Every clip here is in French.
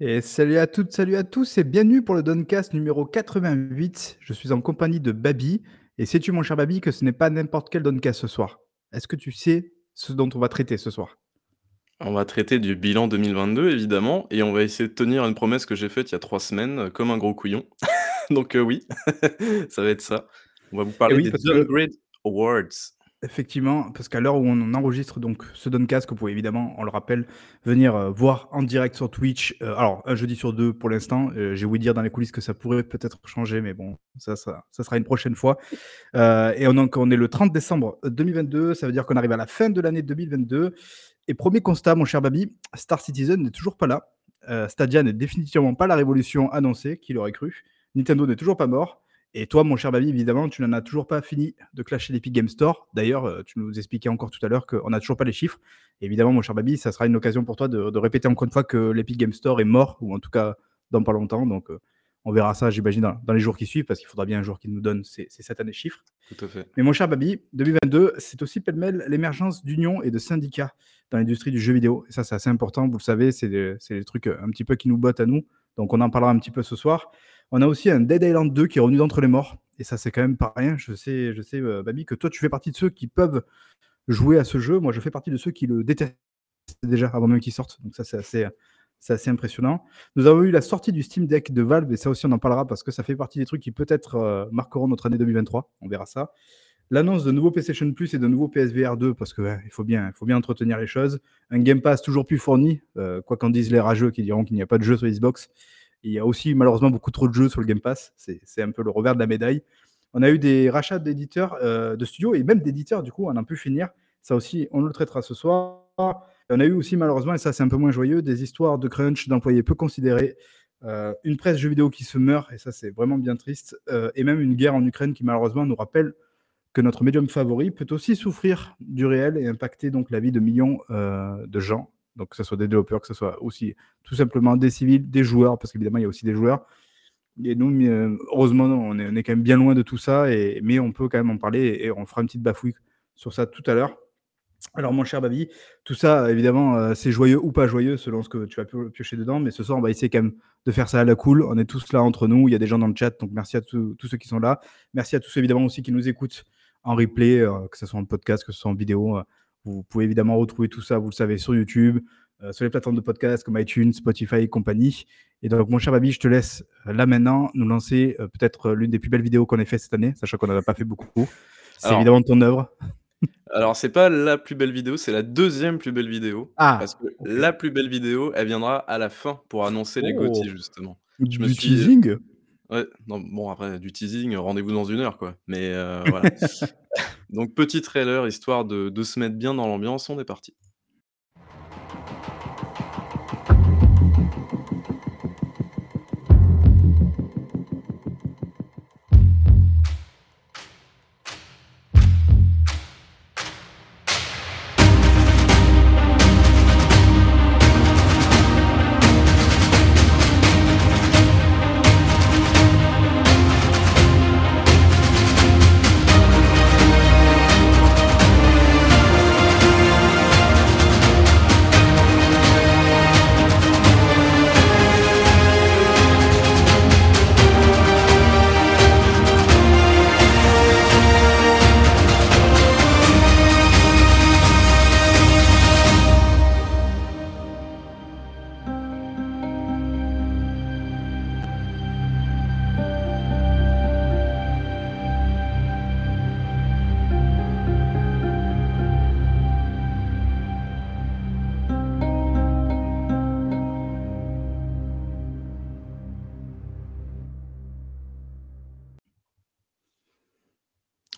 Et salut à toutes, salut à tous et bienvenue pour le Doncast numéro 88. Je suis en compagnie de Babi. Et sais-tu, mon cher Babi, que ce n'est pas n'importe quel Doncast ce soir? Est-ce que tu sais ce dont on va traiter ce soir? On va traiter du bilan 2022 évidemment et on va essayer de tenir une promesse que j'ai faite il y a 3 semaines, heu, comme un gros couillon. Donc heu, oui, ça va être ça. On va vous parler oui, des parce que Downgrade Awards. Effectivement, parce qu'à l'heure où on enregistre donc ce Doncast, que vous pouvez évidemment, on le rappelle, venir euh, voir en direct sur Twitch. euh, alors, un jeudi sur deux pour l'instant. Euh, J'ai ouï dire dans les coulisses que ça pourrait peut-être changer, mais bon, ça, ça, ça sera une prochaine fois. Et on, est le 30 décembre 2022. Ça veut dire qu'on arrive à la fin de l'année 2022. Et premier constat, mon cher Babi, Star Citizen n'est toujours pas là. Stadia n'est définitivement pas la révolution annoncée, qui l'aurait cru. Nintendo n'est toujours pas mort. Et toi, mon cher Babi, évidemment, tu n'en as toujours pas fini de clasher l'Epic Game Store. D'ailleurs, euh, tu nous expliquais encore tout à l'heure qu'on n'a toujours pas les chiffres. Et évidemment, mon cher Babi, ça sera une occasion pour toi de, de répéter encore une fois que l'Epic Game Store est mort, ou en tout cas dans pas longtemps. Donc, euh, on verra ça, j'imagine, dans, dans les jours qui suivent, parce qu'il faudra bien un jour qu'ils nous donnent ces, ces satanés chiffres. Tout à fait. Mais mon cher Babi, 2022, c'est aussi pêle-mêle l'émergence d'unions et de syndicats dans l'industrie du jeu vidéo. Et ça, c'est assez important, vous le savez, c'est des, des trucs un petit peu qui nous bottent à nous. Donc, on en parlera un petit peu ce soir. On a aussi un Dead Island 2 qui est revenu d'entre les morts. Et ça, c'est quand même pas rien. Je sais, je sais euh, Babi, que toi, tu fais partie de ceux qui peuvent jouer à ce jeu. Moi, je fais partie de ceux qui le détestent déjà avant même qu'il sorte. Donc, ça, c'est assez, c'est assez impressionnant. Nous avons eu la sortie du Steam Deck de Valve, et ça aussi, on en parlera parce que ça fait partie des trucs qui peut-être euh, marqueront notre année 2023. On verra ça. L'annonce de nouveaux PlayStation Plus et de nouveaux PSVR 2, parce qu'il ouais, faut, bien, faut bien entretenir les choses. Un Game Pass toujours plus fourni, euh, quoi qu'en disent les rageux qui diront qu'il n'y a pas de jeu sur Xbox. Il y a aussi malheureusement beaucoup trop de jeux sur le Game Pass. C'est un peu le revers de la médaille. On a eu des rachats d'éditeurs, euh, de studios et même d'éditeurs, du coup, on a pu finir. Ça aussi, on le traitera ce soir. On a eu aussi malheureusement, et ça c'est un peu moins joyeux, des histoires de crunch d'employés peu considérés. Euh, une presse jeux vidéo qui se meurt, et ça c'est vraiment bien triste. Euh, et même une guerre en Ukraine qui malheureusement nous rappelle que notre médium favori peut aussi souffrir du réel et impacter donc la vie de millions de gens donc que ce soit des développeurs, que ce soit aussi tout simplement des civils, des joueurs, parce qu'évidemment, il y a aussi des joueurs. Et nous, euh, heureusement, on est, on est, quand même bien loin de tout ça, et, mais on peut quand même en parler, et, on fera une petite bafouille sur ça tout à l'heure. Alors, mon cher Babi, tout ça, évidemment, euh, c'est joyeux ou pas joyeux selon ce que tu vas piocher dedans, mais ce soir, on va essayer quand même de faire ça à la cool. On est tous là entre nous, il y a des gens dans le chat, donc merci à tous, tous ceux qui sont là. Merci à tous, évidemment, aussi qui nous écoutent en replay, euh, que ce soit en podcast, que ce soit en vidéo. Vous pouvez évidemment retrouver tout ça, vous le savez, sur YouTube, euh, sur les plateformes de podcast comme iTunes, Spotify et compagnie. Et donc, mon cher Babi, je te laisse euh, là maintenant nous lancer euh, peut-être l'une des plus belles vidéos qu'on ait fait cette année, sachant qu'on n'en a pas fait beaucoup. C'est Alors, évidemment ton œuvre. alors, c'est pas la plus belle vidéo, c'est la deuxième plus belle vidéo. Ah, Parce que la plus belle vidéo, elle viendra à la fin pour annoncer les Oh, GOTY, justement. Je me du suis. teasing Ouais, non, bon, après, du teasing, rendez-vous dans une heure, quoi. Mais euh, voilà. Donc, petit trailer, histoire de, de se mettre bien dans l'ambiance, on est parti.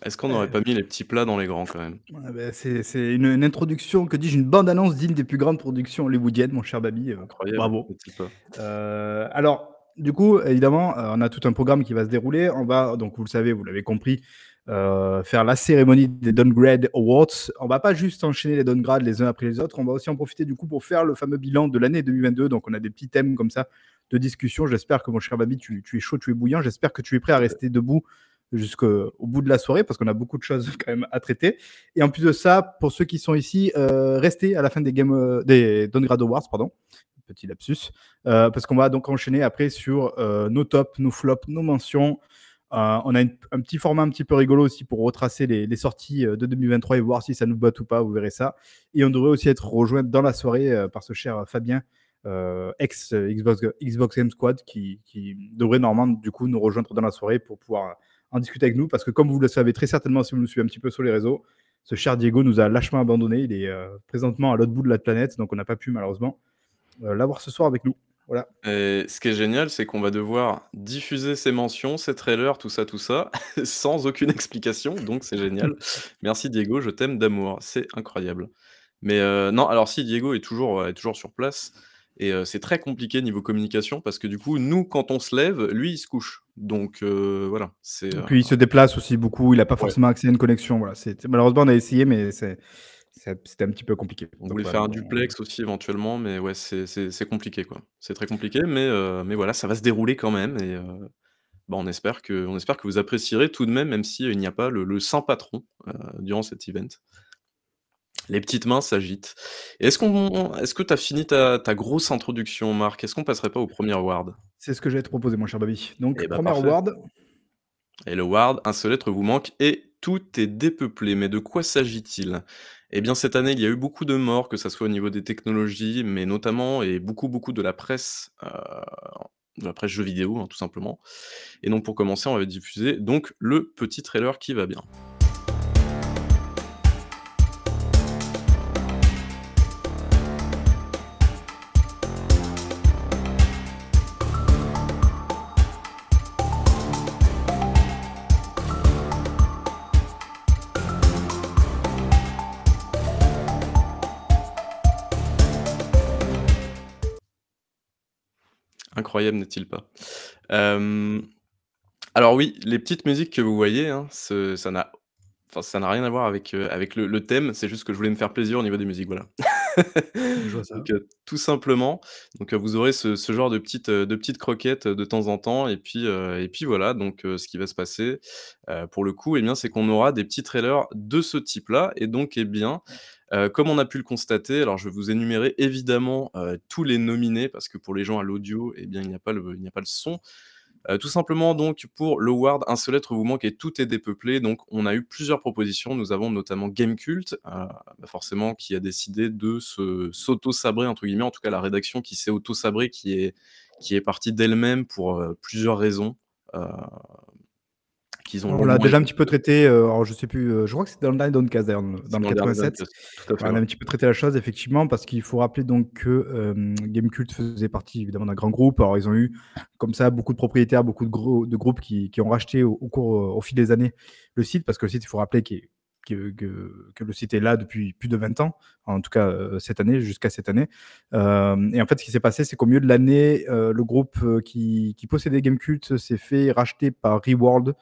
Est-ce qu'on n'aurait Euh, pas mis les petits plats dans les grands, quand même? Bah, C'est c'est une, une introduction, que dis-je, une bande-annonce digne des plus grandes productions hollywoodiennes, mon cher Babi. euh, Incroyable, bravo. petit. Euh, alors, du coup, évidemment, euh, on a tout un programme qui va se dérouler. On va, donc vous le savez, vous l'avez compris, faire la cérémonie des Downgrade Awards. On va pas juste enchaîner les downgrades les uns après les autres. On va aussi en profiter du coup pour faire le fameux bilan de l'année 2022. Donc, on a des petits thèmes comme ça de discussion. J'espère que mon cher Babi, tu, tu es chaud, tu es bouillant. J'espère que tu es prêt à rester debout jusqu'au au bout de la soirée parce qu'on a beaucoup de choses quand même à traiter. Et en plus de ça, pour ceux qui sont ici, euh, restez à la fin des, game, euh, des Downgrade Awards, pardon, petit lapsus. Euh, parce qu'on va donc enchaîner après sur euh, nos tops, nos flops, nos mentions. On a un petit format un petit peu rigolo aussi pour retracer les, sorties de 2023 et voir si ça nous botte ou pas, vous verrez ça. Et on devrait aussi être rejoint dans la soirée par ce cher Fabien, ex Xbox, Xbox Game Squad, qui, qui devrait normalement du coup nous rejoindre dans la soirée pour pouvoir en discuter avec nous. Parce que comme vous le savez très certainement si vous nous suivez un petit peu sur les réseaux, ce cher Diego nous a lâchement abandonné. Il est euh, présentement à l'autre bout de la planète, donc on n'a pas pu malheureusement euh, l'avoir ce soir avec nous. Voilà. Et ce qui est génial, c'est qu'on va devoir diffuser ces mentions, ces trailers, tout ça, tout ça, sans aucune explication, donc c'est génial. Merci Diego, je t'aime d'amour, c'est incroyable. Mais heu, non, alors si Diego est toujours, est toujours sur place et c'est très compliqué niveau communication parce que du coup, nous, quand on se lève, lui, il se couche. Donc voilà, c'est, Et puis il se déplace aussi beaucoup, il n'a pas Ouais. forcément accès à une connexion. Voilà. C'est- Malheureusement, on a essayé, mais c'est- c'est- c'était un petit peu compliqué. On Donc, voulait faire un duplex aussi éventuellement, mais ouais, c'est compliqué, quoi. C'est très compliqué, mais mais voilà, ça va se dérouler quand même et bah, on espère que on espère que vous apprécierez tout de même, même si, heu, il n'y a pas le le saint patron, durant cet event. Les petites mains s'agitent. Est-ce qu'on est-ce que tu as fini ta ta grosse introduction, Marc? Est-ce qu'on passerait pas au premier award? C'est ce que j'allais te proposer, mon cher Baby. Donc, Eh bah, premier parfait. award, Et le Ward, un seul être vous manque et tout est dépeuplé. Mais de quoi s'agit-il? Eh bien, cette année, il y a eu beaucoup de morts, que ça soit au niveau des technologies, mais notamment et beaucoup, beaucoup de la presse, heu, de la presse jeux vidéo, hein, tout simplement. Et donc pour commencer, on va diffuser donc le petit trailer qui va bien. Incroyable, n'est-il pas? Hem, alors oui, les petites musiques que vous voyez, hein, ce ça n'a enfin, ça n'a rien à voir avec, heu, avec le le thème, c'est juste que je voulais me faire plaisir au niveau des musiques, voilà. je vois ça. Donc, heu, tout simplement, donc, vous aurez ce ce genre de petites, de petites croquettes, de temps en temps et puis, et puis voilà, donc, ce qui va se passer, pour le coup, eh bien, c'est qu'on aura des petits trailers de ce type-là et donc, eh bien, heu, comme on a pu le constater, alors je vais vous énumérer évidemment, heu, tous les nominés parce que pour les gens à l'audio, eh bien, il n'y a pas le son. Heu, tout simplement donc pour l'award Un seul être vous manque et tout est dépeuplé, donc on a eu plusieurs propositions. Nous avons notamment Gamecult, bah, forcément qui a décidé de se «s'auto-sabrer» entre guillemets, en tout cas la rédaction qui s'est auto-sabrée, qui est partie d'elle-même pour, plusieurs raisons, qu'ils ont On l'a déjà un petit peu traité, heu, alors je sais plus, heu, je crois que c'était dans le dernier Downcast d'ailleurs, dans le dans le dernier 87. Downcast, tout à fait, On a un petit peu traité la chose effectivement parce qu'il faut rappeler donc que, hem, Gamecult faisait partie évidemment d'un grand groupe. Alors ils ont eu comme ça beaucoup de propriétaires, beaucoup de gros de groupes qui qui ont racheté au au cours, au fil des années le site parce que le site, il faut rappeler qu'il est que que que le site est là depuis plus de 20 ans, en tout cas, cette année, jusqu'à cette année. Et en fait, ce qui s'est passé, c'est qu'au milieu de l'année, le groupe, qui qui possédait Gamecult s'est fait racheter par Reworld,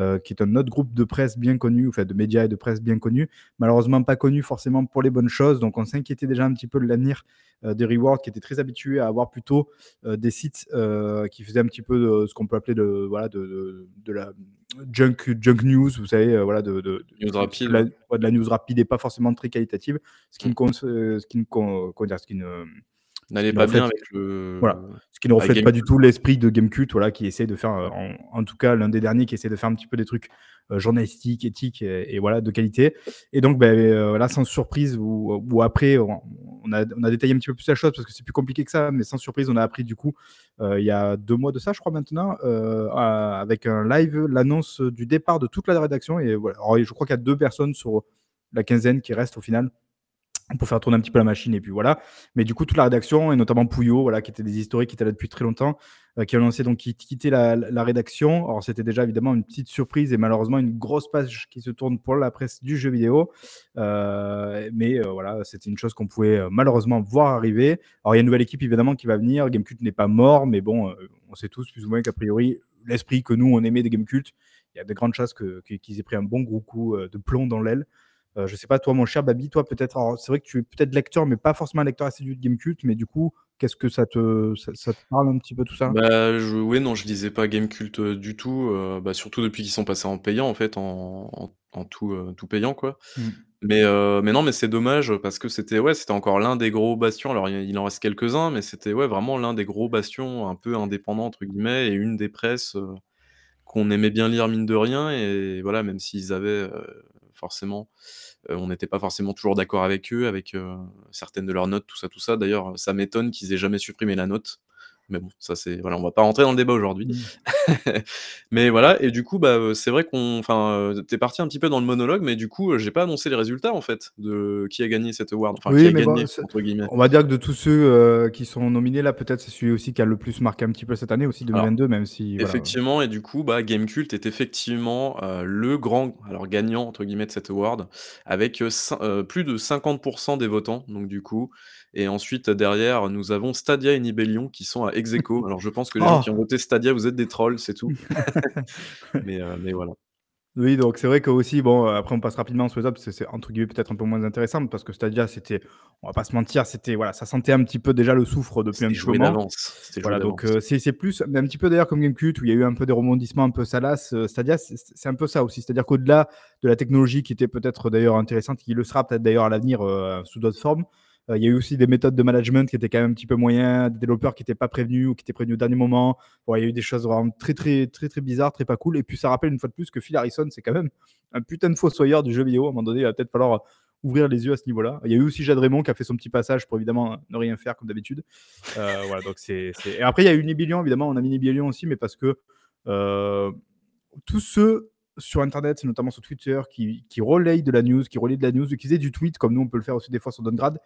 heu, qui est un autre groupe de presse bien connu, enfin de médias et de presse bien connu. Malheureusement pas connu forcément pour les bonnes choses, donc on s'inquiétait déjà un petit peu de l'avenir, heu, de Reworld qui était très habitué à avoir plutôt, heu, des sites, qui faisaient un petit peu de ce qu'on peut appeler de voilà de de de la junk junk news, vous savez, voilà de de News rapide, la ouais. de la news rapide et pas forcément très qualitative. Ce qui Mmh. ne ce qui ne N'allait pas bien avec le voilà, ce qui ne reflète pas du tout l'esprit de Gamecult, voilà, qui essaie de faire, Ouais. en en tout cas l'un des derniers qui essaie de faire un petit peu des trucs, heu, journalistiques, éthiques et et voilà de qualité et donc beh, heu, là sans surprise ou ou après on on a on a détaillé un petit peu plus la chose parce que c'est plus compliqué que ça, mais sans surprise, on a appris du coup, il y a 2 mois de ça, je crois maintenant, avec un live, l'annonce du départ de toute la rédaction et voilà. Alors je crois qu'il y a 2 personnes sur la quinzaine qui restent au final pour faire tourner un petit peu la machine et puis voilà. Mais du coup, toute la rédaction et notamment Pouillot, voilà, qui était des historiques qui étaient là depuis très longtemps, heu, qui a annoncé donc qu'il la rédaction. C'était déjà évidemment une petite surprise et malheureusement une grosse page qui se tourne pour la presse du jeu vidéo. Heu, mais heu, voilà, c'était une chose qu'on pouvait, heu, malheureusement voir arriver. Alors il y a une nouvelle équipe évidemment qui va venir. Gamecult n'est pas mort, mais bon, on sait tous plus ou moins qu'a priori, l'esprit que nous on aimait des Gamecult, il y a de grandes chances qu'ils aient pris un bon gros coup, de plomb dans l'aile. Heu, je sais pas toi, mon cher Baby, toi peut-être c'est vrai que tu es peut-être lecteur, mais pas forcément un lecteur assidu de Gamecult, mais du coup, qu'est-ce que ça te ça ça te parle un petit peu tout ça? Bah, je ouais, non, je lisais pas Gamecult, heu, du tout, heu, bah, surtout depuis qu'ils sont passés en payant, en fait, en en en tout, heu, tout payant, quoi. Mmh. Mais mais non, mais c'est dommage parce que c'était ouais, c'était encore l'un des gros bastions. Alors il il en reste quelques-uns, mais c'était, ouais, vraiment l'un des gros bastions un peu «indépendants» entre guillemets et une des presses, qu'on aimait bien lire mine de rien et voilà, même s'ils avaient, forcément, heu, on n'était pas forcément toujours d'accord avec eux, avec, heu, certaines de leurs notes, tout ça, tout ça. D'ailleurs, ça m'étonne qu'ils aient jamais supprimé la note. Mais bon, ça c'est voilà, on va pas rentrer dans le débat aujourd'hui. Mmh. Mais voilà et du coup, bah, heu, c'est vrai qu'on enfin, heu, tu es parti un petit peu dans le monologue, mais du coup, heu, j'ai pas annoncé les résultats en fait de qui a gagné cet award, enfin qui Oui, a mais «gagné» entre guillemets. on va dire que de tous ceux, qui sont nominés là, peut-être c'est celui aussi qui a le plus marqué un petit peu cette année aussi Alors, 2022, même si voilà, effectivement et du coup, bah, Gamekult est effectivement, le grand alors «gagnant» entre guillemets de cet award avec, plus de 50% des votants donc du coup et ensuite derrière, nous avons Stadia et Nibellion qui sont à ex aequo. Alors je pense que les gens qui ont Oh! voté Stadia, vous êtes des trolls, c'est tout. Mais heu, mais voilà. Oui, donc c'est vrai qu'aussi, bon, heu, après on passe rapidement sur les autres parce que c'est entre guillemets «peut-être un peu moins intéressant» parce que Stadia c'était on va pas se mentir, c'était voilà, ça sentait un petit peu déjà le soufre depuis un petit moment. Voilà, donc heu, c'est plus mais un petit peu d'ailleurs comme Gamekult où il y a eu un peu des rebondissements un peu salaces, heu, Stadia c'est un peu ça aussi. C'est-à-dire qu'au-delà de la technologie qui était peut-être d'ailleurs intéressante, qui le sera peut-être d'ailleurs à l'avenir, heu, sous d'autres formes, heu, il y a eu aussi des méthodes de management qui étaient quand même un petit peu moyens, des développeurs qui étaient pas prévenus ou qui étaient prévenus au dernier moment. Il y a eu des choses vraiment très, très, très, très bizarres, très pas cool et puis ça rappelle une fois de plus que Phil Harrison, c'est quand même un putain de fossoyeur du jeu vidéo. À un moment donné, il va peut-être falloir, ouvrir les yeux à ce niveau-là. Il y a eu aussi Jade Raymond qui a fait son petit passage pour évidemment ne rien faire comme d'habitude. Heu, voilà donc c'est et après il y a eu Nibellion évidemment, on a mis Nibellion aussi mais parce que, tous ceux sur internet, notamment sur Twitter qui qui relayent de la news, qui relaient de la news, qui faisaient du tweet comme nous on peut le faire aussi des fois sur Donegrad,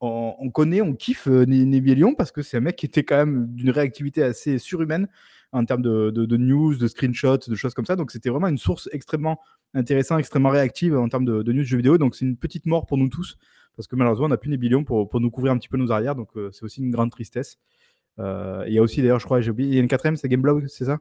on on connaît, on kiffe, heu, Ni Nibellion parce que c'est un mec qui était quand même d'une réactivité assez surhumaine en termes de news, de screenshots, de choses comme ça. Donc c'était vraiment une source extrêmement intéressante, extrêmement réactive en termes de de news jeux vidéo. Donc c'est une petite mort pour nous tous parce que malheureusement on n'a plus Nibellion pour pour nous couvrir un petit peu nos arrières. Donc heu, c'est aussi une grande tristesse. Heu, il y a aussi d'ailleurs je crois, j'ai oublié, il y a une 4e, c'est Gameblog, c'est ça?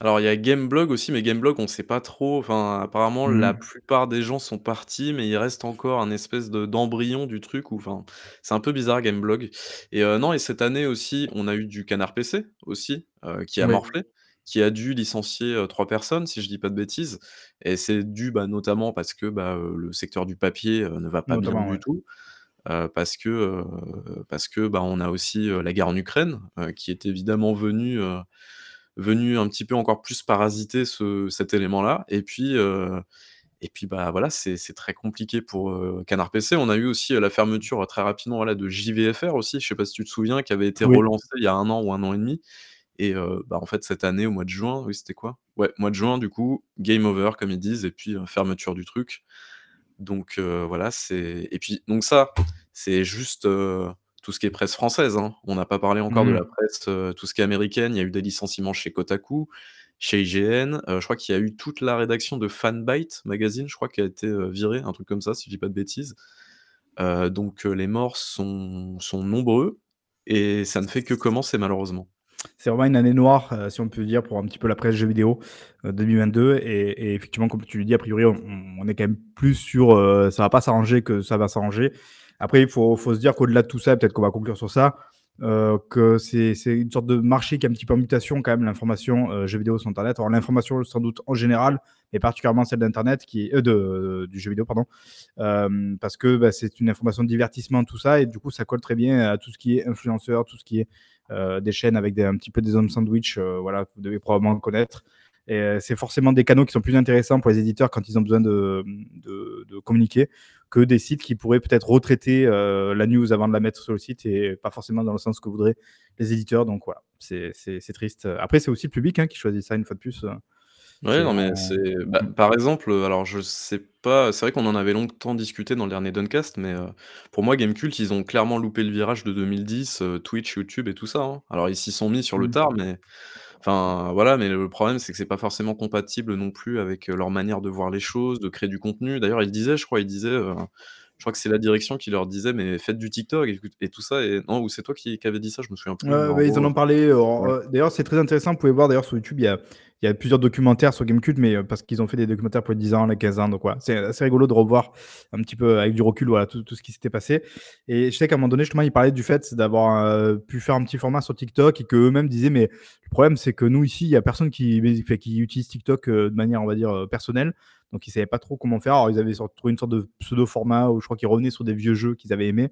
Alors il y a Gameblog aussi, mais Gameblog on sait pas trop, enfin apparemment la Mmh. plupart des gens sont partis, mais il reste encore un espèce de d'embryon du truc où enfin, c'est un peu bizarre Gameblog et heu, non et cette année aussi, on a eu du Canard PC aussi, heu, qui a Oui. morflé, qui a dû licencier, heu, 3 personnes si je dis pas de bêtises et c'est dû, bah, notamment parce que, bah, le secteur du papier, ne va pas bien Notamment, du tout, parce que, parce que, bah, on a aussi, la guerre en Ukraine, qui est évidemment venue, venue un petit peu encore plus parasiter ce cet élément-là et puis, heu et puis, bah, voilà, c'est très compliqué pour, heu, Canard PC. On a eu aussi, heu, la fermeture, très rapidement, voilà, de JVFR aussi, je sais pas si tu te souviens, qui avait été Oui. relancé il y a 1 an ou 1 an et demi et bah, en fait cette année au mois de juin, oui, c'était quoi? Ouais, mois de juin du coup, game over comme ils disent et puis, fermeture du truc. Donc voilà, c'est et puis donc ça, c'est juste, tout ce qui est presse française, hein. On n'a pas parlé encore de la Mmh. presse, heu, tout ce qui est américaine. Il y a eu des licenciements chez Kotaku, chez IGN, heu, je crois qu'il y a eu toute la rédaction de Fanbyte Magazine, je crois, qui a été, heu, virée, un truc comme ça, si je dis pas de bêtises. Donc les morts sont sont nombreux et ça ne fait que commencer malheureusement. C'est vraiment une année noire, si on peut dire, pour un petit peu la presse jeux vidéo, heu, 2022 et et effectivement, comme tu le dis, a priori, on on est quand même plus sur, heu, ça va pas s'arranger que ça va s'arranger. Après, il faut se dire qu'au-delà de tout ça, peut-être qu'on va conclure sur ça, heu, que c'est une sorte de marché qui est un petit peu en mutation quand même, l'information, heu, jeux vidéo sur internet. Alors l'information sans doute en général, mais particulièrement celle d'internet qui est, heu, de du jeu vidéo pardon, parce que, bah, c'est une information de divertissement tout ça et du coup ça colle très bien à tout ce qui est influenceur, tout ce qui est, des chaînes avec un petit peu des hommes sandwich, voilà, vous devez probablement connaître et c'est forcément des canaux qui sont plus intéressants pour les éditeurs quand ils ont besoin de communiquer, que des sites qui pourraient peut-être retraiter, heu, la news avant de la mettre sur le site et pas forcément dans le sens que voudraient les éditeurs donc voilà, c'est triste. Après c'est aussi le public, hein, qui choisit ça une fois de plus, heu, Ouais, non, mais c'est bah, par exemple, alors je sais pas, c'est vrai qu'on en avait longtemps discuté dans le dernier Duncast, mais heu, pour moi Gamekult, ils ont clairement loupé le virage de 2010, heu, Twitch, YouTube et tout ça, hein. Alors ils s'y sont mis sur le Mmh. tard, mais enfin, voilà, mais le problème, c'est que c'est pas forcément compatible non plus avec, heu, leur manière de voir les choses, de créer du contenu. D'ailleurs, ils disaient, je crois, ils disaient, heu, je crois que c'est la direction qui leur disait: «Mais faites du TikTok et et tout ça» et non, ou c'est toi qui qui avais dit ça? Je me souviens plus, mais Ouais, en ouais, ils en gros, ont parlé, heu, ouais. en heu, d'ailleurs, c'est très intéressant. Vous pouvez voir d'ailleurs sur YouTube, il y a il y a plusieurs documentaires sur Gamecult, mais parce qu'ils ont fait des documentaires pour les 10 ans, les 15 ans. Donc voilà, c'est assez rigolo de revoir un petit peu avec du recul voilà, tout, ce qui s'était passé. Et je sais qu'à un moment donné, justement, ils parlaient du fait d'avoir pu faire un petit format sur TikTok et qu'eux-mêmes disaient, mais le problème, c'est que nous, ici, il n'y a personne qui, qui utilise TikTok de manière, on va dire, personnelle. Donc ils savaient pas trop comment faire. Alors ils avaient trouvé une sorte de pseudo format où je crois qu'ils revenaient sur des vieux jeux qu'ils avaient aimés.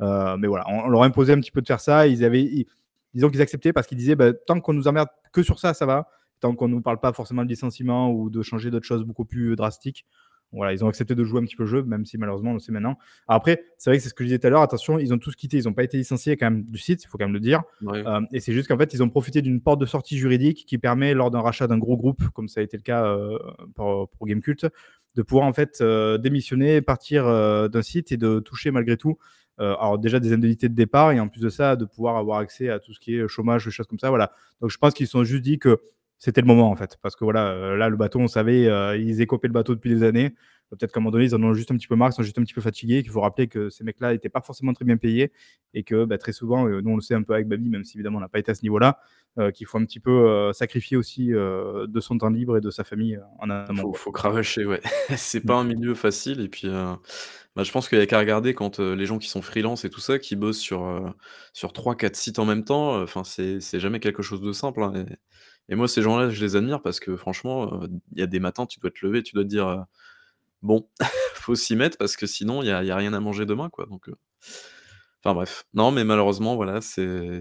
mais voilà, on, leur imposait un petit peu de faire ça. Ils avaient, disons qu'ils acceptaient parce qu'ils disaient bah, tant qu'on nous emmerde que sur ça, ça va. Tant qu'on ne nous parle pas forcément de licenciement ou de changer d'autres choses beaucoup plus drastiques, voilà, ils ont accepté de jouer un petit peu le jeu, même si malheureusement on le sait maintenant. après, c'est vrai que c'est ce que je disais tout à l'heure. Attention, ils ont tous quitté, ils n'ont pas été licenciés quand même du site, il faut quand même le dire. Euh, et c'est juste qu'en fait, ils ont profité d'une porte de sortie juridique qui permet, lors d'un rachat d'un gros groupe, comme ça a été le cas euh, pour, pour Gamecult, de pouvoir en fait euh, démissionner, partir d'un site et de toucher malgré tout alors déjà des indemnités de départ et en plus de ça de pouvoir avoir accès à tout ce qui est chômage, choses comme ça. Voilà. Donc je pense qu'ils se sont juste dit que c'était le moment en fait. Parce que voilà, euh, là, le bateau, on savait, euh, ils écopaient le bateau depuis des années. Peut-être qu'à un moment donné, ils en ont juste un petit peu marre, ils sont juste un petit peu fatigués, qu'il faut rappeler que ces mecs-là n'étaient pas forcément très bien payés et que bah, très souvent, euh, nous on le sait un peu avec Babi, même si évidemment on n'a pas été à ce niveau-là, qu'il faut un petit peu sacrifier aussi de son temps libre et de sa famille en amont. Faut, faut cravacher, ouais. c'est pas un milieu facile et puis bah, je pense qu'il y a qu'à regarder quand les gens qui sont freelance et tout ça, qui bossent sur, sur 3-4 sites en même temps, enfin c'est jamais quelque chose de simple. Hein, et moi, ces gens-là, je les admire parce que franchement, il y a des matins, tu dois te lever, tu dois te dire, bon, faut s'y mettre parce que sinon, il y a, rien à manger demain, quoi. Donc, enfin bref. Non, mais malheureusement, voilà, c'est,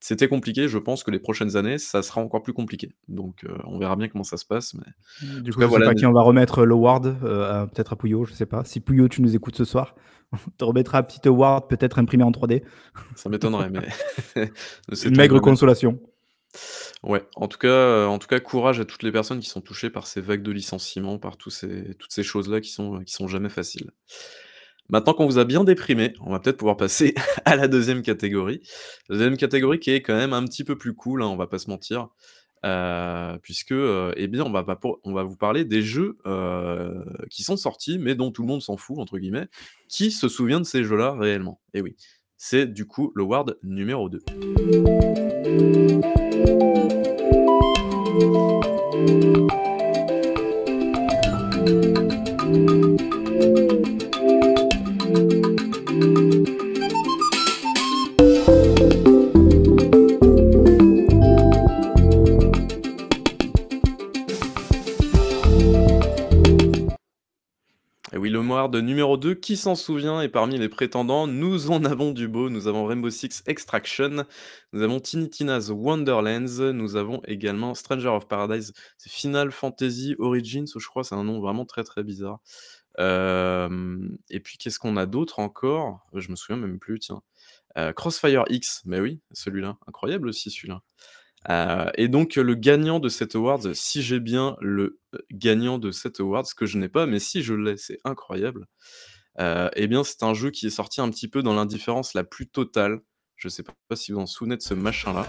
c'était compliqué. Je pense que les prochaines années, ça sera encore plus compliqué. Donc, on verra bien comment ça se passe. Mais du coup, je voilà, sais pas qui on va remettre l'award, peut-être à Pouillot, je sais pas. Si Pouillot, tu nous écoutes ce soir, on te remettra un petit award, peut-être imprimé en 3D. Ça m'étonnerait, mais une maigre consolation. Ouais, en tout cas, euh, en tout cas, courage à toutes les personnes qui sont touchées par ces vagues de licenciements, par toutes ces choses-là qui sont, sont jamais faciles. Maintenant qu'on vous a bien déprimé, on va peut-être pouvoir passer à la deuxième catégorie. La deuxième catégorie qui est quand même un petit peu plus cool, hein, on va pas se mentir, euh, puisque, euh, eh bien, on va on va vous parler des jeux, qui sont sortis, mais dont tout le monde s'en fout entre guillemets. Qui se souvient de ces jeux-là réellement? Et oui, c'est du coup le Ward numéro 2. De numéro 2, qui s'en souvient Et parmi les prétendants, nous en avons du beau. Nous avons Rainbow Six Extraction, nous avons Tiny Tina's Wonderlands, nous avons également Stranger of Paradise, Final Fantasy Origins, je crois, c'est un nom vraiment très très bizarre. et puis qu'est-ce qu'on a d'autre encore? Je me souviens même plus, tiens. Euh, Crossfire X, mais oui, celui-là, incroyable aussi celui-là. Euh, et donc le gagnant de cet award, si j'ai bien le euh, gagnant de cet award, ce que je n'ai pas, mais si je l'ai, c'est incroyable. Euh, eh bien, c'est un jeu qui est sorti un petit peu dans l'indifférence la plus totale. Je sais pas si vous en souvenez de ce machin-là.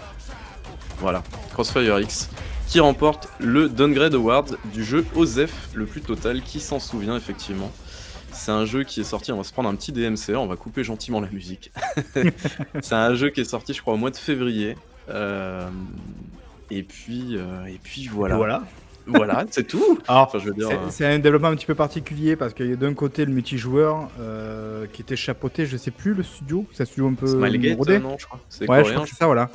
Voilà, Crossfire X, qui remporte le Downgrade Award du jeu OZEF le plus total, qui s'en souvient effectivement? C'est un jeu qui est sorti, on va se prendre un petit DMCA, on va couper gentiment la musique. c'est un jeu qui est sorti, je crois, au mois de février, et puis, euh, et puis voilà. voilà. Voilà, c'est tout. enfin, je veux dire, c'est euh, un développement un petit peu particulier parce qu'il y a d'un côté le multijoueur qui était chapeauté, je sais plus le studio, c'est un studio un peu Smilegate, non, je crois. Ouais, je crois que c'est ça, voilà.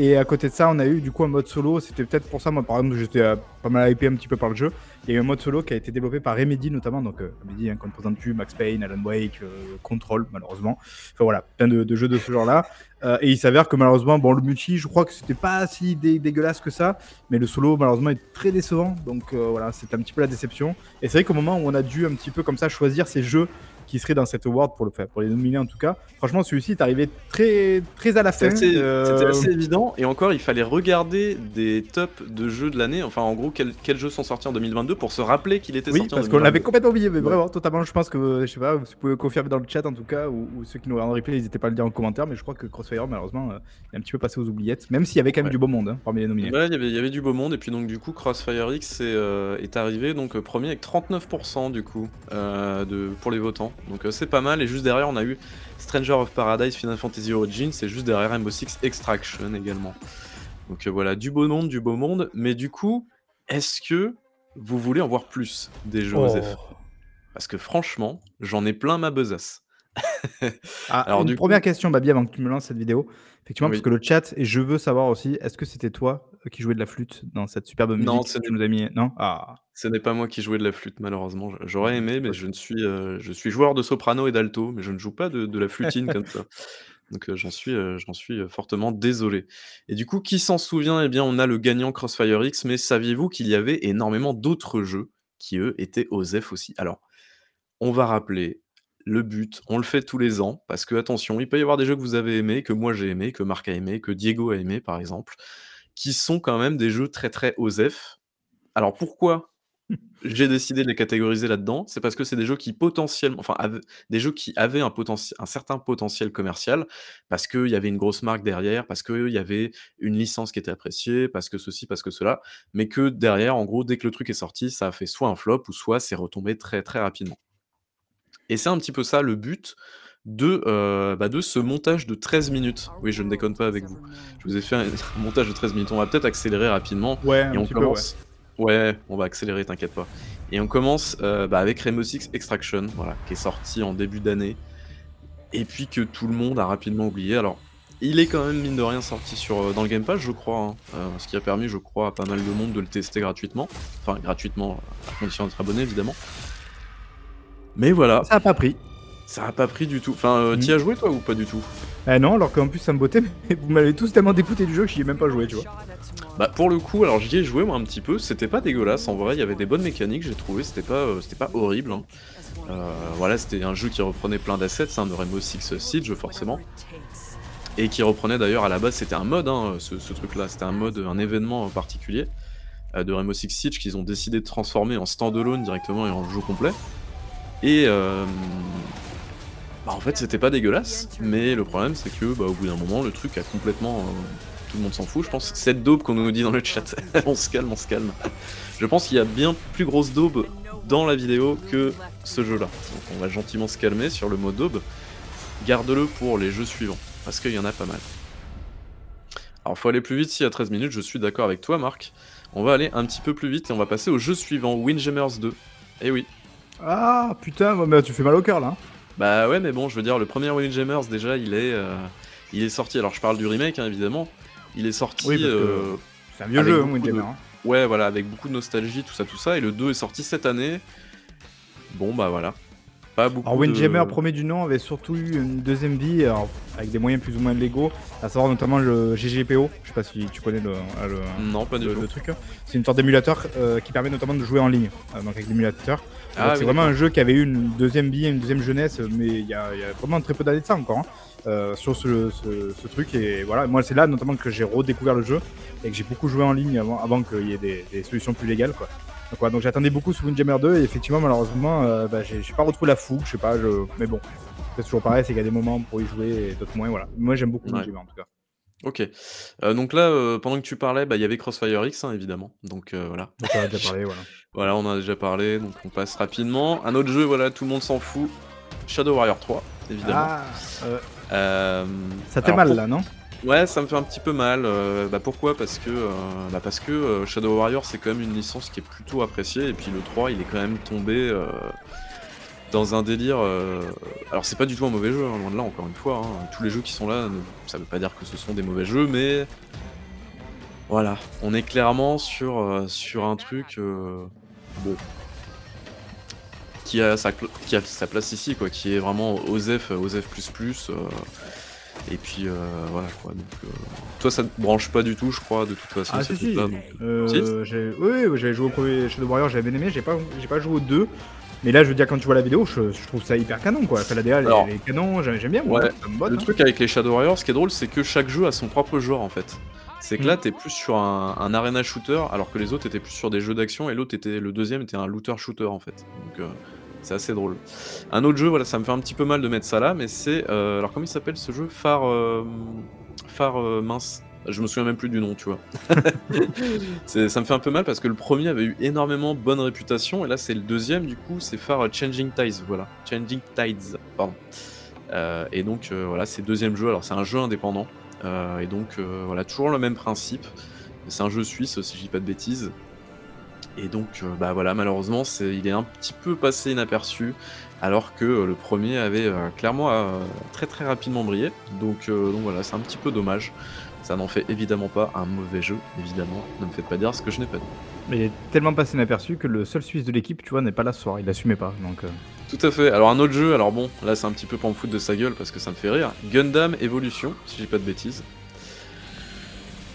Et à côté de ça, on a eu du coup un mode solo. C'était peut-être pour ça, moi par exemple, j'étais pas mal hypé un petit peu par le jeu. Il y a eu un mode solo qui a été développé par Remedy notamment. Donc Remedy, hein, ne présente plus, Max Payne, Alan Wake, Control malheureusement. Enfin voilà, plein de jeux de ce genre-là. Euh, et il s'avère que malheureusement, bon, le multi, je crois que c'était pas si dégueulasse que ça, mais le solo, malheureusement, est très décevant. Donc euh, voilà, c'était un petit peu la déception. Et c'est vrai qu'au moment où on a dû un petit peu comme ça choisir ces jeux qui serait dans cet award pour le faire, pour les nominer en tout cas. Franchement, celui-ci est arrivé très, très à la fin. C'était euh, assez évident. Et encore, il fallait regarder des tops de jeux de l'année. Enfin, en gros, quels, jeux sont sortis en 2022 pour se rappeler qu'il était oui, sorti parce qu'on l'avait complètement oublié. Mais vraiment, totalement. Je pense que, je sais pas, vous pouvez confirmer dans le chat en tout cas, ou, ceux qui nous regardent en replay, n'hésitez pas à le dire en commentaire. Mais je crois que Crossfire, malheureusement, euh, est un petit peu passé aux oubliettes. Même s'il y avait quand même du beau monde hein, parmi les nominés. Ouais, il y, avait, du beau monde. Et puis, donc, du coup, Crossfire X est, euh, est arrivé donc premier avec 39% du coup de, pour les votants. Donc, c'est pas mal. Et juste derrière, on a eu Stranger of Paradise Final Fantasy Origins. Et juste derrière Rainbow Six Extraction également. Donc heu, voilà, du beau monde, du beau monde. Mais du coup, est-ce que vous voulez en voir plus des jeux? Oh! Parce que franchement, j'en ai plein ma besace. Ah, Alors une du première coup question, Babi, avant que tu me lances cette vidéo. Effectivement, parce Oui. que le chat et je veux savoir aussi, est-ce que c'était toi, heu, qui jouais de la flûte dans cette superbe Non, musique ce que tu n'est nous as mis? Non? Ah! ce n'est pas moi qui jouais de la flûte malheureusement. J'aurais aimé, c'est mais je ne suis, heu, je suis joueur de soprano et d'alto, mais je ne joue pas de de la flutine comme ça. Donc heu, j'en suis, j'en suis, fortement désolé. Et du coup, qui s'en souvient? Eh bien, on a le gagnant CrossFireX, mais saviez-vous qu'il y avait énormément d'autres jeux qui, eux, étaient OSEF aussi? Alors, on va rappeler le but, on le fait tous les ans, parce que attention, il peut y avoir des jeux que vous avez aimés, que moi j'ai aimés, que Marc a aimés, que Diego a aimés, par exemple, qui sont quand même des jeux très, très OSEF. Alors pourquoi j'ai décidé de les catégoriser là-dedans? C'est parce que c'est des jeux qui potentiellement enfin, des jeux qui avaient un potentiel un certain potentiel commercial, parce qu'il y avait une grosse marque derrière, parce qu'il y avait une licence qui était appréciée, parce que ceci, parce que cela, mais que derrière, en gros, dès que le truc est sorti, ça a fait soit un flop ou soit c'est retombé très, très rapidement. Et c'est un petit peu ça le but de, heu, bah, de ce montage de 13 minutes. Oui, je ne déconne pas avec vous. Je vous ai fait un un montage de 13 minutes. On va peut-être accélérer rapidement Ouais, et un on petit peu, ouais. commence ouais, on va accélérer, t'inquiète pas. Et on commence, heu, bah, avec Rainbow Six Extraction, voilà, qui est sorti en début d'année et puis que tout le monde a rapidement oublié. Alors, il est quand même, mine de rien, sorti sur, heu, dans le Game Pass, je crois, hein, ce qui a permis, je crois, à pas mal de monde de le tester gratuitement. Enfin, gratuitement, à condition d'être abonné, évidemment. Mais voilà, Ça a pas pris. ça a pas pris du tout. Enfin, heu, Mmh. tu y as joué toi ou pas du tout? Eh non, alors qu'en plus ça me bottait, mais vous m'avez tous tellement dégoûté du jeu que j'y ai même pas joué, tu vois? Bah, pour le coup, alors j'y ai joué moi un petit peu, c'était pas dégueulasse en vrai, il y avait des bonnes mécaniques, j'ai trouvé, c'était pas, c'était pas horrible, hein. Heu, voilà, c'était un jeu qui reprenait plein d'assets, hein, de Rainbow Six Siege forcément et qui reprenait d'ailleurs à la base c'était un mode, hein, ce ce truc-là, c'était un mode, un événement en particulier, heu, de Rainbow Six Siege qu'ils ont décidé de transformer en stand-alone directement et en jeu complet et hem, bah, en fait c'était pas dégueulasse, mais le problème c'est que, bah, au bout d'un moment le truc a complètement, heu, tout le monde s'en fout je pense. Cette daube qu'on nous dit dans le chat. On se calme, on se calme. Je pense qu'il y a bien plus grosse daube dans la vidéo que ce jeu-là. Donc on va gentiment se calmer sur le mot daube. Garde-le pour les jeux suivants, parce qu'il y en a pas mal. Alors faut aller plus vite si à 13 minutes, je suis d'accord avec toi Marc. On va aller un petit peu plus vite et on va passer au jeu suivant, Windjammers 2. Eh oui. Ah putain, tu fais mal au cœur là, hein. Bah ouais, mais bon, je veux dire, le premier Windjammers déjà, il est, heu, il est sorti. Alors je parle du remake, hein, évidemment. Il est sorti, Oui, heu, C'est un vieux jeu, hein, beaucoup de- Windjammer, hein. Ouais, voilà, avec beaucoup de nostalgie, tout ça, tout ça. Et le 2 est sorti cette année. Bon, bah voilà. Pas beaucoup. Alors Windjammer, de... premier du nom, avait surtout eu une deuxième vie, alors, avec des moyens plus ou moins légaux, à savoir notamment le GGPO, je sais pas si tu connais le, euh, le- Non, pas du le- truc. C'est une sorte d'émulateur euh, qui permet notamment de jouer en ligne, euh, donc avec l'émulateur. Ah oui, c'est vraiment un jeu qui avait eu une deuxième vie, une deuxième jeunesse, mais il y, y a vraiment très peu d'années de ça encore, hein, euh, sur ce, ce- ce truc. Et voilà, moi c'est là notamment que j'ai redécouvert le jeu et que j'ai beaucoup joué en ligne avant, avant qu'il y ait des, des solutions plus légales. Quoi. Donc, voilà, donc j'attendais beaucoup sur Windjammer 2 et effectivement malheureusement euh, bah, j'ai pas retrouvé la fougue, je sais pas, je... mais bon. C'est toujours pareil, c'est qu'il y a des moments pour y jouer et d'autres moins. Voilà. Moi j'aime beaucoup Ouais. Windjammer en tout cas. Ok. Euh, donc là, euh, pendant que tu parlais, bah, il y avait Crossfire X, hein, évidemment. Donc euh, voilà. Donc on a déjà parlé, voilà. Voilà, on en a déjà parlé, donc on passe rapidement. Un autre jeu, voilà, tout le monde s'en fout. Shadow Warrior 3, évidemment. Ah, ça fait alors, mal pour- là, non? Ouais, ça me fait un petit peu mal. bah pourquoi? Parce que, euh, bah parce que Shadow Warrior, c'est quand même une licence qui est plutôt appréciée. Et puis le 3, il est quand même tombé dans un délire. euh, Alors, c'est pas du tout un mauvais jeu, hein, loin de là, encore une fois. hein. Tous les jeux qui sont là, ne- ça veut pas dire que ce sont des mauvais jeux, mais. Voilà, on est clairement sur, euh, sur un truc. euh, bon. Qui a, sa, cl- qui a sa place ici, quoi, qui est vraiment OZEF, OZEF. euh, et puis euh, voilà quoi. Donc, euh, toi, ça te branche pas du tout, je crois, de toute façon. Ah ces si si. trucs-là, donc, Euh, Si oui, oui, j'avais joué au premier Shadow Warrior, j'avais bien aimé, j'ai pas, j'ai pas joué au 2. Mais là, je veux dire, quand tu vois la vidéo, je, je trouve ça hyper canon, quoi. Enfin, la DA, elle Alors, est canon, j'aime bien, moi. ouais, ça me botte, Le hein. truc avec les Shadow Warriors, ce qui est drôle, c'est que chaque jeu a son propre genre en fait. C'est que là, Mm. t'es plus sur un, un arena shooter, alors que les autres étaient plus sur des jeux d'action, et l'autre était, le deuxième était un looter shooter en fait. Donc euh, c'est assez drôle. Un autre jeu, voilà, ça me fait un petit peu mal de mettre ça là, mais c'est, euh, alors comment il s'appelle ce jeu? Phare, euh, Phare euh, mince. Je me souviens même plus du nom, tu vois. Ça me fait un peu mal parce que le premier avait eu énormément bonne réputation, et là c'est le deuxième, du coup, c'est euh, Changing Tides, voilà. Changing Tides, pardon. Euh, et donc euh, voilà, c'est le deuxième jeu. Alors c'est un jeu indépendant Heu et donc voilà, toujours le même principe. C'est un jeu suisse, si je dis pas de bêtises et donc bah, voilà, malheureusement, il est un petit peu passé inaperçu alors que, le 1er avait, clairement, très, très rapidement brillé. Donc donc voilà, c'est un petit peu dommage. Ça n'en fait évidemment pas un mauvais jeu, évidemment. Ne me faites pas dire ce que je n'ai pas dit. Mais il est tellement passé inaperçu que le seul Suisse de l'équipe, tu vois, n'est pas là ce soir. Il l'assumait pas, donc heu Tout à fait. Alors un autre jeu, alors bon, là c'est un petit peu pour me foutre de sa gueule parce que ça me fait rire. Gundam Evolution, si je dis pas de bêtises.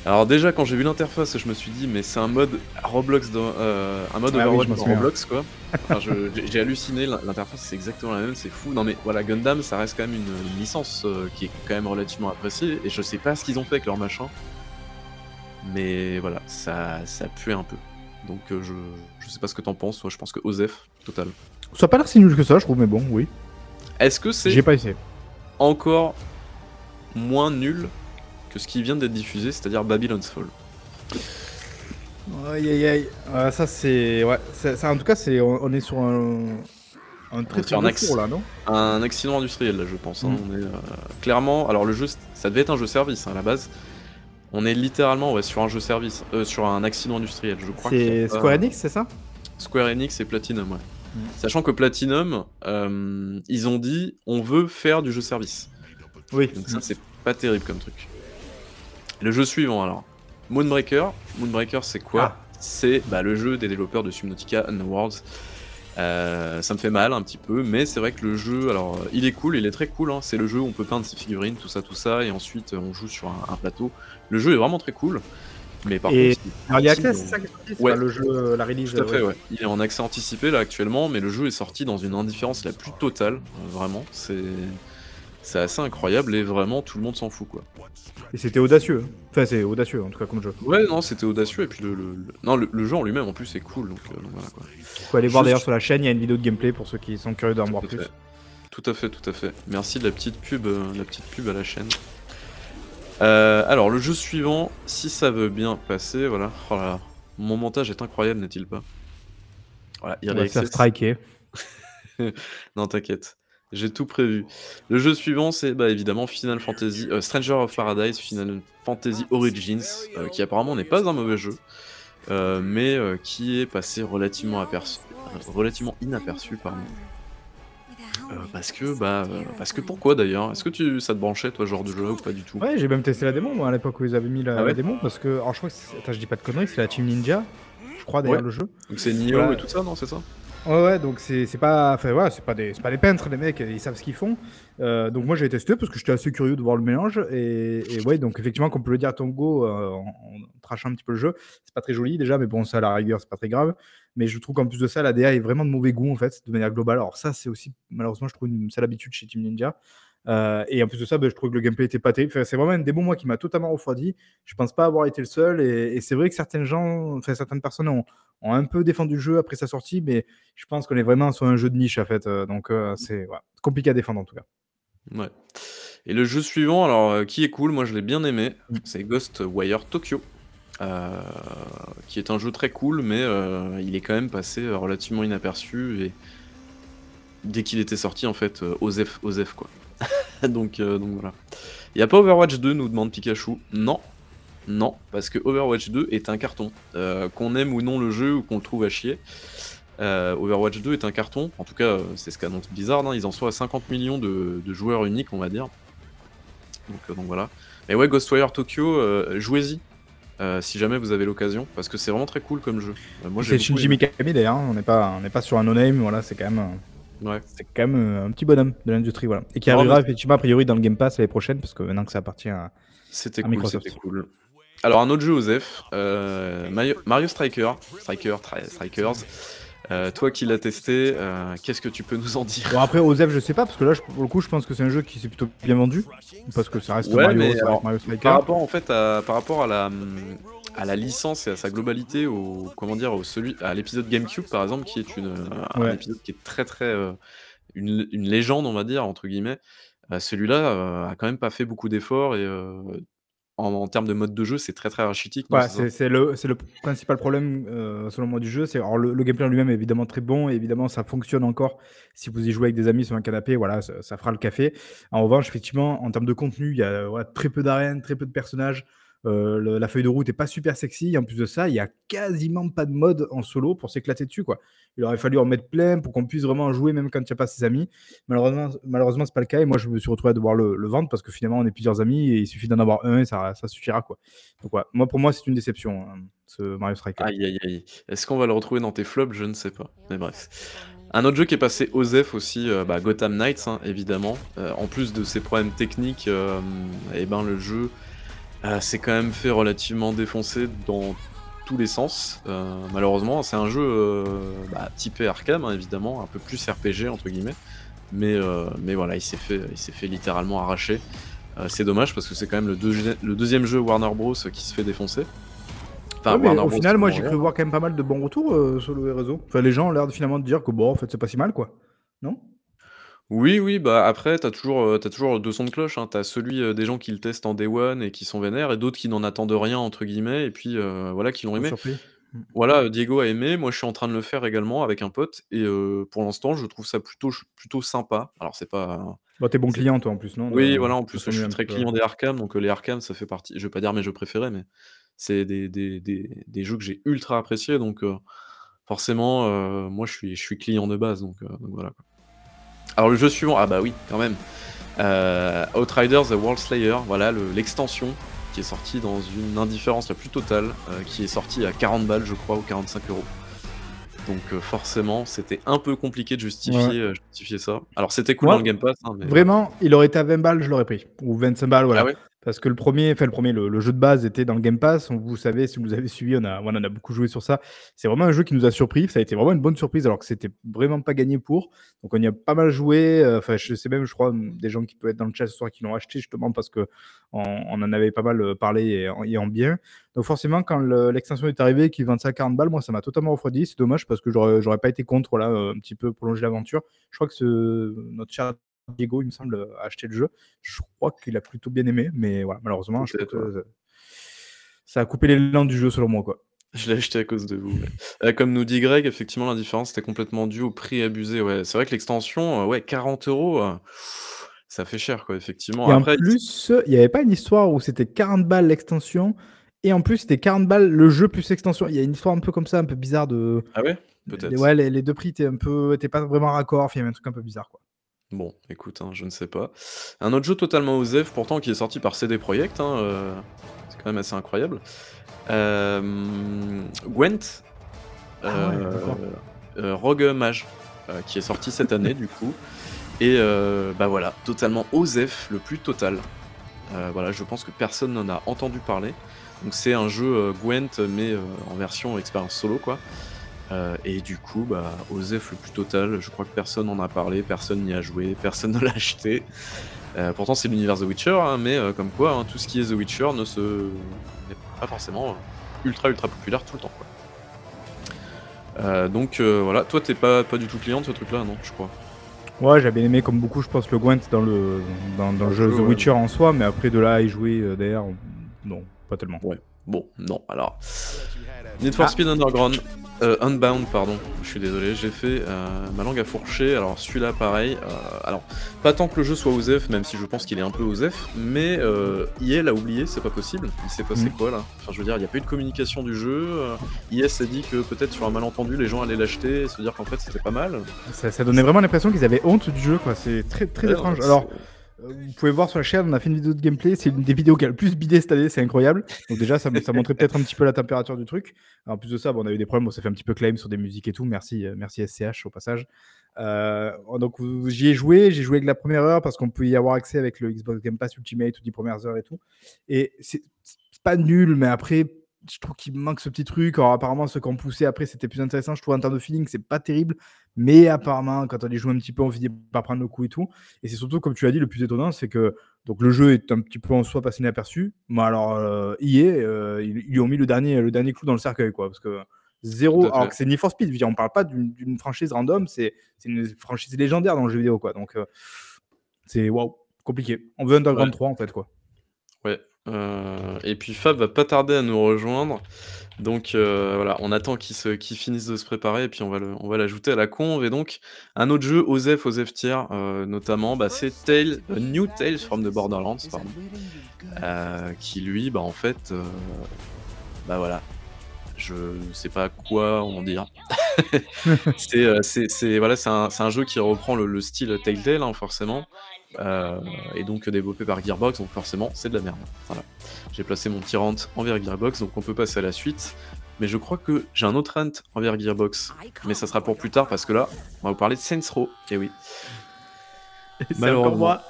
Alors déjà quand j'ai vu l'interface, je me suis dit: «Mais c'est un mode Roblox dans heu, un mode Ah Overwatch dans. Roblox quoi». Enfin j'ai halluciné, l'in l'interface c'est exactement la même, c'est fou. Non mais voilà, Gundam ça reste quand même une, une licence, heu, qui est quand même relativement appréciée et je sais pas ce qu'ils ont fait avec leur machin. Mais voilà, ça ça puait un peu. Donc heu, je je sais pas ce que tu en penses, toi je pense que OZEF, total. Ça a pas l'air si nul que ça, je trouve, mais bon, oui. Est-ce que c'est J'ai pas essayé. encore moins nul que ce qui vient d'être diffusé, c'est-à-dire Babylon's Fall? Aïe aïe aïe. Ça c'est ouais, ça ça en tout cas c'est on on est sur un un très, On est très sur un gros axe. four là, non? Un accident industriel là je pense, hein. Mmh. On est, heu, clairement alors le jeu ça devait être un jeu service, hein, à la base. On est littéralement, ouais, sur un jeu service, heu, sur un accident industriel. Je crois C'est pas Square Enix, c'est ça? Square Enix et Platinum, ouais. Mmh. Sachant que Platinum, hem, ils ont dit: «On veut faire du jeu service». Oui. Donc ça, c'est pas terrible comme truc. Le jeu suivant alors, Moonbreaker. Moonbreaker c'est quoi? Ah. C'est, bah, le jeu des développeurs de Subnautica Underworlds. Heu, ça me fait mal un petit peu, mais c'est vrai que le jeu, alors, heu, il est cool, il est très cool, hein. C'est le jeu où on peut peindre ses figurines, tout ça, tout ça et ensuite, heu, on joue sur un un plateau. Le jeu est vraiment très cool, mais par Et contre il est dans c'est ça qui est sorti? Ouais. le jeu, heu, la release, Tout à fait, ouais. ouais. Il est en accès anticipé là actuellement, mais le jeu est sorti dans une indifférence la plus totale, vraiment. C'est c'est assez incroyable et vraiment tout le monde s'en fout, quoi. Et c'était audacieux, hein. Enfin, c'est audacieux en tout cas comme jeu. Ouais, non, c'était audacieux et puis le le le non, le le jeu en lui-même en plus est cool donc donc voilà, quoi. Faut aller voir d'ailleurs sur la chaîne, il y a une vidéo de gameplay pour ceux qui sont curieux d'en voir Tout à plus. fait. Tout à fait, tout à fait. Merci de la petite pub, heu, la petite pub à la chaîne. Heu, alors le jeu suivant, si ça veut bien passer, voilà. Oh là là, mon montage est incroyable, n'est-il pas? Voilà, Early va se faire striker. Non, t'inquiète, j'ai tout prévu. Le jeu suivant, c'est, bah, évidemment Final Fantasy, heu, Stranger of Paradise Final Fantasy Origins, heu, qui apparemment n'est pas un mauvais jeu, heu, mais qui est passé relativement aperçu relativement inaperçu, pardon. Parce que, bah, parce que pourquoi d'ailleurs? Est-ce que tu ça te branchait toi, genre de jeu ou pas du tout? Ouais, j'ai même testé la démo moi à l'époque où ils avaient mis la Ah la ouais? démo parce que alors je crois que attends, je dis pas de conneries, c'est la Team Ninja, je crois Ouais. d'ailleurs le jeu. Donc c'est Nioh Voilà. et tout ça, non, c'est ça? Ouais, ouais, donc c'est pas enfin voilà, c'est pas des pas des peintres les mecs, ils savent ce qu'ils font. Heu, donc moi j'ai testé parce que j'étais assez curieux de voir le mélange et et ouais, donc effectivement comme peut le dire Tango, heu, en en trashant un petit peu le jeu, c'est pas très joli déjà, mais bon ça à la rigueur, c'est pas très grave. Mais je trouve qu'en plus de ça, la DA est vraiment de mauvais goût en fait, de manière globale. Alors ça, c'est aussi malheureusement je trouve une sale habitude chez Team Ninja. Heu et en plus de ça, bah, je trouve que le gameplay était pas terrible. Enfin, c'est vraiment une démo moi qui m'a totalement refroidi. Je pense pas avoir été le seul et et c'est vrai que certains gens, enfin certaines personnes ont ont un peu défendu le jeu après sa sortie, mais je pense qu'on est vraiment sur un jeu de niche en fait, heu, donc heu, c'est ouais, compliqué à défendre en tout cas. Ouais et le jeu suivant alors, qui est cool, moi je l'ai bien aimé, Mmh. c'est Ghostwire Tokyo, qui est un jeu très cool, mais il est quand même passé, relativement inaperçu et dès qu'il était sorti en fait, heu, OZEF OZEF quoi. Donc heu, donc voilà. Il y a pas Overwatch 2 nous demande Pikachu. Non, non, parce que Overwatch 2 est un carton. Heu, qu'on aime ou non le jeu ou qu'on le trouve à chier, heu, Overwatch 2 est un carton. En tout cas, heu, c'est ce qu'annonce Blizzard, hein, ils en sont à 50 millions de de joueurs uniques, on va dire. Donc voilà. Mais ouais, Ghostwire Tokyo, jouez-y, si jamais vous avez l'occasion, parce que c'est vraiment très cool comme jeu. Moi C'est Shinji. Mikami d'ailleurs, hein, on n'est pas on pas sur un no name, voilà, c'est quand même, Ouais. c'est quand même, heu, un petit bonhomme de l'industrie, voilà et qui arrivera mais effectivement a priori dans le Game Pass l'année prochaine parce que maintenant que ça appartient à C'était à cool, Microsoft. c'était cool. Alors un autre jeu OZEF, heu, Mario Mario Striker, Striker, Tri Strikers, heu, toi qui l'as testé, heu, qu'est-ce que tu peux nous en dire? Bon après OZEF je sais pas parce que là je pour le coup je pense que c'est un jeu qui s'est plutôt bien vendu, parce que ça reste Ouais, Mario, mais ça reste alors, Mario Striker. par rapport en fait à par rapport à la, à la licence et à sa globalité, au comment dire? Au celui à l'épisode GameCube par exemple, qui est une, heu, un Ouais. épisode qui est très, très, heu, une une «légende» on va dire entre guillemets, heu, celui-là, heu, a quand même pas fait beaucoup d'efforts et en en termes de mode de jeu, c'est très, très rachitique, non, Ouais, c'est ça? c'est c'est le c'est le principal problème, selon moi du jeu. C'est alors le le gameplay en lui-même est évidemment très bon et évidemment ça fonctionne encore si vous y jouez avec des amis sur un canapé, voilà, ça ça fera le café. En revanche, effectivement, en termes de contenu, il y a, très peu d'arènes, très peu de personnages. Le la feuille de route est pas super sexy. En plus de ça, il y a quasiment pas de mode en solo pour s'éclater dessus, quoi. Il aurait fallu en mettre plein pour qu'on puisse vraiment jouer même quand il y a pas ses amis. Malheureusement malheureusement, c'est pas le cas et moi je me suis retrouvé à devoir le le vendre parce que finalement on est plusieurs amis et il suffit d'en avoir un et ça ça suffira, quoi. Donc ouais, moi pour moi c'est une déception, hein, ce Mario Striker. Aïe, aïe, aïe. Est-ce qu'on va le retrouver dans tes flops? Je ne sais pas, mais bref. Un autre jeu qui est passé OZEF aussi, heu, bah, Gotham Knights, hein, évidemment. Heu, en plus de ses problèmes techniques, et ben, le jeu, heu, s'est quand même fait relativement défoncer dans tous les sens, heu, malheureusement. C'est un jeu, heu, bah, typé Arkham, hein, évidemment, un peu plus «RPG» entre guillemets, mais heu, mais voilà, il s'est fait il s'est fait littéralement arracher. C'est dommage parce que c'est quand même le deuxi le 2e jeu Warner Bros qui se fait défoncer. Enfin, Ouais, au final, moi, j'ai cru voir quand même pas mal de bons retours, sur le réseau. Enfin, les gens ont l'air de finalement de dire que bon, en fait, c'est pas si mal, quoi. Non? Oui, oui, bah, après, tu as toujours, heu, tu as toujours 2 sons de cloche, hein. Tu as celui, heu, des gens qui le testent en day one et qui sont vénères et d'autres qui n'en attendent «rien» entre guillemets et puis, heu, voilà, qui l'ont aimé. surpris. Mmh. Voilà, Diego a aimé, moi je suis en train de le faire également avec un pote et heu, pour l'instant, je trouve ça plutôt ch plutôt sympa. Alors c'est pas Bah, tu es bon c'est client toi en plus, non, oui, de voilà, en de plus, je formuler suis un petit très client des Arkham, donc heu, les Arkham, ça fait partie je vais pas dire mes jeux préférés, mais c'est des des des des jeux que j'ai ultra appréciés donc heu, forcément, heu, moi je suis je suis client de base donc heu, donc voilà, quoi. Alors le jeu suivant, ah bah oui, quand même, heu, Outriders: The World Slayer, voilà le l'extension qui est sortie dans une indifférence la plus totale, heu, qui est sortie à 40 balles, je crois, ou 45 €. Donc heu, forcément, c'était un peu compliqué de justifier, heu, justifier ça. Alors c'était cool dans le Game Pass, hein, mais vraiment, il aurait été à 20 balles, je l'aurais pris ou 25 balles, Ah voilà. ouais? Parce que le 1er, enfin le 1er, le jeu de base était dans le Game Pass. Vous savez, si vous avez suivi, on a on a beaucoup joué sur ça. C'est vraiment un jeu qui nous a surpris. Ça a été vraiment une bonne surprise alors que c'était vraiment pas gagné pour. Donc on y a pas mal joué, heu, enfin je sais même, je crois, des gens qui peuvent être dans le chat ce soir qui l'ont acheté justement parce qu'on on en avait pas mal, heu, parlé et en bien. Donc forcément, quand le l'extension est arrivée, qu'ils vendent ça à 40 balles, moi ça m'a totalement refroidi. C'est dommage parce que j'aurais pas été contre, voilà, heu, un petit peu prolonger l'aventure. Je crois que ce notre cher Diego, il me semble, heu, a acheté le jeu. Je crois qu'il a plutôt bien aimé, mais voilà, malheureusement, je que ça a coupé l'élan du jeu selon moi, quoi. Je l'ai acheté à cause de vous, ouais. Heu, comme nous dit Greg, effectivement, l'indifférence était complètement due au prix abusé, ouais. C'est vrai que l'extension, heu, ouais, 40 €, heu, ça fait cher, quoi, effectivement. Et en Après plus, il y avait pas une histoire où c'était 40 balles l'extension et en plus c'était 40 balles le jeu plus l'extension? Il y a une histoire un peu comme ça, un peu bizarre de Ah ouais? les Peut-être. ouais, les les 2 prix étaient un peu étaient pas vraiment raccord. Il y avait un truc un peu bizarre, quoi. Bon, écoute, hein, je ne sais pas. Un autre jeu totalement OZEF pourtant qui est sorti par CD Projekt, hein, heu, c'est quand même assez incroyable. Hem, Gwent, Ah ouais, heu d'accord. heu, Rogue Mage, qui est sorti cette année du coup et bah, voilà, totalement OZEF le plus total. Voilà, je pense que personne n'en a entendu parler. Donc c'est un jeu, Gwent mais en version expérience solo, quoi. Heu et du coup, bah, OZEF le plus total. Je crois que personne n'en a parlé, personne n'y a joué, personne ne l'a acheté. Heu, pourtant c'est l'univers The Witcher, hein, mais heu, comme quoi, hein, tout ce qui est The Witcher ne se n'est pas forcément ultra, ultra populaire tout le temps, quoi. Donc voilà. Toi, tu es pas pas du tout client de ce truc-là, non, je crois? Ouais, j'avais aimé comme beaucoup, je pense, le Gwent dans le dans le jeu The ouais, Witcher en soi, mais après de là à y jouer, derrière, non, pas tellement. Ouais, bon, non, alors Need for Ah! Speed Underground, heu, Unbound, pardon, je suis désolé, j'ai fait, heu, ma langue a fourché. Alors celui-là, pareil, heu, alors pas tant que le jeu soit OZEF, même si je pense qu'il est un peu OZEF, mais EA l'a oublié, c'est pas possible. Il s'est passé Mmh. quoi, là? Enfin, je veux dire, il y a pas eu de communication du jeu, EA s'est dit que peut-être sur un malentendu, les gens allaient l'acheter et se dire qu'en fait c'était pas mal. Ça ça donnait vraiment l'impression qu'ils avaient honte du jeu, quoi. C'est très, très étrange. Alors, vous pouvez voir sur la chaîne, on a fait une vidéo de gameplay. C'est une des vidéos qui a le plus bidé cette année, c'est incroyable. Donc déjà, ça montrait peut-être un petit peu la température du truc. En plus de ça, bon, on a eu des problèmes, on s'est fait un petit peu claim sur des musiques et tout. Merci, heu, merci SCH au passage. Heu, donc j'y ai joué, j'ai joué que la 1re heure parce qu'on peut y avoir accès avec le Xbox Game Pass Ultimate aux 10 premières heures et tout et c'est pas nul, mais après, je trouve qu'il manque ce petit truc. Alors apparemment, ceux qui ont poussé après, c'était plus intéressant. Je trouve en termes de feeling, c'est pas terrible, mais apparemment, quand on y joue un petit peu, on finit par prendre le coup et tout et c'est surtout, comme tu l'as dit, le plus étonnant, c'est que donc le jeu est un petit peu en soi passé inaperçu, mais alors, heu, EA, heu, ils ils lui ont mis le dernier le dernier clou dans le cercueil, quoi, parce que Tout 0 à alors que c'est Need for Speed, je veux dire, on parle pas d'une franchise random, c'est une franchise légendaire dans le jeu vidéo, quoi, donc heu, c'est waouh, compliqué. On veut Ouais. Underground 3, en fait, quoi. Ouais. Heu et puis Fab va pas tarder à nous rejoindre. Donc heu, voilà, on attend qu'il qu'il finisse de se préparer et puis on va on l'ajouter à la conv et donc un autre jeu OZEF, OZEF Tier, heu, notamment, bah, c'est Tales A New Tales from the Borderlands, pardon, qui lui, bah, en fait, bah, voilà, je sais pas quoi en dire. C'est, voilà, un un jeu qui reprend le le style Telltale, hein, forcément, heu et donc développé par Gearbox, donc forcément, c'est de la merde. Voilà. J'ai placé mon petit rant envers Gearbox, donc on peut passer à la suite. Mais je crois que j'ai un autre rant envers Gearbox, mais ça sera pour plus tard parce que là, on va vous parler de Saints Row. Et oui. C'est encore moi.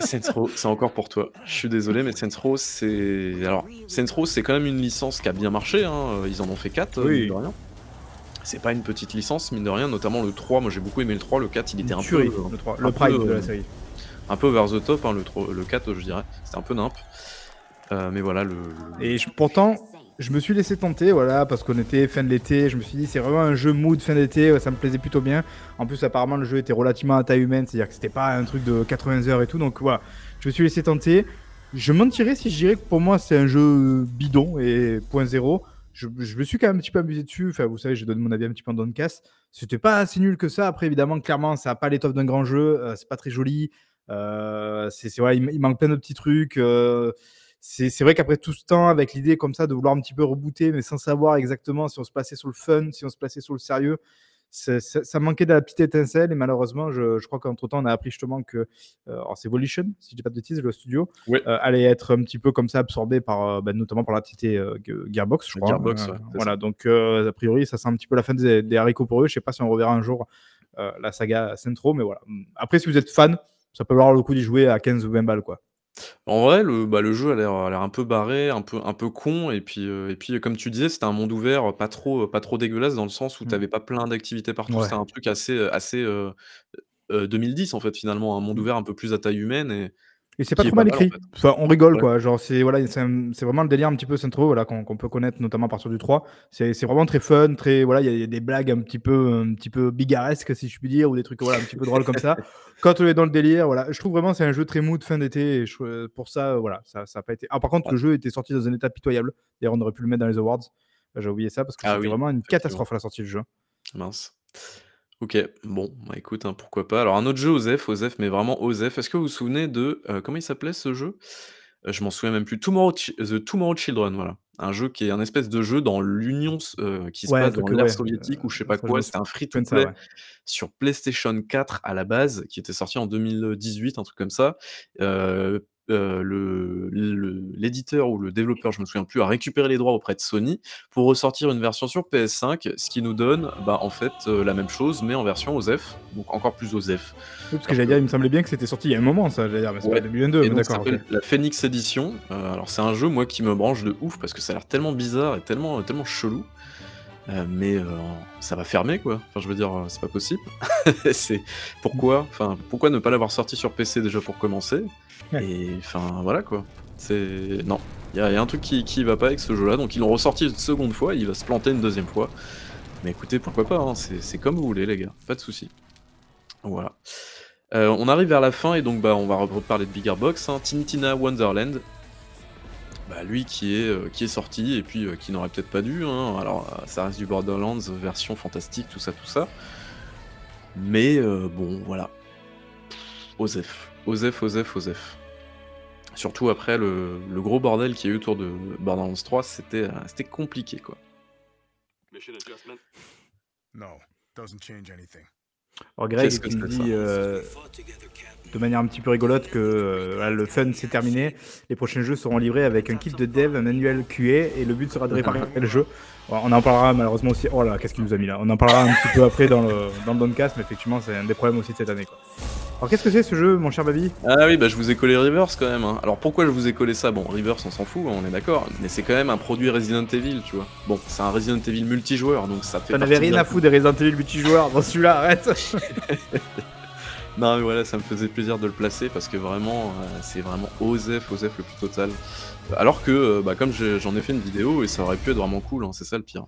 Saints Row, c'est encore pour toi. Je suis désolé, mais Saints Row, c'est alors Saints Row, c'est quand même une licence qui a bien marché, hein, ils en ont fait 4, Oui. mine de rien. C'est pas une petite licence, mine de rien, notamment le 3, moi j'ai beaucoup aimé le 3, le 4 il était Une un tuerie, peu, le 3, un le peu, prime de euh, la série. Un peu over the top, hein, le, le 4 je dirais, c'était un peu nimp. Euh, mais voilà, le... Et je- pourtant, je me suis laissé tenter, voilà, parce qu'on était fin de l'été. Je me suis dit, c'est vraiment un jeu mood fin d'été, ça me plaisait plutôt bien. En plus, apparemment, le jeu était relativement à taille humaine, c'est-à-dire que c'était pas un truc de 80 heures et tout. Donc voilà, je me suis laissé tenter. Je mentirais si je dirais que pour moi, c'est un jeu bidon et point zéro. Je, je me suis quand même un petit peu amusé dessus. Enfin, vous savez, j'ai donné mon avis un petit peu en downcast. C'était pas si nul que ça. Après, évidemment, clairement, ça n'a pas l'étoffe d'un grand jeu. euh, c'est pas très joli. Euh, c'est, ouais, il, il manque plein de petits trucs. euh, c'est vrai qu'après tout ce temps, avec l'idée comme ça de vouloir un petit peu rebooter, mais sans savoir exactement si on se plaçait sur le fun, si on se plaçait sur le sérieux, ça, ça manquait de la petite étincelle. Et malheureusement, je, je crois qu'entre temps, on a appris justement que, euh, alors c'est Volition, si je dis pas de bêtises, le studio, euh, allait être un petit peu comme ça absorbé par, euh, bah, notamment par la petite Ge- Gearbox, je crois. Gearbox, ouais, c'est voilà, donc a priori, ça sent un petit peu la fin des, des haricots pour eux. Je sais pas si on reverra un jour la saga Centro, mais voilà. Après, si vous êtes fan, ça peut valoir le coup d'y jouer à 15 ou 20 balles, quoi. En vrai, le, bah, le jeu a l'air un peu barré, un peu, un peu con, et puis, euh, et puis comme tu disais, c'était un monde ouvert, pas trop, pas trop dégueulasse, dans le sens où Mm. t'avais pas plein d'activités partout, Ouais. c'était un truc assez, assez euh, euh, 2010 en fait, finalement, un monde Mm. ouvert un peu plus à taille humaine, et Et c'est pas trop mal pas mal, en écrit. fait. Enfin, on rigole Ouais. quoi. Genre, c'est voilà, c'est un- c'est vraiment le délire un petit peu Centro voilà, qu'on peut connaître notamment à partir du 3. C'est c'est vraiment très fun, très voilà, il y, a- il y a des blagues un petit peu un petit peu bigaresques si je puis dire ou des trucs voilà, un petit peu drôles comme ça. Quand on est dans le délire, voilà, je trouve vraiment c'est un jeu très mou de fin d'été je- pour ça euh, voilà, ça ça a pas été Ah par contre, le jeu était sorti dans un état pitoyable. D'ailleurs, on aurait pu le mettre dans les awards. J'ai oublié ça parce que Ah c'était oui, vraiment une catastrophe à la sortie du jeu. Mince. Ok, bon, bah écoute, hein, pourquoi pas. Alors un autre jeu OZEF, OZEF, mais vraiment OZEF. Est-ce que vous vous souvenez de euh, comment il s'appelait ce jeu? Euh, Je m'en souviens même plus. Tomorrow Chi- The Tomorrow Children, voilà. Un jeu qui est un espèce de jeu dans l'Union, euh, qui se Ouais, un passe truc, dans l'ère ouais, soviétique ou je sais pas ça, je quoi. me C'était un ça, free-to-play ouais. sur PlayStation 4 à la base, qui était sorti en 2018, un truc comme ça. Le- l'éditeur ou le développeur, je me souviens plus, a récupéré les droits auprès de Sony pour ressortir une version sur PS5, ce qui nous donne bah, en fait euh, la même chose, mais en version OZEF, donc encore plus OZEF. Oui, parce que j'allais dire, il me semblait bien que c'était sorti il y a un moment ça, j'allais dire, mais c'est Ouais. pas 2022, Et mais donc ça d'accord. la Phoenix Edition. Euh, alors c'est un jeu moi qui me branche de ouf parce que ça a l'air tellement bizarre et tellement tellement chelou. Euh, mais euh, ça va fermer quoi. Enfin je veux dire euh, c'est pas possible. c'est pourquoi enfin pourquoi ne pas l'avoir sorti sur PC déjà pour commencer? et enfin voilà quoi. C'est non, il y, a un truc qui qui va pas avec ce jeu-là donc ils l'ont ressorti une seconde fois, il va se planter une deuxième fois. Mais écoutez pourquoi pas hein, c'est comme vous voulez les gars, pas de souci. Voilà. Euh, on arrive vers la fin et donc bah, on va reparler de Bigger Box, hein, Tintina Wonderland. Bah, lui qui est, euh, qui est sorti et puis euh, qui n'aurait peut-être pas dû. hein. Alors ça reste du Borderlands, version fantastique, tout ça, tout ça. Mais bon, voilà. Osef. Osef, Osef, Osef. Surtout après le, le gros bordel qu'il y a eu autour de Borderlands 3, c'était euh, c'était compliqué quoi. No, doesn't change anything. Alors Greg Qu'est-ce que qui me dit euh, de manière un petit peu rigolote que euh, voilà, le fun c'est terminé. Les prochains jeux seront livrés avec un kit de dev, un manuel QA et le but sera de réparer le jeu. On en parlera malheureusement aussi. Oh là, qu'est-ce qu'il nous a mis là? On en parlera un petit peu après dans le, dans le Downcast, mais effectivement c'est un des problèmes aussi de cette année. Quoi. Alors qu'est-ce que c'est ce jeu, mon cher Baby Ah oui, bah je vous ai collé Rivers quand même. hein. Alors pourquoi je vous ai collé ça? Bon, Rivers, on s'en fout, hein, on est d'accord, mais c'est quand même un produit Resident Evil, tu vois. Bon, c'est un Resident Evil multijoueur, donc ça fait. T'en avais rien à foutre des Resident Evil multijoueurs dans celui-là, arrête Non, mais voilà, ça me faisait plaisir de le placer parce que vraiment, euh, c'est vraiment OZEF, OZEF le plus total. Alors que, euh, bah, comme j'en ai fait une vidéo et ça aurait pu être vraiment cool, hein, c'est ça le pire.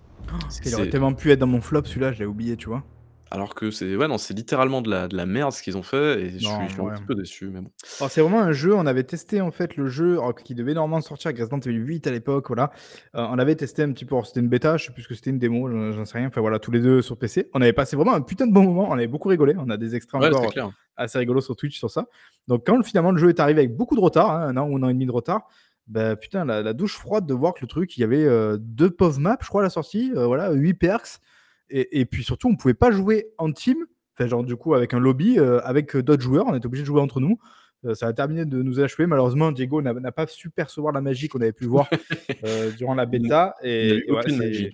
C'est- Il aurait tellement pu être dans mon flop celui-là, je l'ai oublié, tu vois. Alors que c'est ouais, non, c'est littéralement de la de la merde ce qu'ils ont fait et je suis Non, je suis un ouais. petit peu déçu, mais bon. Alors c'est vraiment un jeu, on avait testé en fait le jeu, alors qui devait normalement sortir avec Resident Evil 8 à l'époque, voilà. Heu, on avait testé un petit peu, alors c'était une bêta, je sais plus ce que c'était, une démo, j'en j'en sais rien, enfin voilà, tous les 2 sur PC. On avait passé vraiment un putain de bon moment, on avait beaucoup rigolé, on a des extraits Ouais, c'est encore clair. assez rigolos sur Twitch sur ça. Donc quand finalement le jeu est arrivé avec beaucoup de retard, hein, 1 an ou 1 an et demi de retard, bah putain la la douche froide de voir que le truc, il y avait, heu, 2 pauvres maps je crois à la sortie, heu, voilà, 8 perks et et puis surtout on pouvait pas jouer en team, enfin genre du coup avec un lobby, heu, avec, heu, d'autres joueurs, on était obligés de jouer entre nous. Heu, ça a terminé de nous achever. Malheureusement, Diego n'a pas su percevoir la magie qu'on avait pu voir, durant la bêta et et magie.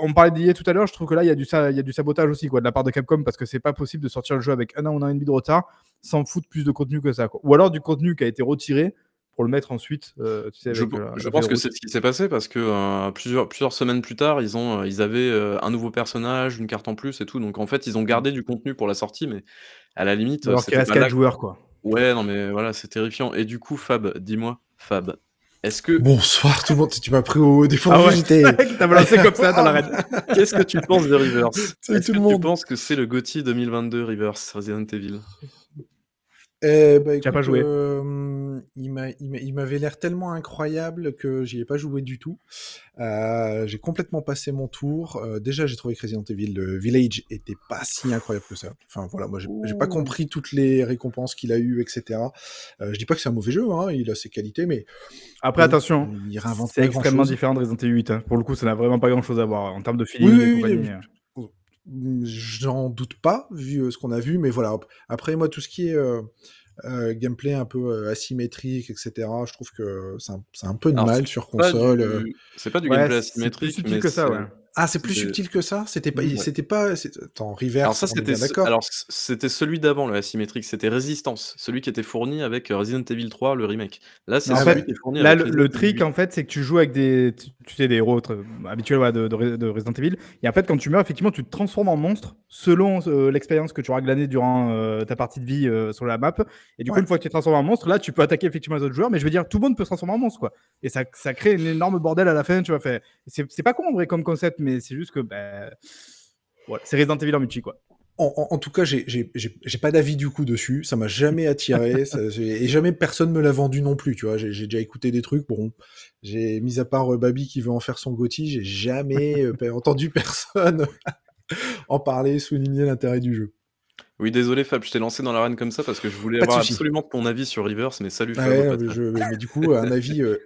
on parlait d'IA tout à l'heure, je trouve que là, il y a du sa il y a du sabotage aussi quoi, de la part de Capcom parce que c'est pas possible de sortir le jeu avec 1 an ou 1 an et demi de retard, sans foutre plus de contenu que ça, quoi. Ou alors du contenu qui a été retiré pour le mettre ensuite, heu, tu sais Je avec, la pense que c'est ce qui s'est passé parce que, heu, plusieurs plusieurs semaines plus tard, ils ont, ils avaient, un nouveau personnage, une carte en plus et tout, donc en fait, ils ont gardé du contenu pour la sortie, mais à la limite, Alors qu'il reste pas 4 là joueurs quoi. ouais, non, mais voilà, c'est terrifiant et du coup, Fab, dis-moi, Fab, est-ce que Bonsoir tout le monde, tu m'as pris au Ah dépourvu, ouais, tu t'as balancé comme ça dans l'arène. qu'est-ce que tu penses de Rivers? Salut Est-ce que le tu monde. penses que c'est le GOTY 2022 Rivers, Resident Evil? Eh Tu as pas joué? il m'a il m'a il m'avait l'air tellement incroyable que j'y ai pas joué du tout. Heu, j'ai complètement passé mon tour. Heu, déjà, j'ai trouvé que Resident Evil, le Village était pas si incroyable que ça. Enfin voilà, moi j'ai pas compris toutes les récompenses qu'il a eues et cetera. Heu, je dis pas que c'est un mauvais jeu, hein, il a ses qualités, mais Après bon, attention, il réinvente c'est extrêmement différent de Resident Evil 8, hein. Pour le coup, ça n'a vraiment pas grand chose à voir en termes de Oui, feeling et oui, oui, j'en doute pas, vu, ce qu'on a vu, mais voilà. Après moi, tout ce qui est, gameplay un peu, asymétrique et cetera, je trouve que ça a un peu de Alors c'est mal sur console, du c'est pas du Ouais, gameplay c'est plus asymétrique, subtil mais que ça, c'est ouais. Ah, c'est plus subtil que ça? C'était pas ouais. c'était pas attends, Rivers, Alors ça, c'était ce alors c'était celui d'avant, le asymétrique, c'était Resistance, celui qui était fourni avec, heu, Resident Evil 3, le remake. Là, c'est celui fait, qui est fourni là, avec le le trick, 8. en fait, c'est que tu joues avec des tu sais, des héros habituels, ouais, de de Re de Resident Evil et en fait, quand tu meurs, effectivement, tu te transformes en monstre selon ce l'expérience que tu auras glanée durant, heu, ta partie de vie, sur la map et du coup, Ouais. une fois que tu es transformé en monstre, là, tu peux attaquer effectivement les autres joueurs mais je veux dire, tout le monde peut se transformer en monstre, quoi et ça ça crée une énorme bordel à la fin, tu vois? C'est pas con en vrai comme concept mais c'est juste que, bah, voilà, c'est Resident Evil en multi, quoi. En en en tout cas, j'ai j'ai j'ai j'ai pas d'avis du coup dessus, ça m'a jamais attiré, ça et jamais personne me l'a vendu non plus, tu vois? J'ai déjà écouté des trucs, bon, j'ai mis à part, heu, Babi qui veut en faire son GOTY, j'ai jamais, pe entendu personne en parler, souligner l'intérêt du jeu. Oui, désolé Fab, je t'ai lancé dans l'arène comme ça parce que je voulais Pas avoir absolument ton avis sur Rivers, mais salut Fab, Ouais, mais passage. je mais du coup, un avis, heu,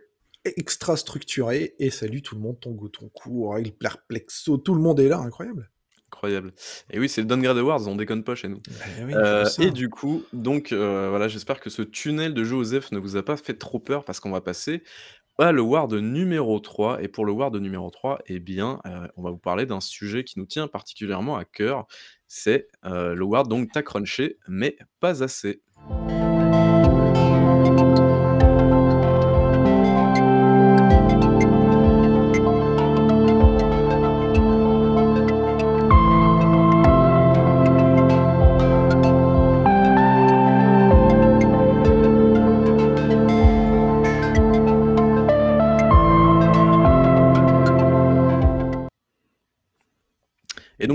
extra structuré et salut tout le monde, ton go ton cours, il perplexo, tout le monde est là, incroyable. Incroyable et oui, c'est le Downgrade Awards, on déconne pas chez nous. Oui, Heu vois et du coup, donc heu, voilà, j'espère que ce tunnel de Joseph ne vous a pas fait trop peur parce qu'on va passer à l'award numéro 3 et pour le award numéro 3 et bien, heu, on va vous parler d'un sujet qui nous tient particulièrement à cœur. C'est, heu, l'award donc Tu as crunché, mais pas assez.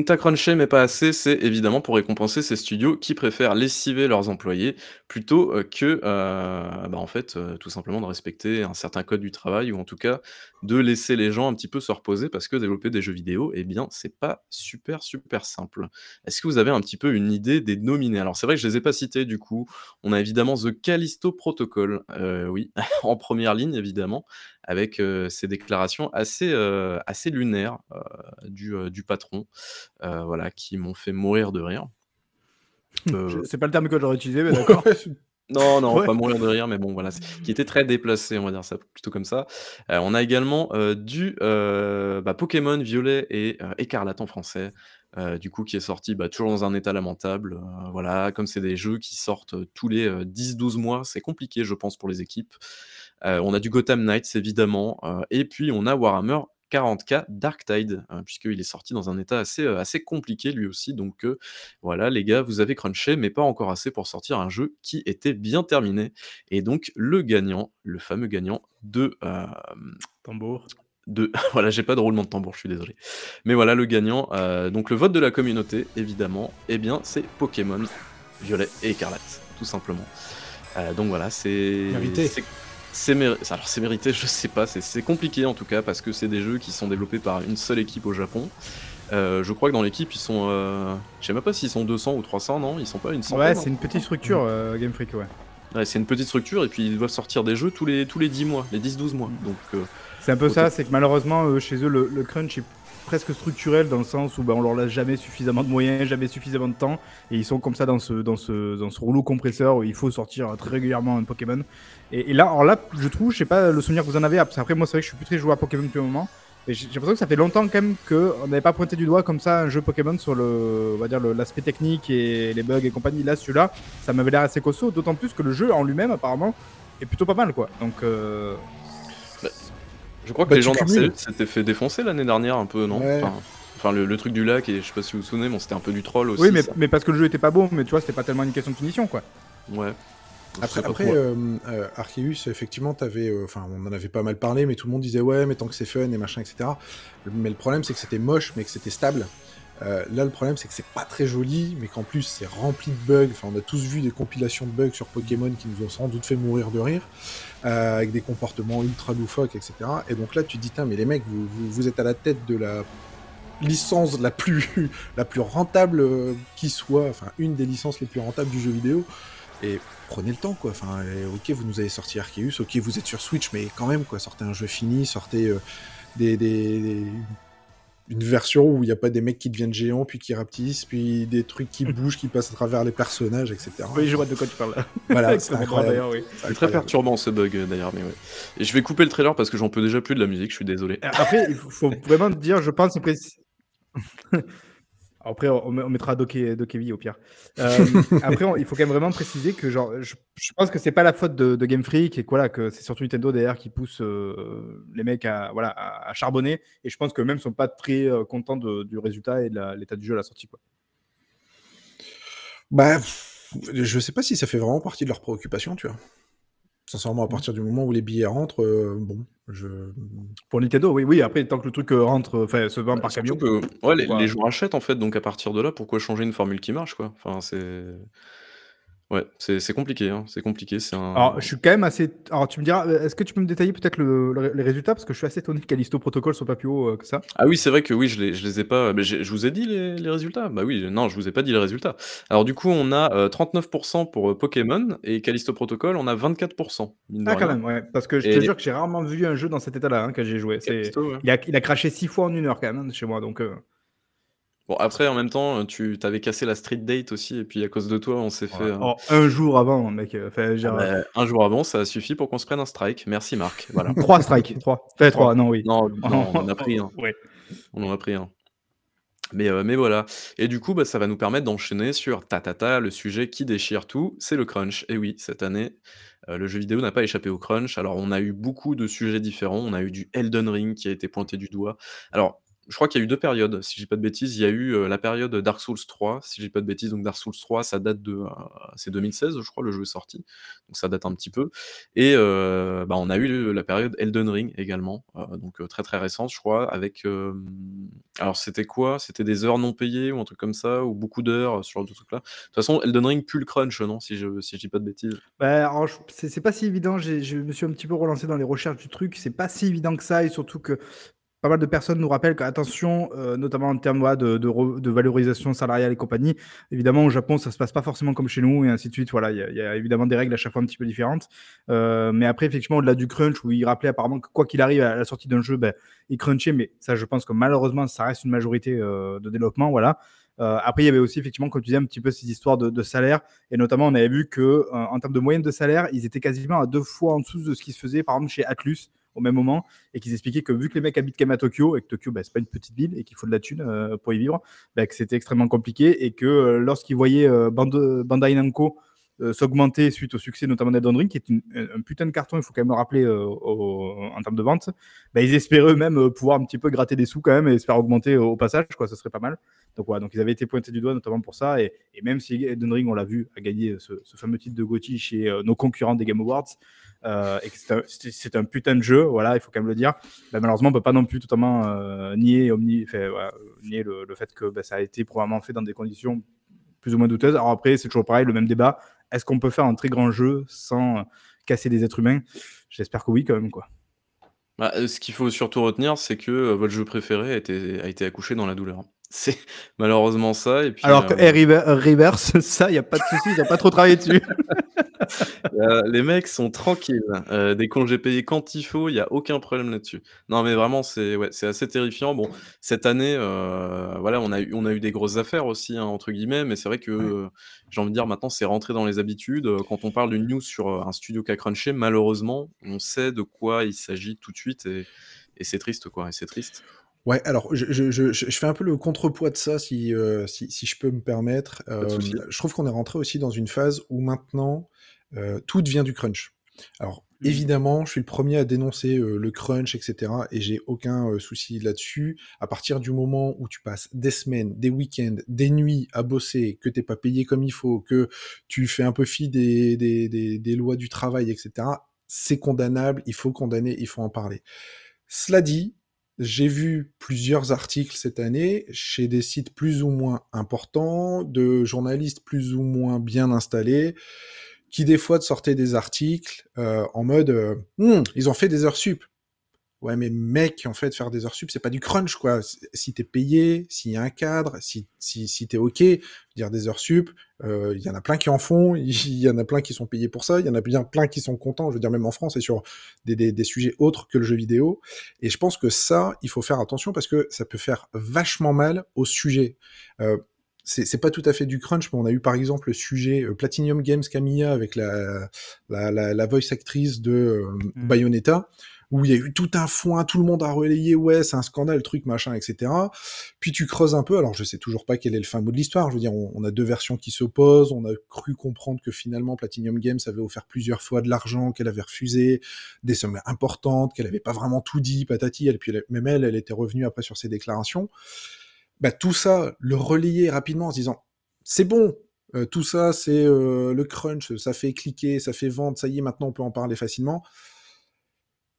Et donc Tu as crunché, mais pas assez, c'est évidemment pour récompenser ces studios qui préfèrent lessiver leurs employés plutôt, heu, que, heu, bah, en fait, heu, tout simplement de respecter un certain code du travail ou en tout cas de laisser les gens un petit peu se reposer parce que développer des jeux vidéo et bien, c'est pas super, super simple. Est-ce que vous avez un petit peu une idée des nominés? Alors c'est vrai que je les ai pas cités du coup. On a évidemment The Callisto Protocol, heu, oui, en 1re ligne évidemment, avec, ces déclarations assez, assez lunaires, du, patron, voilà, qui m'ont fait mourir de rire. C'est pas le terme que j'aurais utilisé mais d'accord. non, non, Ouais. pas mourir de rire, mais bon voilà, qui était très déplacé, on va dire ça plutôt comme ça. Heu, on a également, heu, du, heu, bah, Pokémon Violet et Écarlate en français, du coup qui est sorti, bah, toujours dans un état lamentable, voilà, comme c'est des jeux qui sortent, tous les, heu, 10-12 mois, c'est compliqué je pense pour les équipes. On a du Gotham Knights évidemment, et puis on a Warhammer 40K Darktide, hein, puisqu'il est sorti dans un état assez, heu, assez compliqué lui aussi donc heu, voilà les gars, vous avez crunché, mais pas encore assez pour sortir un jeu qui était bien terminé et donc le gagnant, le fameux gagnant de, hem Tambour. de voilà, j'ai pas de roulement de tambour, je suis désolé. Mais voilà, le gagnant, euh, donc le vote de la communauté, évidemment, eh bien, c'est Pokémon Violet et Écarlate, tout simplement. Euh, donc voilà, c'est. C'est- méri- alors c'est mérité, je sais pas, c'est- compliqué en tout cas parce que c'est des jeux qui sont développés par une seule équipe au Japon. Euh, je crois que dans l'équipe ils sont, euh, je sais même pas s'ils sont 200 ou 300, non Ils sont pas une centaine. Ouais, hein. c'est une petite structure, euh, Game Freak, ouais. Ouais, c'est une petite structure et puis ils doivent sortir des jeux tous les tous les 10 mois, les 10-12 mois. Donc euh, C'est un peu ça, c'est que malheureusement, chez eux, le, le crunch est presque structurel dans le sens où bah, on leur laisse jamais suffisamment de moyens, jamais suffisamment de temps, et ils sont comme ça dans ce, dans ce, dans ce rouleau compresseur où il faut sortir très régulièrement un Pokémon. Et, là, alors là, je trouve, je sais pas le souvenir que vous en avez, qu'après moi c'est vrai que je suis plus très joueur à Pokémon depuis un moment, mais j'ai l'impression que ça fait longtemps quand même qu'on n'avait pas pointé du doigt comme ça un jeu Pokémon sur le, on va dire l'aspect technique et les bugs et compagnie. Là, celui-là, ça m'avait l'air assez costaud, d'autant plus que le jeu en lui-même apparemment est plutôt pas mal quoi. Donc euh, Je crois que Bah, les gens s'étaient fait défoncer l'année dernière un peu, non Ouais. Enfin, enfin, le, le truc du lac, et je sais pas si vous vous souvenez, bon, c'était un peu du troll aussi. Oui, mais, mais parce que le jeu était pas beau, mais tu vois, c'était pas tellement une question de finition, quoi. Ouais. Après, après euh, euh, Arceus, effectivement, t'avais, euh, enfin, on en avait pas mal parlé, mais tout le monde disait ouais, mais tant que c'est fun et machin, etc. Mais le problème, c'est que c'était moche, mais que c'était stable. Euh, là, le problème, c'est que c'est pas très joli, mais qu'en plus, c'est rempli de bugs. Enfin, on a tous vu des compilations de bugs sur Pokémon qui nous ont sans doute fait mourir de rire, euh, avec des comportements ultra loufoques, etc. Et donc là, tu te dis, mais les mecs, vous, êtes à la tête de la licence la plus, la plus rentable qui soit, enfin, une des licences les plus rentables du jeu vidéo. Et prenez le temps, quoi. Enfin, ok, vous nous avez sorti Arceus, ok, vous êtes sur Switch, mais quand même, quoi. Sortez un jeu fini, sortez euh, des, des- des- une version où il n'y a pas des mecs qui deviennent géants, puis qui rapetissent, puis des trucs qui bougent, qui passent à travers les personnages, etc. Oui, je vois de quoi tu parles là. Voilà, c'est incroyable. d'ailleurs, oui. C'est très perturbant ce bug euh, d'ailleurs, mais ouais. Et je vais couper le trailer parce que j'en peux déjà plus de la musique, je suis désolé. Après, il faut, vraiment te dire, je pense, c'est précis. Après, on, on mettra Doke- Dokevi au pire. Euh, après, on- il faut quand même vraiment préciser que, genre, je, je pense que c'est pas la faute de, de Game Freak et que, voilà, que c'est surtout Nintendo derrière qui pousse euh, les mecs à, voilà, à, à charbonner. Et je pense que même sont pas très euh, contents de- du résultat et de l'état du jeu à la sortie. Quoi. Bah, je sais pas si ça fait vraiment partie de leurs préoccupations, tu vois. Sincèrement, à partir du moment où les billets rentrent, euh, bon, je. Pour Nintendo, oui, oui. Après, tant que le truc euh, rentre, enfin, se vend par Surtout camion. que ouais, les, les gens achètent en fait, donc à partir de là, pourquoi changer une formule qui marche quoi? Enfin, c'est. Ouais, c'est c'est compliqué, hein, c'est compliqué, c'est un. Alors, je suis quand même assez. Alors, tu me diras, euh, est-ce que tu peux me détailler peut-être le- le- les résultats? Parce que je suis assez étonné que Callisto Protocol soit pas plus haut euh, que ça. Ah oui, c'est vrai que oui, je les, je les ai pas. Mais j'ai- je vous ai dit les, les résultats. Bah oui, non, je vous ai pas dit les résultats. Alors du coup, on a euh, 39% pour euh, Pokémon et Callisto Protocol, on a 24%. mine de Ah, quand rien. même, ouais. Parce que je Et te les- jure que j'ai rarement vu un jeu dans cet état-là hein, que j'ai joué. C'est... Callisto, ouais. Il, a, il a craché six fois en une heure quand même hein, chez moi. Donc, euh, Bon, après, en même temps, tu t'avais cassé la street date aussi, et puis à cause de toi, on s'est fait. euh, oh, un jour avant, mec. euh, Enfin, genre, un jour avant, ça a suffi pour qu'on se prenne un strike. Merci Marc. Voilà. Trois strikes. Trois. Enfin, trois, non, oui. Non, non, on en a pris un. Ouais. On en a pris un. Mais, euh, mais voilà. Et du coup, bah, ça va nous permettre d'enchaîner sur tatata, le sujet qui déchire tout, c'est le crunch. Et oui, cette année, euh, le jeu vidéo n'a pas échappé au crunch. Alors, on a eu beaucoup de sujets différents. On a eu du Elden Ring qui a été pointé du doigt. Alors, je crois qu'il y a eu deux périodes, si dis pas de bêtises. Il y a eu euh, la période Dark Souls 3, si dis pas de bêtises. Donc, Dark Souls 3, ça date de. euh, c'est 2016, je crois, le jeu est sorti. Donc, ça date un petit peu. Et euh, bah, on a eu la période Elden Ring également, donc très très récente, je crois, avec. alors c'était quoi? C'était des heures non payées ou un truc comme ça, ou beaucoup d'heures, ce genre de truc-là. De toute façon, Elden Ring pue le crunch, non Si je si dis pas de bêtises. Bah, c'est, pas si évident. J'ai- je me suis un petit peu relancé dans les recherches du truc. C'est pas si évident que ça. Et surtout que pas mal de personnes nous rappellent qu'attention, euh, notamment en termes de, de, valorisation salariale et compagnie, évidemment au Japon ça se passe pas forcément comme chez nous et ainsi de suite. Voilà, il y, a- évidemment des règles à chaque fois un petit peu différentes. Euh, mais après, effectivement, au-delà du crunch, où il rappelait apparemment que quoi qu'il arrive à la sortie d'un jeu, ben, il crunchait, mais ça, je pense que malheureusement, ça reste une majorité euh, de développement. Voilà. Après, il y avait aussi effectivement, comme tu disais, un petit peu ces histoires de, de salaire. Et notamment, on avait vu que euh, en termes de moyenne de salaire, ils étaient quasiment à deux fois en dessous de ce qui se faisait, par exemple, chez Atlus au même moment, et qu'ils expliquaient que vu que les mecs habitent quand même à Tokyo, et que Tokyo, bah, c'est pas une petite ville, et qu'il faut de la thune euh, pour y vivre, bah, que c'était extrêmement compliqué, et que euh, lorsqu'ils voyaient euh, Band- Bandai Namco s'augmenter suite au succès notamment d'Elden Ring, qui est un putain de carton, il faut quand même le rappeler en termes de vente, bah, ils espéraient eux-mêmes pouvoir un petit peu gratter des sous quand même et se faire augmenter au passage, quoi, ce serait pas mal. Donc voilà, donc ils avaient été pointés du doigt notamment pour ça, et, même si Elden Ring, on l'a vu, a gagné ce, fameux titre de GOTY chez nos concurrents des Game Awards, euh, et que c'est un, putain de jeu, voilà, il faut quand même le dire. Bah, malheureusement, on peut pas non plus totalement euh, nier, omni, nier le, le fait que bah, ça a été probablement fait dans des conditions plus ou moins douteuses. Alors après, c'est toujours pareil, le même débat. Est-ce qu'on peut faire un très grand jeu sans euh, casser des êtres humains? J'espère que oui, quand même, quoi. Bah, ce qu'il faut surtout retenir, c'est que euh, votre jeu préféré a été, a été accouché dans la douleur. C'est malheureusement ça. Et puis, Alors que euh, Reverse, ça, il n'y a pas de souci, ils n'ont pas trop travaillé dessus. Euh, les mecs sont tranquilles. Euh, des congés payés quand il faut, il y a aucun problème là-dessus. Non, mais vraiment, c'est ouais, assez terrifiant. Bon, cette année, euh, voilà, on a eu on a eu des grosses affaires aussi, hein, entre guillemets, mais c'est vrai que, j'ai envie de dire maintenant c'est rentré dans les habitudes. Quand on parle d'une news sur, un studio qui a crunché, malheureusement, on sait de quoi il s'agit tout de suite et et c'est triste, quoi et c'est triste. Ouais, alors je, je, je, fais un peu le contrepoids de ça, si, euh, si, si je peux me permettre. Euh, je trouve qu'on est rentré aussi dans une phase où maintenant, euh, tout devient du crunch. Alors, Mhm. évidemment, je suis le premier à dénoncer euh, le crunch, etc. Et j'ai aucun euh, souci là-dessus. À partir du moment où tu passes des semaines, des week-ends, des nuits à bosser, que t'es pas payé comme il faut, que tu fais un peu fi des, des, des, des lois du travail, etc., c'est condamnable, il faut condamner, il faut en parler. Cela dit, j'ai vu plusieurs articles cette année chez des sites plus ou moins importants, de journalistes plus ou moins bien installés, qui des fois sortaient des articles euh, en mode euh, Hum, ils ont fait des heures sup. Ouais, mais mec, en fait, faire des heures sup, c'est pas du crunch, quoi. Si t'es payé, s'il y a un cadre, si, si, t'es OK, dire des heures sup, euh, il y en a plein qui en font, il y en a plein qui sont payés pour ça, il y en a bien plein qui sont contents, je veux dire, même en France et sur des, des, des sujets autres que le jeu vidéo. Et je pense que ça, il faut faire attention parce que ça peut faire vachement mal au sujet. C'est pas tout à fait du crunch, mais on a eu par exemple le sujet euh, Platinum Games Camilla avec la, la, la, la voice actrice de euh, Mm. Bayonetta, où il y a eu tout un foin, tout le monde a relayé, ouais, c'est un scandale, truc, machin, etc. Puis tu creuses un peu, alors je sais toujours pas quel est le fin mot de l'histoire, je veux dire, on, on a deux versions qui s'opposent, on a cru comprendre que finalement Platinum Games avait offert plusieurs fois de l'argent, qu'elle avait refusé, des sommes importantes, qu'elle avait pas vraiment tout dit, patati, et puis elle- même elle, elle était revenue après sur ses déclarations. Bah, tout ça, le relayer rapidement en se disant, c'est bon, euh, tout ça, c'est euh, le crunch, ça fait cliquer, ça fait vendre, ça y est, maintenant on peut en parler facilement.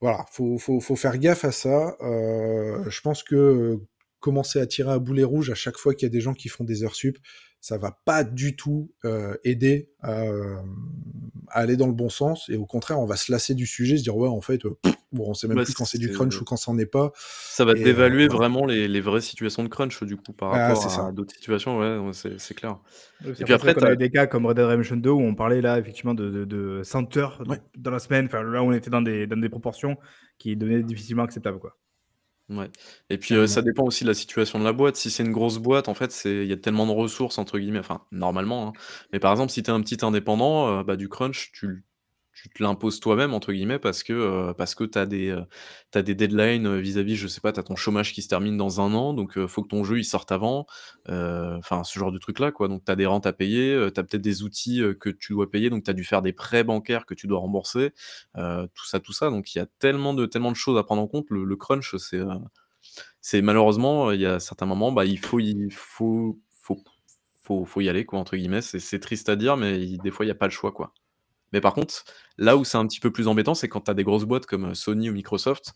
Voilà, faut, faut, faut faire gaffe à ça. Euh, je pense que euh, commencer à tirer à boulet rouge à chaque fois qu'il y a des gens qui font des heures sup, ça va pas du tout euh, aider à, euh, à aller dans le bon sens. Et au contraire, on va se lasser du sujet, se dire ouais, en fait, euh, pff, bon, on sait même Bah, plus quand c'est du crunch ou quand c'en est pas. Ça va Et, dévaluer vraiment les les vraies situations de crunch, du coup, par Ah, rapport à d'autres situations, ouais, c'est clair. Et puis après, on a t'as eu des cas comme Red Dead Redemption 2 où on parlait là effectivement de, de, de 100 heures Ouais. dans la semaine. Enfin, là, on était dans des, dans des proportions qui devenaient difficilement acceptables. Quoi. Ouais et puis, heu, Carrément. ça dépend aussi de la situation de la boîte. Si c'est une grosse boîte, en fait, c'est il y a tellement de «ressources» entre guillemets, enfin, normalement, hein. Mais par exemple, si tu es un petit indépendant, heu, bah, du crunch, tu l tu te l'imposes toi-même entre guillemets parce que, tu as des, deadlines, vis-à-vis, je sais pas, tu as ton chômage qui se termine dans 1 an, donc heu, faut que ton jeu il sorte avant. Enfin, ce genre de truc-là, quoi. Donc tu as des rentes à payer, tu as peut-être des outils, que tu dois payer, donc tu as dû faire des prêts bancaires que tu dois rembourser, tout ça, tout ça. Donc il y a tellement de tellement de choses à prendre en compte. Le crunch, c'est, heu, c'est malheureusement, il y a certains moments, bah, il faut y faut faut faut y aller, quoi, entre guillemets. C'est triste à dire, mais il des fois, il y a pas le choix, quoi. Mais par contre, là où c'est un petit peu plus embêtant, c'est quand tu as des grosses boîtes comme, heu, Sony ou Microsoft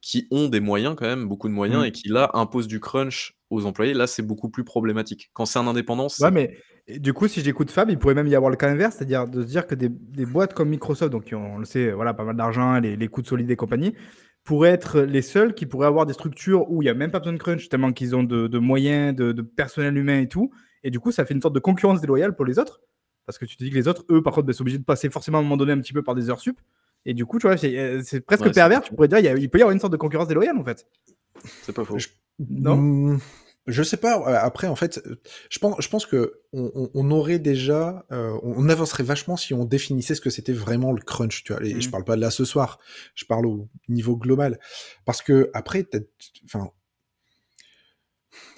qui ont des moyens quand même, beaucoup de moyens Mm. et qui là, imposent du crunch aux employés. Là, c'est beaucoup plus problématique. Quand c'est un indépendant, Ouais, mais du coup, si j'écoute Fab, il pourrait même y avoir le cas inverse, c'est-à-dire de se dire que des, des boîtes comme Microsoft, donc qui ont, on le sait, voilà, pas mal d'argent, les, les coûts de solide et compagnie, pourraient être les seuls qui pourraient avoir des structures où il n'y a même pas besoin de crunch, tellement qu'ils ont de, de moyens, de, de personnel humain et tout. Et du coup, ça fait une sorte de concurrence déloyale pour les autres. Parce que tu te dis que les autres, eux, par contre, ben, sont obligés de passer forcément à un moment donné un petit peu par des heures sup. Et du coup, tu vois, c'est euh, presque Ouais, pervers. Tu pourrais dire, il, y a- il peut y avoir une sorte de concurrence déloyale, en fait. c'est pas faux. Je- Non Hmm, Je sais pas. euh, Après, en fait, je pense, je pense que on, aurait déjà, euh, on avancerait vachement si on définissait ce que c'était vraiment le crunch. Tu vois. Et je Mhm. parle pas de là ce soir. Je parle au niveau global. Parce que après, enfin,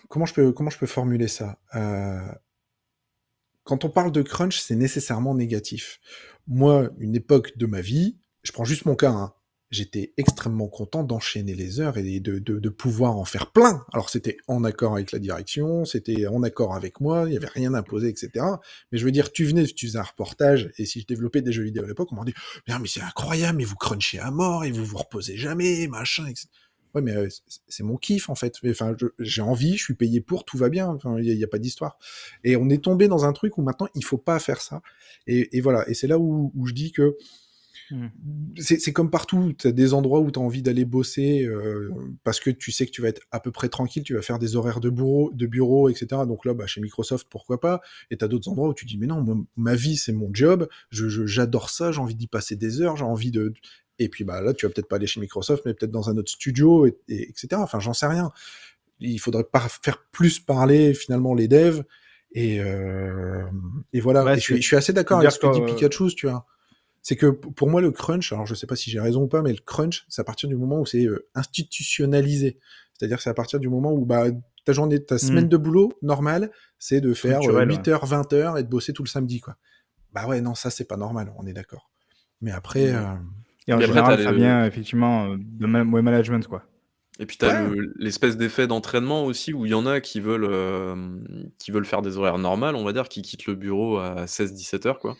comment je peux, comment je peux formuler ça? Euh, Quand on parle de crunch, c'est nécessairement négatif. Moi, une époque de ma vie, je prends juste mon cas. hein, j'étais extrêmement content d'enchaîner les heures et de, pouvoir en faire plein. Alors c'était en accord avec la direction, c'était en accord avec moi, il n'y avait rien imposé, etc. Mais je veux dire, tu venais, tu faisais un reportage, et si je développais des jeux vidéo à l'époque, on m'a dit, mais, mais c'est incroyable, mais vous crunchez à mort, et vous vous reposez jamais, machin, etc. Ouais, mais c'est- mon kiff en fait. Enfin, je- j'ai envie, je suis payé pour, tout va bien. Enfin, il n'y a, pas d'histoire. Et on est tombé dans un truc où maintenant il faut pas faire ça. Et, et voilà. Et c'est là où, où je dis que Hmm. c'est comme partout. Tu as des endroits où tu as envie d'aller bosser euh, parce que tu sais que tu vas être à peu près tranquille, tu vas faire des horaires de bureau, de bureau etc. Donc là, bah, chez Microsoft, pourquoi pas? Et tu as d'autres endroits où tu dis, mais non, moi, ma vie, c'est mon job. Je- je- J'adore ça, j'ai envie d'y passer des heures, j'ai envie de. Et puis bah, là, tu vas peut-être pas aller chez Microsoft, mais peut-être dans un autre studio, et, et- etc. Enfin, j'en sais rien. Il faudrait pas faire plus parler finalement les devs. Et, euh, et voilà. Ouais, Et je, suis, c'est- je suis assez d'accord avec ce que dit que- Pikachu, tu vois. C'est que pour moi, le crunch, alors je sais pas si j'ai raison ou pas, mais le crunch, c'est à partir du moment où c'est euh, institutionnalisé. C'est-à-dire c'est à partir du moment où bah, ta journée, ta semaine Mm. de boulot normale, c'est de faire euh, Structurel, ouais. 8h, 20h et de bosser tout le samedi, quoi. Bah ouais, non, ça c'est pas normal, on est d'accord. Mais après, euh, Et en Et après, général, t'as ça les- vient effectivement euh, de ouais, management, quoi. Et puis tu as Ouais. l'espèce d'effet d'entraînement aussi où il y en a qui veulent, hem, qui veulent faire des horaires normales, on va dire, qui quittent le bureau à 16-17 heures quoi.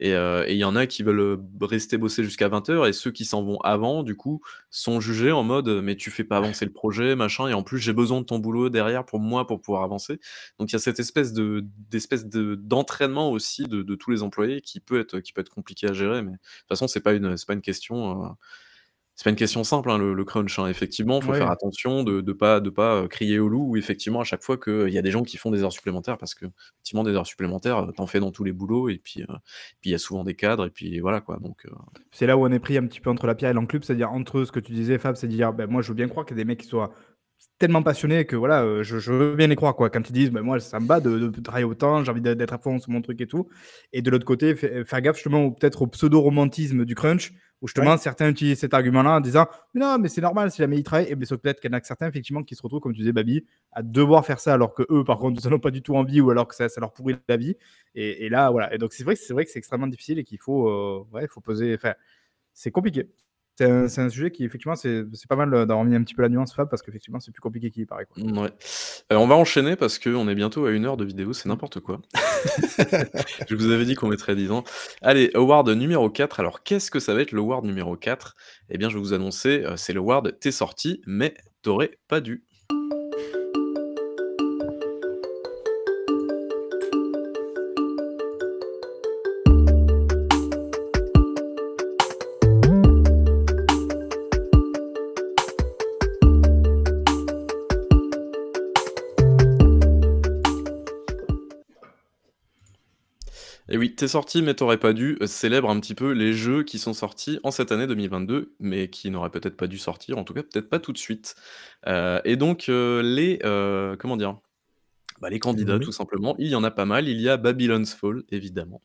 Et heu, et il y en a qui veulent, heu, rester bosser jusqu'à 20 heures et ceux qui s'en vont avant, du coup, sont jugés en mode, «Mais tu fais pas avancer le projet, machin et en plus j'ai besoin de ton boulot derrière pour moi, pour pouvoir avancer». Donc il y a cette espèce de d'espèce de d'entraînement aussi de de tous les employés qui peut être qui peut être compliqué à gérer, mais de toute façon c'est pas une c'est pas une question, heu c'est pas une question simple, hein, le le crunch, hein. Effectivement, faut Ouais. faire attention de de pas de pas, crier au loup, effectivement, à chaque fois qu'il y a des gens qui font des heures supplémentaires parce qu'effectivement, des heures supplémentaires, heu, tu en fais dans tous les boulots et puis, puis il y a souvent des cadres et puis voilà, quoi, donc C'est là où on est pris un petit peu entre la pierre et l'enclume, c'est-à-dire entre ce que tu disais, Fab, c'est de dire, ben, moi, je veux bien croire qu'il y a des mecs qui soient tellement passionnés que voilà, euh, je, je veux bien les croire, quoi. Quand ils disent, ben, moi, ça me bat de, de travailler autant, j'ai envie d'être d'être à fond sur mon truc et tout. Et de l'autre côté, fa- faire gaffe justement au- peut-être au pseudo-romantisme du crunch, où justement certains utilisent cet argument-là en disant, mais non, mais c'est normal, si jamais ils travaillent, et bien sauf peut-être qu'il y en a que certains, effectivement, qui se retrouvent, comme tu disais, Babi, à devoir faire ça alors que eux, par contre, ils n'en ont pas du tout envie ou alors que ça, ça leur pourrit la vie. Et, et là, voilà. Et donc, c'est vrai que c'est vrai que c'est extrêmement difficile et qu'il faut, euh, ouais, il faut poser, enfin, c'est compliqué. C'est un, sujet qui, effectivement, c'est pas mal euh, d'avoir mis un petit peu la nuance, Fab, parce qu'effectivement, c'est plus compliqué qu'il y paraît. Quoi. Heu, on va enchaîner parce qu'on est bientôt à 1 heure de vidéo, c'est n'importe quoi. Je vous avais dit qu'on mettrait 10 ans. Allez, award numéro 4. Alors qu'est-ce que ça va être le award numéro 4? Eh bien, je vais vous annoncer, heu, c'est le award «Tu es sorti, mais t'aurais pas dû». Et oui, «Tu es sorti, mais t'aurais pas dû» heu, célèbre un petit peu les jeux qui sont sortis en cette année 2022, mais qui n'auraient peut-être pas dû sortir, en tout cas peut-être pas tout de suite. Heu, et donc heu, les, heu, comment dire? Bah, les candidats tout simplement, il y en a pas mal. Il y a Babylon's Fall, évidemment.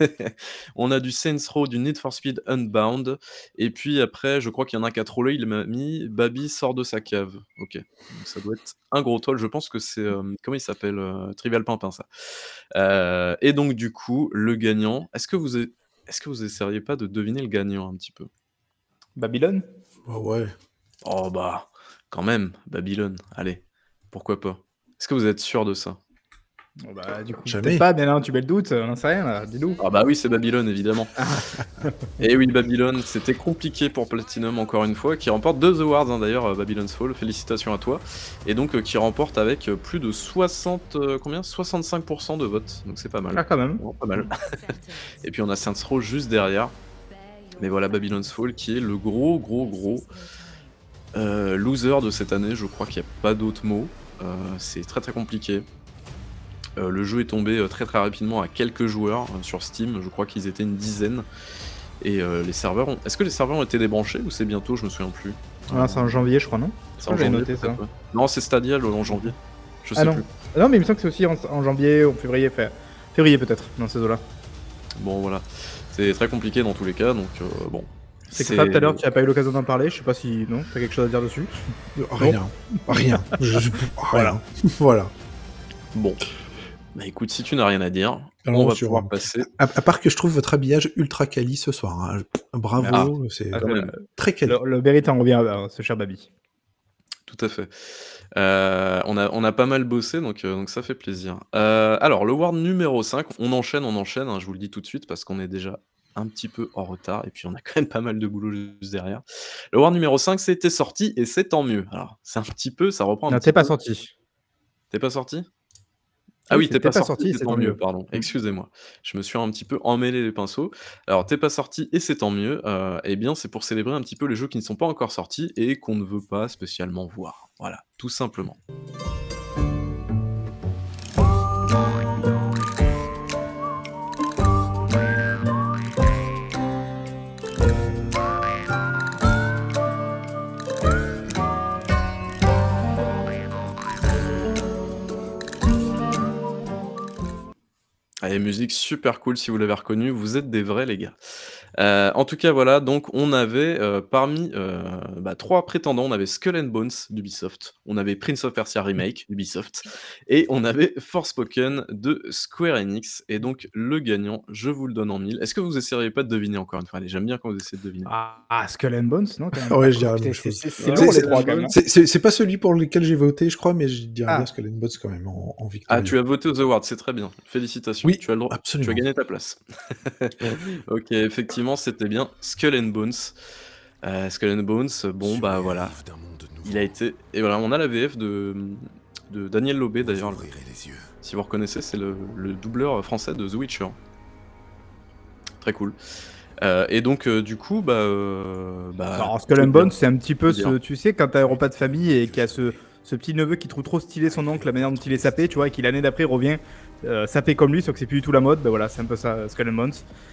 On a du Saints Row, du Need for Speed Unbound et puis après, je crois qu'il y en a qui a trollé, il m'a mis: «Baby sort de sa cave». OK, donc ça doit être un gros troll, je pense que c'est, hem, comment il s'appelle? Heu, Trivial Pimpin, ça. Heu, et donc du coup, le gagnant, est-ce que vous est-ce que vous essayeriez pas de deviner le gagnant un petit peu? Babylone? Bah ouais. Oh bah, quand même, Babylone, allez, pourquoi pas? Est-ce que vous êtes sûr de ça? Bon, bah, Du coup, Jamais. peut-être pas, mais non, tu mets le doute, on n'en sait rien, là, dis-nous. Ah bah oui, c'est Babylone, évidemment. Et oui, Babylone, c'était compliqué pour Platinum, encore une fois, qui remporte 2 awards, hein, d'ailleurs, euh, Babylon's Fall, félicitations à toi. Et donc, euh, qui remporte avec euh, plus de 60, heu, combien? 65% de votes, donc c'est pas mal. Ah, quand même. Pas mal. Et puis on a Saints Row juste derrière. Mais voilà, Babylon's Fall qui est le gros, gros, gros euh, loser de cette année. Je crois qu'il n'y a pas d'autre mot. Euh, c'est très très compliqué. Euh, le jeu est tombé euh, très très rapidement à quelques joueurs euh, sur Steam. Je crois qu'ils étaient une dizaine. Et euh, les serveurs ont... Est-ce que les serveurs ont été débranchés ou c'est bientôt? Je me souviens plus. Ah, c'est en janvier, je crois, non? C'est en janvier, noté ça? ouais. Non, c'est Stadia le- en janvier. Je sais Ah non. plus. Non, mais il me semble que c'est aussi en, en janvier ou en février, février peut-être, dans ces eaux-là. Bon voilà. C'est très compliqué dans tous les cas. Donc euh, bon. C'est que Fab, tout à l'heure, tu n'as pas eu l'occasion d'en parler, je sais pas si. Non, t'as quelque chose à dire dessus Rien. Rien. Je- Voilà. voilà. Bon. Bah écoute, si tu n'as rien à dire, Alors, on va pouvoir passer. À, à part que je trouve votre habillage ultra quali ce soir. hein. Bravo, Ah, c'est Ah, très quali. Le, le mérite en revient à ce cher Babi. Tout à fait. Euh, on, a, on a pas mal bossé, donc, euh, donc ça fait plaisir. Euh, alors, le Ward numéro 5, on enchaîne, on enchaîne, hein, je vous le dis tout de suite, parce qu'on est déjà un petit peu en retard, et puis on a quand même pas mal de boulot juste derrière. Le Ward numéro 5, c'était sorti, et c'est tant mieux. Alors, c'est un petit peu, ça reprend un Non, petit t'es pas sorti. T'es pas sorti? Ah Oui, oui, t'es pas, sorti, sorti, c'est tant mieux, pardon. Excusez-moi. Je me suis un petit peu emmêlé les pinceaux. Alors, t'es pas sorti et c'est tant mieux. Euh, eh bien, c'est pour célébrer un petit peu les jeux qui ne sont pas encore sortis et qu'on ne veut pas spécialement voir. Voilà, tout simplement. Allez, musique super cool si vous l'avez reconnu, vous êtes des vrais les gars. Euh, en tout cas voilà, donc on avait euh, parmi euh, bah, trois prétendants, on avait Skull and Bones d'Ubisoft, on avait Prince of Persia Remake d'Ubisoft, et on avait Forspoken de Square Enix, et donc le gagnant, je vous le donne en mille. Est-ce que vous essayeriez pas de deviner encore une fois? Allez, j'aime bien quand vous essayez de deviner. Ah, ah, Skull and Bones, non quand même? Ouais, je dirais la C'est- même c'est- pas celui pour lequel j'ai voté, je crois, mais je dirais Ah. bien Skull and Bones quand même en, en victoire. Ah, tu as voté aux awards, c'est très bien. Félicitations. Oui, tu as le droit. absolument. Tu as gagné ta place. ok, effectivement, c'était bien Skull and Bones. Euh, Skull and Bones, bon bah voilà. Il a été. Et voilà, on a la VF de, de Daniel Lobé d'ailleurs. Si vous reconnaissez, c'est le, le doubleur français de The Witcher. Très cool. Euh, et donc, euh, du coup, bah. euh, bah Alors, Skull and Bones, c'est un petit peu ce. Tu sais, quand t'as un repas de famille et qu'il y a ce, ce petit neveu qui trouve trop stylé son oncle, la manière dont il est sapé, tu vois, et qui l'année d'après revient euh, sapé comme lui, sauf que c'est plus du tout la mode, bah voilà, c'est un peu ça, Skull and Bones.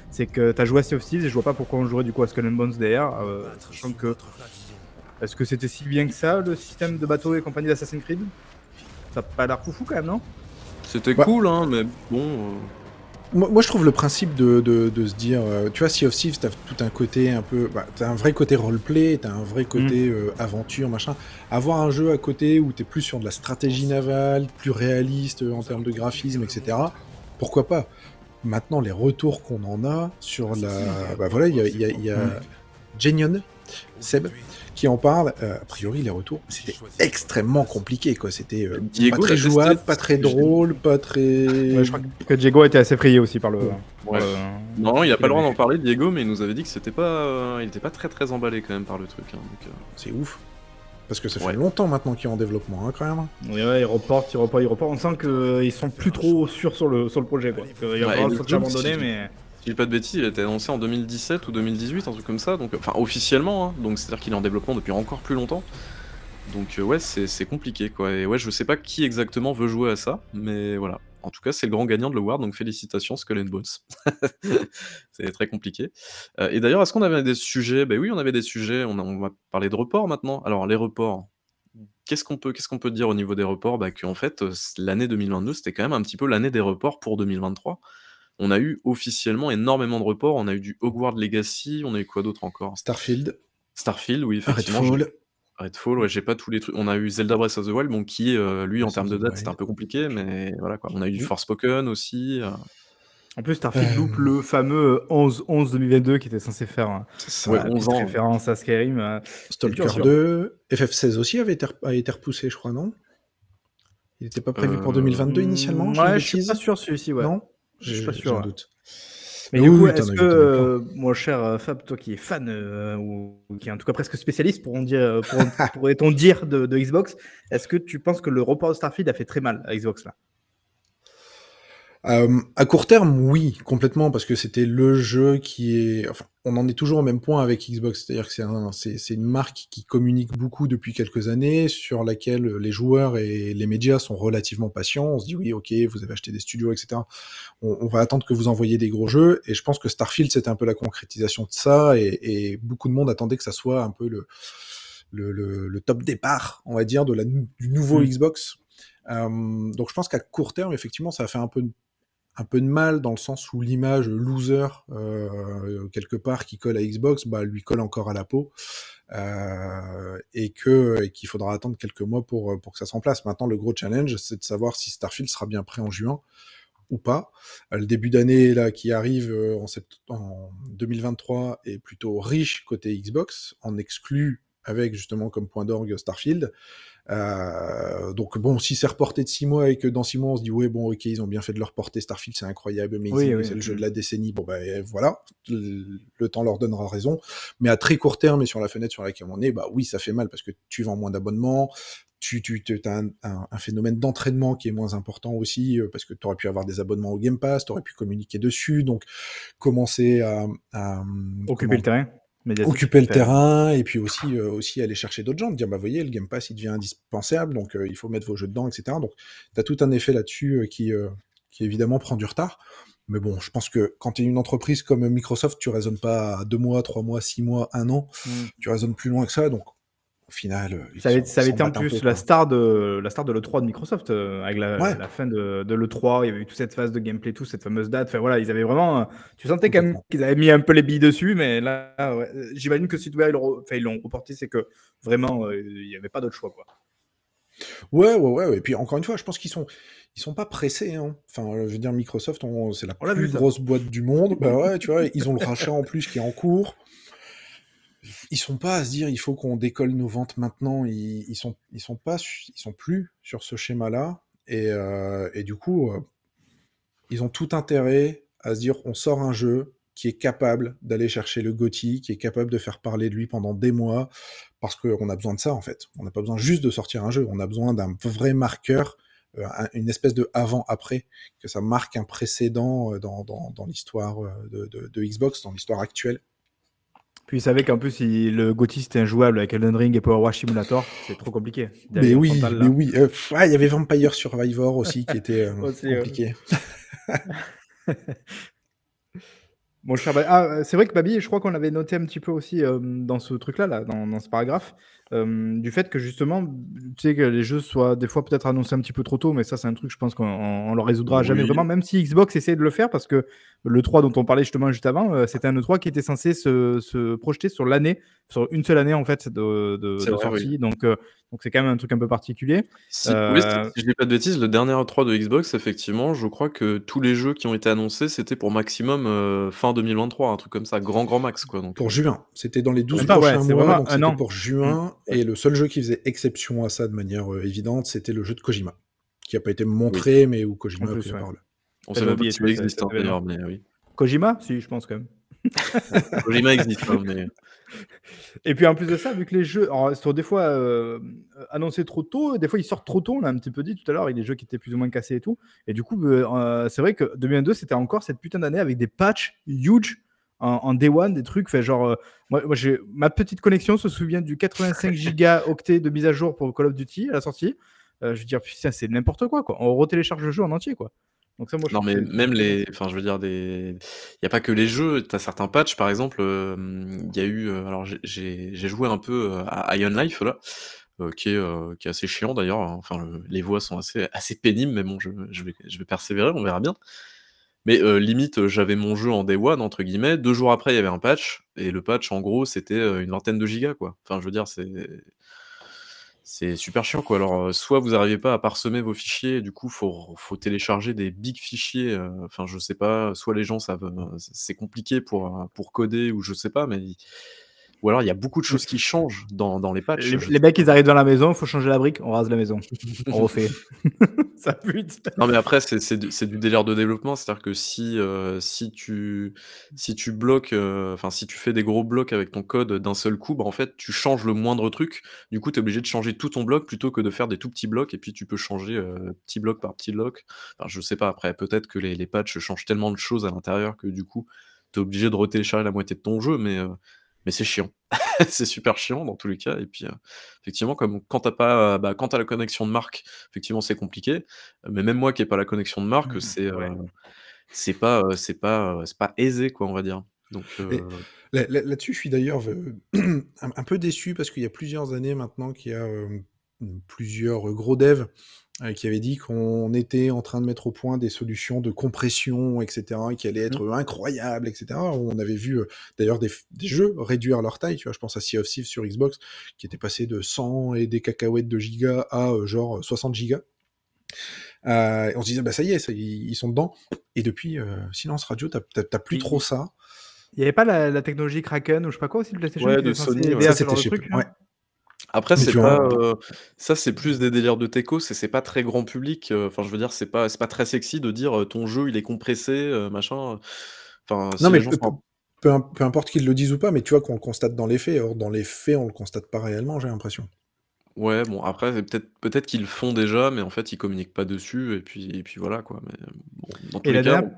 C'est que t'as joué à Sea of Thieves et je vois pas pourquoi on jouerait du coup à Skull and Bones derrière, euh, sachant que. Est-ce que c'était si bien que ça, le système de bateau et compagnie d'Assassin's Creed? Ça a pas l'air foufou quand même, non? C'était cool, hein, mais bon. euh, Moi, moi, je trouve le principe de, de, de se dire, euh, tu vois, Sea of Thieves, t'as tout un côté un peu, bah, t'as un vrai côté roleplay, t'as un vrai côté Mm. euh, aventure, machin. Avoir un jeu à côté où t'es plus sur de la stratégie navale, plus réaliste euh, en termes de graphisme, etc. Pourquoi pas? Maintenant, les retours qu'on en a sur la, bah voilà, il y a, il y a, il y a. Genion, Seb, qui en parle. Euh, a priori, les retours, c'était extrêmement compliqué, quoi. C'était euh, pas très jouable, pas très drôle, pas très. Ouais, je crois que Diego a été assez effrayé aussi par le. Ouais. Non, il a pas le droit d'en parler, Diego, mais il nous avait dit que c'était pas, euh, il était pas très très emballé quand même par le truc. hein, euh, C'est ouf. Parce que ça fait Ouais. longtemps maintenant qu'il est en développement, hein, quand même. Ouais, ouais, ils reportent, ils reportent, ils reportent. On sent qu'ils sont plus trop sûrs sur le, sur le projet. Quoi. Il Ouais, le le sortir jeu, abandonné, mais. Si je dis pas de bêtises, il a été annoncé en 2017 ou 2018, un truc comme ça, donc enfin officiellement, hein, donc c'est-à-dire qu'il est en développement depuis encore plus longtemps. Donc euh, ouais, c'est compliqué quoi. Et ouais, je sais pas qui exactement veut jouer à ça, mais voilà. En tout cas, c'est le grand gagnant de l'award, donc félicitations Skull and Bones. c'est très compliqué. Euh, et d'ailleurs, est-ce qu'on avait des sujets? Ben oui, on avait des sujets. On, va parler de reports maintenant. Alors les reports. Qu'est-ce qu'on peut, peut dire au niveau des reports? Bah, Qu'en fait, euh, l'année 2022, c'était quand même un petit peu l'année des reports pour 2023. On a eu officiellement énormément de reports. On a eu du Hogwarts Legacy. On a eu quoi d'autre encore? Starfield, Starfield, oui, effectivement. Redfall. Redfall, ouais, j'ai pas tous les trucs. On a eu Zelda Breath of the Wild, bon, qui, euh, lui, en Breath termes of de the date, Wild. c'était un peu compliqué, mais voilà quoi. On a eu du. Forspoken aussi. euh, En plus, Starfield Euh, loupe le fameux 11-11-2022 qui était censé faire euh, Ça, Ouais, une 11 petite ans. référence à Skyrim. euh. Stalker Bien sûr. 2, FF16 aussi avait été, a été repoussé, je crois, non? Il n'était pas prévu pour Euh, 2022 initialement Ouais, je suis pas sûr celui-ci, ouais. Non? Je suis pas sûr, doute. Mais du coup, oui, est-ce que, euh, mon cher euh, Fab, toi qui es fan euh, ou, ou qui est en tout cas presque spécialiste, pour dire, pour- pourrait-on dire de, de Xbox, est-ce que tu penses que le report de Starfield a fait très mal à Xbox là? Euh, à court terme, oui, complètement, parce que c'était le jeu qui est. Enfin, on en est toujours au même point avec Xbox, c'est-à-dire que c'est un, c'est, c'est une marque qui communique beaucoup depuis quelques années, sur laquelle les joueurs et les médias sont relativement patients. On se dit oui, ok, vous avez acheté des studios, etc. On, on va attendre que vous envoyiez des gros jeux, et je pense que Starfield c'était un peu la concrétisation de ça, et, et beaucoup de monde attendait que ça soit un peu le le, le, le top départ, on va dire, de la, du nouveau Mm. Xbox. Euh, donc je pense qu'à court terme, effectivement, ça a fait un peu un peu de mal dans le sens où l'image loser euh, quelque part qui colle à Xbox bah, lui colle encore à la peau euh, et que qu'il faudra attendre quelques mois pour pour que ça se remplace. Maintenant le gros challenge c'est de savoir si Starfield sera bien prêt en juin ou pas. Euh, le début d'année là qui arrive euh, en, sept- en 2023 est plutôt riche côté Xbox, en exclut avec justement comme point d'orgue Starfield. Euh, donc bon, si c'est reporté de 6 mois et que dans 6 mois on se dit ouais bon ok ils ont bien fait de le reporter Starfield c'est incroyable Oui, oui. c'est le jeu de la décennie bon ben voilà le, le temps leur donnera raison mais à très court terme et sur la fenêtre sur laquelle on est bah oui ça fait mal parce que tu vends moins d'abonnements tu, tu as un, un, un phénomène d'entraînement qui est moins important aussi euh, parce que tu aurais pu avoir des abonnements au Game Pass tu aurais pu communiquer dessus donc commencer à, à Occuper comment- le terrain. Occuper le terrain et puis aussi euh, aussi aller chercher d'autres gens, dire bah voyez le Game Pass il devient indispensable donc euh, il faut mettre vos jeux dedans etc. Donc tu as tout un effet là-dessus euh, qui qui évidemment prend du retard. Mais bon, je pense que quand tu es une entreprise comme Microsoft, tu raisonnes pas à deux mois, trois mois, six mois, un an, mm. tu raisonnes plus loin que ça. Donc au final, euh, Ça avait, ça été en plus peu, la star de la star de l'E3 de Microsoft euh, avec la, Ouais. la fin de, de l'E3, il y avait eu toute cette phase de gameplay, tout cette fameuse date. Enfin voilà, ils avaient vraiment. euh, Tu sentais quand même qu'ils avaient mis un peu les billes dessus, mais là, ouais, j'imagine que si ils l'ont enfin, reporté, c'est que vraiment euh, il n'y avait pas d'autre choix quoi. Ouais, ouais, ouais. Et puis encore une fois, je pense qu'ils sont, ils sont pas pressés. Hein. Enfin, je veux dire, Microsoft, on- c'est la On plus vu, grosse boîte du monde. Bah ouais, tu vois, ils ont le rachat en plus qui est en cours. Ils sont pas à se dire, il faut qu'on décolle nos ventes maintenant. Ils, ils sont, ils sont pas, ils sont plus sur ce schéma-là. Et, euh, et du coup, euh, ils ont tout intérêt à se dire, on sort un jeu qui est capable d'aller chercher le GOTY, qui est capable de faire parler de lui pendant des mois, parce qu'on a besoin de ça en fait. On n'a pas besoin juste de sortir un jeu, on a besoin d'un vrai marqueur, euh, un- une espèce de avant-après, que ça marque un précédent dans, dans, l'histoire de- de Xbox, dans l'histoire actuelle. Puis ils savaient qu'en plus il- le GOTY c'était injouable avec Elden Ring et Power Wash Simulator, c'est trop compliqué. Mais oui, Frontal, mais oui. Euh, ah, il y avait Vampire Survivor aussi qui était euh, Aussi, compliqué. Mon cher ah, euh, c'est vrai que Babi, je crois qu'on avait noté un petit peu aussi euh, dans ce truc-là, là, dans, dans ce paragraphe, euh, du fait que justement, tu sais que les jeux soient des fois peut-être annoncés un petit peu trop tôt, mais ça c'est un truc, je pense qu'on on le résoudra jamais vraiment, même si Xbox essaie de le faire, parce que le 3 dont on parlait justement juste avant, euh, c'était un E3 qui était censé se, se projeter sur l'année, sur une seule année en fait de, de, C'est de vrai, sortie, donc euh, donc c'est quand même un truc un peu particulier. Si, Euh, oui, si je dis pas de bêtises, le dernier E3 de Xbox, effectivement, je crois que tous les jeux qui ont été annoncés, c'était pour maximum euh, fin 2023, un truc comme ça, grand grand max quoi. Donc, Pour euh, juin, c'était dans les 12 Même pas, ouais, prochains c'est mois, vraiment donc un an. pour juin. Et le seul jeu qui faisait exception à ça de manière euh, évidente, c'était le jeu de Kojima, qui n'a pas été montré, mais où Kojima En a plus, pris la ouais. parole. on pas existe d'ailleurs, mais oui. Kojima? Si, je pense quand même. Kojima existe, hein, mais Et puis en plus de ça, vu que les jeux alors, sont des fois euh, annoncés trop tôt, des fois ils sortent trop tôt, on l'a un petit peu dit tout à l'heure, avec des jeux qui étaient plus ou moins cassés et tout. Et du coup, euh, c'est vrai que 2022, c'était encore cette putain d'année avec des patchs huge en, en day one, des trucs, fait genre, euh, moi, moi j'ai ma petite connexion se souvient du 85 gigaoctets de mise à jour pour Call of Duty à la sortie. Euh, je veux dire, putain, c'est n'importe quoi, quoi. On retélécharge le jeu en entier, quoi. Donc ça, moi, non, mais même les, enfin, je veux dire des, il y a pas que les jeux. T'as certains patchs, par exemple, euh, il y a eu, alors j'ai- joué un peu à Iron Life là, euh, qui est euh, qui est assez chiant d'ailleurs. hein. Enfin, le- les voix sont assez assez pénibles, mais bon, je, je vais je vais persévérer, on verra bien. Mais euh, limite, euh, j'avais mon jeu en day one entre guillemets. Deux jours après, il y avait un patch et le patch, en gros, c'était euh, une vingtaine de gigas quoi. Enfin, je veux dire, c'est c'est super chiant quoi. Alors, soit vous n'arrivez pas à parsemer vos fichiers, du coup, faut faut télécharger des big fichiers. Enfin, je sais pas. Soit les gens savent, c'est compliqué pour coder ou je sais pas, mais ou alors il y a beaucoup de choses qui changent dans, dans les patchs. Les, les mecs, ils arrivent dans la maison, il faut changer la brique, on rase la maison. on refait. ça pute. Non mais après c'est c'est du c'est du délire de développement, c'est-à-dire que si, heu, si tu si tu bloques, heu, enfin si tu fais des gros blocs avec ton code d'un seul coup, bah, en fait tu changes le moindre truc. Du coup, tu es obligé de changer tout ton bloc plutôt que de faire des tout petits blocs et puis tu peux changer, heu, petit bloc par petit bloc. Enfin je sais pas après, peut-être que les les patchs changent tellement de choses à l'intérieur que du coup, tu es obligé de retélécharger la moitié de ton jeu, mais, mais c'est chiant. C'est super chiant dans tous les cas et puis, effectivement comme quand tu as pas, bah, quand as la connexion de marque, effectivement c'est compliqué. Mais même moi qui ai pas la connexion de marque, Mmh, c'est, ouais. c'est pas, c'est pas, c'est pas aisé quoi, on va dire. Donc, là- là- Là-dessus, je suis d'ailleurs un, un peu déçu parce qu'il y a plusieurs années maintenant qu'il y a plusieurs gros devs euh, qui avaient dit qu'on était en train de mettre au point des solutions de compression, etc., qui allaient être incroyables, etc. On avait vu euh, d'ailleurs des, jeux réduire leur taille, tu vois, je pense à Sea of Thieves sur Xbox, qui était passé de 100 et des cacahuètes de gigas à euh, genre 60 gigas. Euh, on se disait, bah ça y est, ça, ils, ils sont dedans. Et depuis, euh, silence radio, t'as plus Oui. trop ça. Il n'y avait pas la, la technologie Kraken ou je sais pas quoi aussi de PlayStation Ouais, de Sony, Ça, c'était chez ouais. Après, Mais c'est tu pas, vois- euh, ça, c'est plus des délires de techos, c'est c'est pas très grand public. euh, Enfin, je veux dire, c'est pas, c'est pas très sexy de dire euh, ton jeu il est compressé, euh, machin. Enfin, si Non, mais les gens peu, peu, importe qu'ils le disent ou pas, mais tu vois qu'on le constate dans les faits. Or, dans les faits, on le constate pas réellement, j'ai l'impression. Ouais, bon, après, c'est peut-être peut-être qu'ils le font déjà, mais en fait, ils communiquent pas dessus, et puis, et puis voilà, quoi. Mais bon, dans tous Et la les cas, dernière,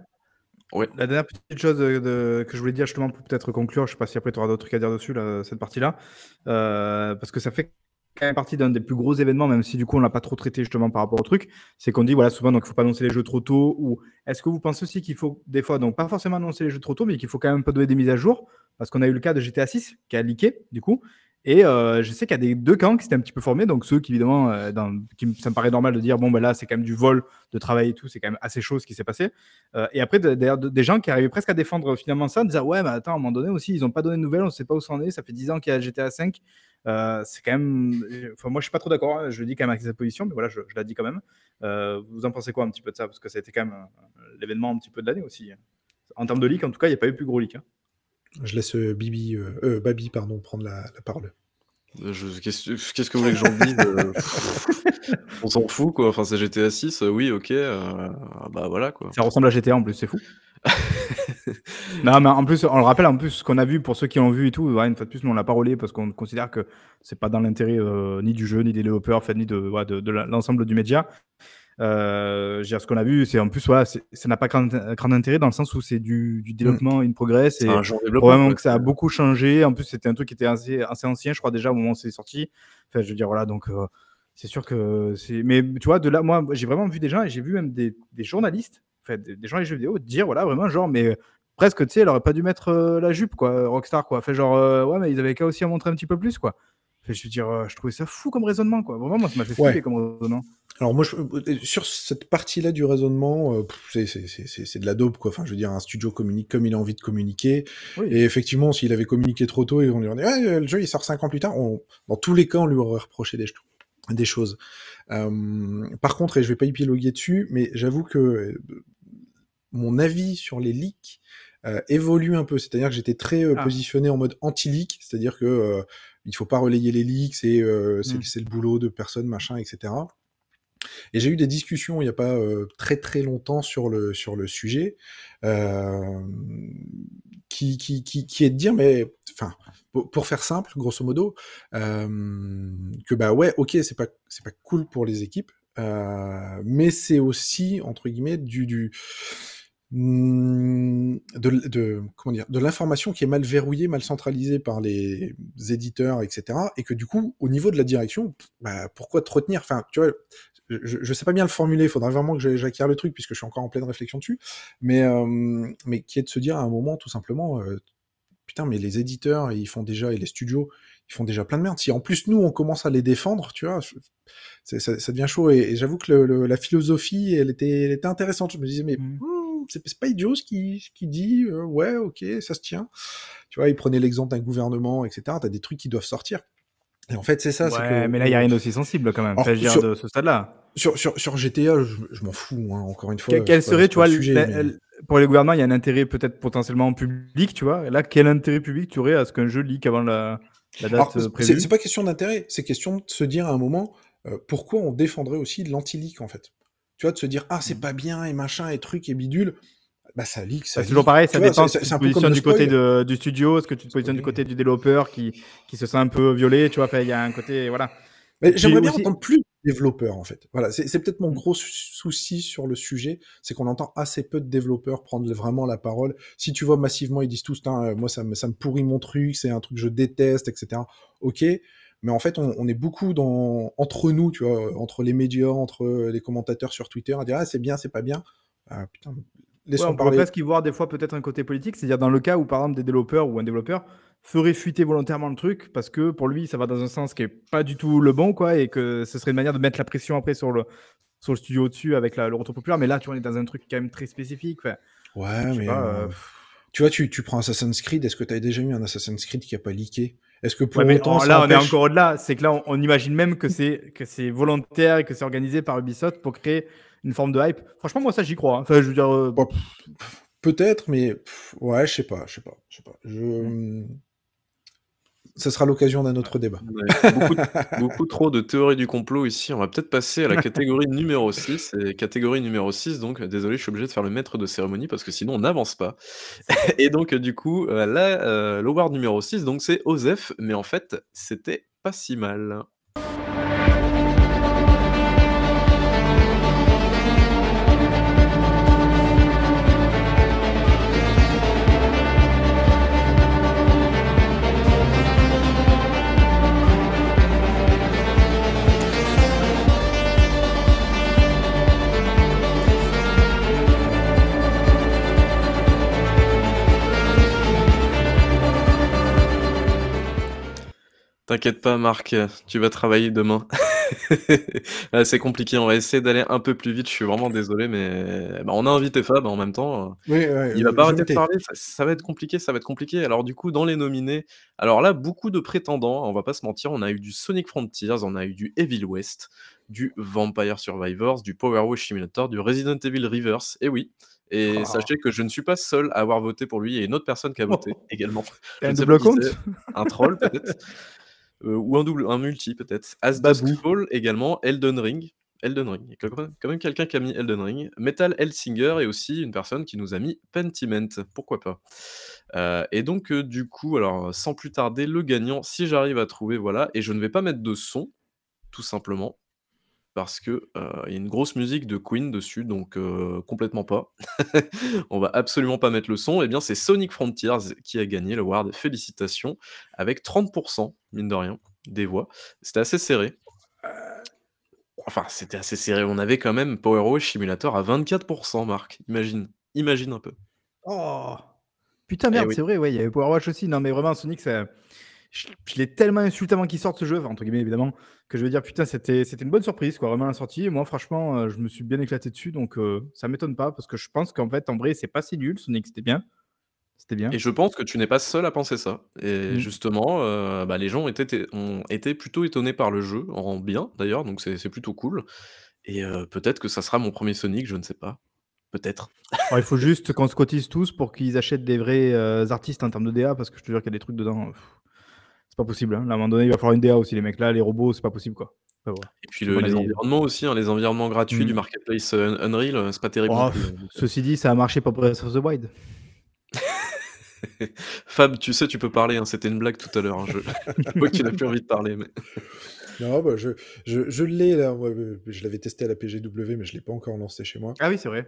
la dernière petite chose que je voulais dire justement pour peut-être conclure, je sais pas si après tu auras d'autres trucs à dire dessus, là, cette partie-là, euh, parce que ça fait quand même partie d'un des plus gros événements, même si du coup on l'a pas trop traité justement par rapport au truc, c'est qu'on dit voilà souvent donc il faut pas annoncer les jeux trop tôt, ou est-ce que vous pensez aussi qu'il faut des fois donc pas forcément annoncer les jeux trop tôt, mais qu'il faut quand même pas donner des mises à jour, parce qu'on a eu le cas de GTA 6 qui a leaké du coup, et euh, je sais qu'il y a des deux camps qui s'étaient un petit peu formés, donc ceux qui évidemment, euh, ça me paraît normal de dire bon ben là c'est quand même du vol de travail et tout, c'est quand même assez chaud ce qui s'est passé. Euh, et après, d'ailleurs, de- des gens qui arrivaient presque à défendre finalement ça, en disant Ouais, mais attends, à un moment donné aussi, ils n'ont pas donné de nouvelles, on ne sait pas où ça en est, ça fait 10 ans qu'il y a GTA 5. Euh, c'est quand même. Enfin, moi, je suis pas trop d'accord, hein, je le dis quand même avec sa position, mais voilà, je, je la dis quand même. Vous en pensez quoi un petit peu de ça? Parce que ça a été quand même l'événement un petit peu de l'année aussi. En termes de leak, en tout cas, il n'y a pas eu plus gros leak. Je laisse euh, Bibi, euh, euh, Babi, pardon, prendre la, la parole. Qu'est-ce que vous voulez que j'en dise euh, On s'en fout, quoi. Enfin, c'est GTA 6, euh, oui, ok. euh, bah voilà, quoi. Ça ressemble à GTA en plus, c'est fou. non, mais en plus, on le rappelle, en plus, ce qu'on a vu pour ceux qui ont vu et tout, ouais, une fois de plus, nous on l'a pas relayé parce qu'on considère que c'est pas dans l'intérêt euh, ni du jeu, ni des développeurs, enfin, ni de, ouais, de, de la- l'ensemble du média. Euh, ce qu'on a vu, c'est en plus, voilà, ça n'a pas grand, grand intérêt dans le sens où c'est du, du développement in progress et probablement que ça a beaucoup changé. En plus, c'était un truc qui était assez, assez ancien, je crois, déjà au moment où c'est sorti. Enfin, je veux dire, voilà, donc euh, c'est sûr que c'est. Mais tu vois, de là, moi, j'ai vraiment vu des gens et j'ai vu même des, des journalistes, enfin, des, des journalistes jeux vidéo dire, voilà, vraiment, genre, mais presque, tu sais, elle aurait pas dû mettre euh, la jupe, quoi, Rockstar, quoi. Fait genre, euh, ouais, mais ils avaient qu'à aussi en montrer un petit peu plus, quoi. Fait, je veux dire, euh, je trouvais ça fou comme raisonnement, quoi. Vraiment, moi, ça m'a fait Ouais. flipper comme raisonnement. Alors moi, je- euh, sur cette partie-là du raisonnement, euh, c'est- de la dope, quoi. Enfin, je veux dire, un studio communique comme il a envie de communiquer. Oui. Et effectivement, s'il avait communiqué trop tôt et on lui aurait dit, euh, le jeu, il sort cinq ans plus tard, on- dans tous les cas, on lui aurait reproché des, ch- des choses. Euh, par contre, et je vais pas épiloguer dessus, mais j'avoue que euh, mon avis sur les leaks évolue un peu. C'est-à-dire que j'étais très Ah. positionné en mode anti-leak, c'est-à-dire que il faut pas relayer les leaks, c'est euh, c'est c'est le boulot de personnes, machin, etc. Et j'ai eu des discussions il n'y a pas euh, très très longtemps sur le, sur le sujet, euh, qui, qui, qui, qui est de dire, mais enfin, pour, pour faire simple, grosso modo, euh, que bah ouais, ok, c'est pas, c'est pas cool pour les équipes, euh, mais c'est aussi, entre guillemets, du, du, de, de, comment dire, de l'information qui est mal verrouillée, mal centralisée par les éditeurs, etc. Et que du coup, au niveau de la direction, bah, pourquoi te retenir? Enfin, tu vois, je, je sais pas bien le formuler, il faudrait vraiment que j'acquière le truc puisque je suis encore en pleine réflexion dessus, mais, euh, mais qui est de se dire à un moment tout simplement, euh, putain, mais les éditeurs, ils font déjà, et les studios, ils font déjà plein de merde. Si en plus nous, on commence à les défendre, tu vois, ça, ça devient chaud. Et, et j'avoue que le- le- la philosophie, elle était, elle était intéressante. Je me disais, mais Mm. C'est pas idiot ce qui, dit, euh, ouais, ok, ça se tient. Tu vois, il prenait l'exemple d'un gouvernement, etc. T'as des trucs qui doivent sortir. Et en fait, c'est ça. ouais, que, mais là, il n'y a rien d'aussi sensible quand même. Alors, sur- de ce stade-là. Sur, sur, sur GTA, je, je m'en fous, hein, encore une fois. Quel, serait, tu vois, le sujet, mais- pour les gouvernements, il y a un intérêt peut-être potentiellement public, tu vois. Et là, quel intérêt public tu aurais à ce qu'un jeu leak avant la, la date euh, c'est prévue? c'est pas question d'intérêt, c'est question de se dire à un moment euh, pourquoi on défendrait aussi l'anti-leak en fait? Tu vois, de se dire ah c'est Mhm. pas bien et machin et truc et bidule, bah ça leak, ça Bah, c'est toujours pareil, ça Tu dépend c'est- si un peu comme du côté de- du studio, est-ce que tu te positionnes du côté du développeur qui, qui se sent un peu violé, tu vois. Il y a un côté, voilà. J'aimerais bien aussi- entendre plus de développeurs en fait. Voilà, c'est c'est peut-être mon Mm. gros sou- souci sur le sujet, c'est qu'on entend assez peu de développeurs prendre vraiment la parole. Si tu vois massivement, ils disent tous, euh, moi ça me, ça me pourrit mon truc, c'est un truc que je déteste, etc. Ok, mais en fait on, on est beaucoup dans entre nous, tu vois, entre les médias, entre les commentateurs sur Twitter, à dire ah c'est bien, c'est pas bien. Ah, putain, Ouais, laissons on pourrait parler. presque y voir des fois peut-être un côté politique, c'est-à-dire dans le cas où par exemple des développeurs ou un développeur ferait fuiter volontairement le truc parce que pour lui ça va dans un sens qui est pas du tout le bon quoi et que ce serait une manière de mettre la pression après sur le sur le studio au-dessus avec la- le retour populaire mais là tu vois on est dans un truc quand même très spécifique enfin, Ouais, mais pas, euh, euh, tu vois, tu, tu prends Assassin's Creed, est-ce que tu as déjà eu un Assassin's Creed qui a pas leaké? Est-ce que pour Ouais, autant, là, on est encore au-delà. C'est que là, on, on imagine même que c'est que c'est volontaire et que c'est organisé par Ubisoft pour créer une forme de hype. Franchement, moi, ça, j'y crois. hein. Enfin, je veux dire, euh, Bon, Peut-être, mais pff, ouais, je sais pas, je sais pas, je sais pas. Je... Ça sera l'occasion d'un autre débat. Ouais, beaucoup, beaucoup trop de théories du complot ici. On va peut-être passer à la catégorie numéro 6. Et catégorie numéro 6, donc euh, désolé, je suis obligé de faire le maître de cérémonie parce que sinon on n'avance pas. Et donc, euh, du coup, euh, là, euh, l'award numéro 6, donc c'est Osef, mais en fait, c'était pas si mal. T'inquiète pas, Marc, tu vas travailler demain. C'est compliqué, on va essayer d'aller un peu plus vite. Je suis vraiment désolé, mais bah, on a invité Fab en même temps. Oui, ouais, Il va pas arrêter de parler, ça ça va être compliqué, ça va être compliqué. Alors du coup, dans les nominés, alors là, beaucoup de prétendants, on va pas se mentir, on a eu du Sonic Frontiers, on a eu du Evil West, du Vampire Survivors, du Power Wash Simulator, du Resident Evil Reverse, et oui. Et Ah. sachez que je ne suis pas seul à avoir voté pour lui, il y a une autre personne qui a voté Oh. également. Je un ne sais double pas qui compte c'est, un troll peut-être, ou un double, un multi peut-être. As. Fall également, Elden Ring. Elden Ring, il y a quand même- quand même quelqu'un qui a mis Elden Ring. Metal Hellsinger et aussi une personne qui nous a mis Pentiment, pourquoi pas? Euh, et donc euh, du coup, alors sans plus tarder, le gagnant, si j'arrive à trouver, voilà, et je ne vais pas mettre de son, tout simplement, parce que il y a une grosse musique de Queen dessus, donc complètement pas. On va absolument pas mettre le son. Et bien c'est Sonic Frontiers qui a gagné l'award. Félicitations, avec 30%, mine de rien, des voix. C'était assez serré. Enfin, c'était assez serré. On avait quand même Power Wash Simulator à 24%, Marc. Imagine, imagine un peu. Oh Putain, merde, Eh oui. c'est vrai, ouais, il y avait Power Watch aussi. Non, mais vraiment, Sonic, ça... je, je l'ai tellement insulté avant qu'il sorte ce jeu, enfin, entre guillemets, évidemment, que je veux dire, putain, c'était c'était une bonne surprise, quoi, vraiment la sortie. Et moi, franchement, euh, je me suis bien éclaté dessus, donc euh, ça m'étonne pas, parce que je pense qu'en fait, en vrai, c'est pas si nul, Sonic, c'était bien. C'était bien. Et je pense que tu n'es pas seul à penser ça. Et Mm. justement, euh, bah, les gens ont été, ont été plutôt étonnés par le jeu, en bien d'ailleurs, donc c'est c'est plutôt cool. Et euh, peut-être que ça sera mon premier Sonic, je ne sais pas. Peut-être. Alors, il faut juste qu'on se cotise tous pour qu'ils achètent des vrais euh, artistes en termes de DA, parce que je te jure qu'il y a des trucs dedans. pff, C'est pas possible. Hein. À un moment donné, il va falloir une DA aussi, les mecs. Là, les robots, c'est pas possible, quoi. Enfin, voilà. Et puis le- les environnements aussi, hein, les environnements gratuits Mm. du marketplace euh, Unreal, euh, c'est pas terrible. Oh, hein, euh. ceci dit, ça a marché pour Breath of the Wild. Fab, tu sais, tu peux parler, hein, c'était une blague tout à l'heure. je... je vois que tu n'as plus envie de parler. Mais... Non, bah, je, je, je l'ai là. moi, euh, je l'avais testé à la PGW, mais je l'ai pas encore lancé chez moi. Ah oui, c'est vrai.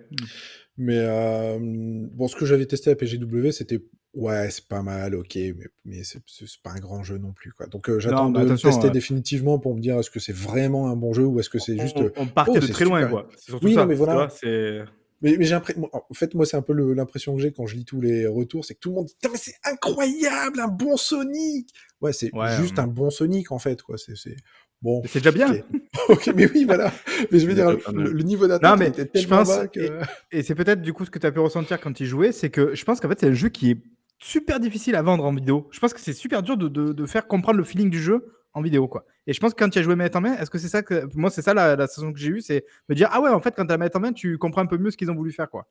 Mais euh, bon, ce que j'avais testé à PGW, c'était ouais, c'est pas mal, ok, mais, mais c'est c'est- c'est pas un grand jeu non plus, quoi. Donc euh, j'attends mais de le attention, tester ouais. définitivement pour me dire est-ce que c'est vraiment un bon jeu ou est-ce que c'est juste. on, on partait oh, de c'est très loin, super. quoi. C'est surtout Oui, ça. non, mais tu voilà. c'est... Mais, mais j'ai en fait, moi, c'est un peu l'impression que j'ai quand je lis tous les retours, c'est que tout le monde dit mais c'est incroyable, un bon Sonic. Ouais, c'est Ouais, juste hum. un bon Sonic en fait, quoi. C'est bon. C'est déjà bien. Ok. ok, mais oui, voilà. Mais je veux dire, le, le niveau d'attente Non, mais il était je tellement pense- bas que. Et c'est peut-être du coup ce que tu as pu ressentir quand il jouait, c'est que je pense qu'en fait c'est un jeu qui est super difficile à vendre en vidéo. Je pense que c'est super dur de, de- de faire comprendre le feeling du jeu en vidéo quoi. Et je pense que quand tu as joué manette en main, est-ce que c'est ça que moi c'est ça la, la sensation que j'ai eue, c'est me dire ah ouais en fait quand tu as manette en main tu comprends un peu mieux ce qu'ils ont voulu faire quoi.